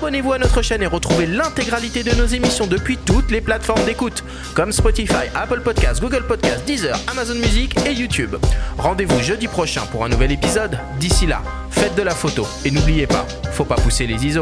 Abonnez-vous à notre chaîne et retrouvez l'intégralité de nos émissions depuis toutes les plateformes d'écoute, comme Spotify, Apple Podcasts, Google Podcasts, Deezer, Amazon Music et YouTube. Rendez-vous jeudi prochain pour un nouvel épisode. D'ici là, faites de la photo et n'oubliez pas, faut pas pousser les ISO.